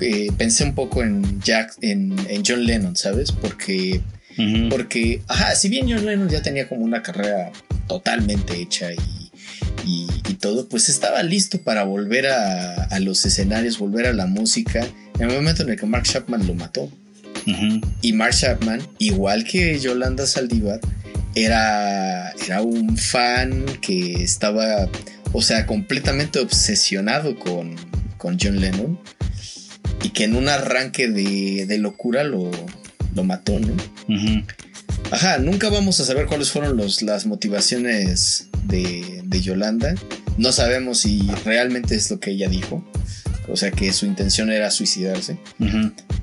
eh, pensé un poco en Jack, en, John Lennon, ¿sabes? Porque, porque, ajá, si bien John Lennon ya tenía como una carrera totalmente hecha y, y, todo, pues estaba listo para volver a, a, los escenarios, volver a la música, en el momento en el que Mark Chapman lo mató. Y Mark Chapman, igual que Yolanda Saldívar, era, era un fan que estaba, o sea, completamente obsesionado con, con John Lennon y que en un arranque de, locura lo, lo, mató, ¿no? Ajá, nunca vamos a saber cuáles fueron los, las motivaciones de, de Yolanda. No sabemos si realmente es lo que ella dijo. O sea, que su intención era suicidarse.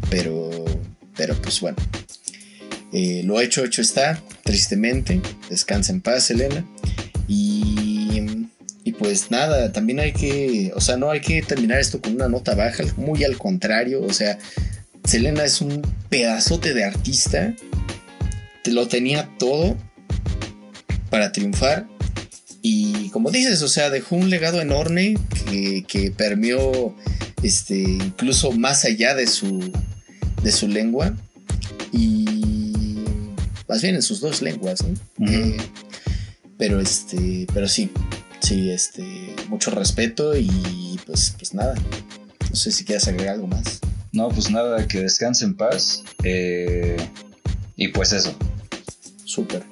Pero, pero pues bueno. Eh, lo hecho, hecho está, tristemente. Descansa en paz, Elena. Y, pues nada, también hay que, o sea, no hay que terminar esto con una nota baja, muy al contrario, o sea, Selena es un pedazote de artista, te lo tenía todo para triunfar y como dices, o sea, dejó un legado enorme que, que permeó este, incluso más allá de su, de su lengua y más bien en sus dos lenguas. Eh, pero este, pero sí, sí, este, mucho respeto y pues, pues nada. No sé si quieres agregar algo más. No, pues nada, que descanse en paz. eh, y pues eso. Súper.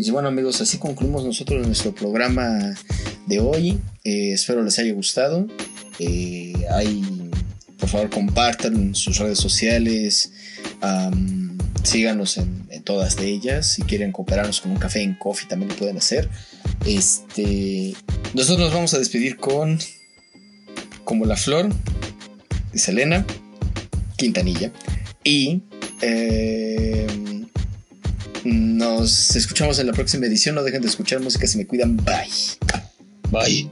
Y bueno amigos, así concluimos nosotros nuestro programa de hoy. Eh, espero les haya gustado. Eh, por favor, compartan sus redes sociales. síganos en, en todas de ellas. Si quieren cooperarnos con un café en coffee, también lo pueden hacer. Este, nosotros nos vamos a despedir con Como la Flor de Selena Quintanilla. Y eh, nos escuchamos en la próxima edición. No dejen de escuchar música si me cuidan. Bye. Bye.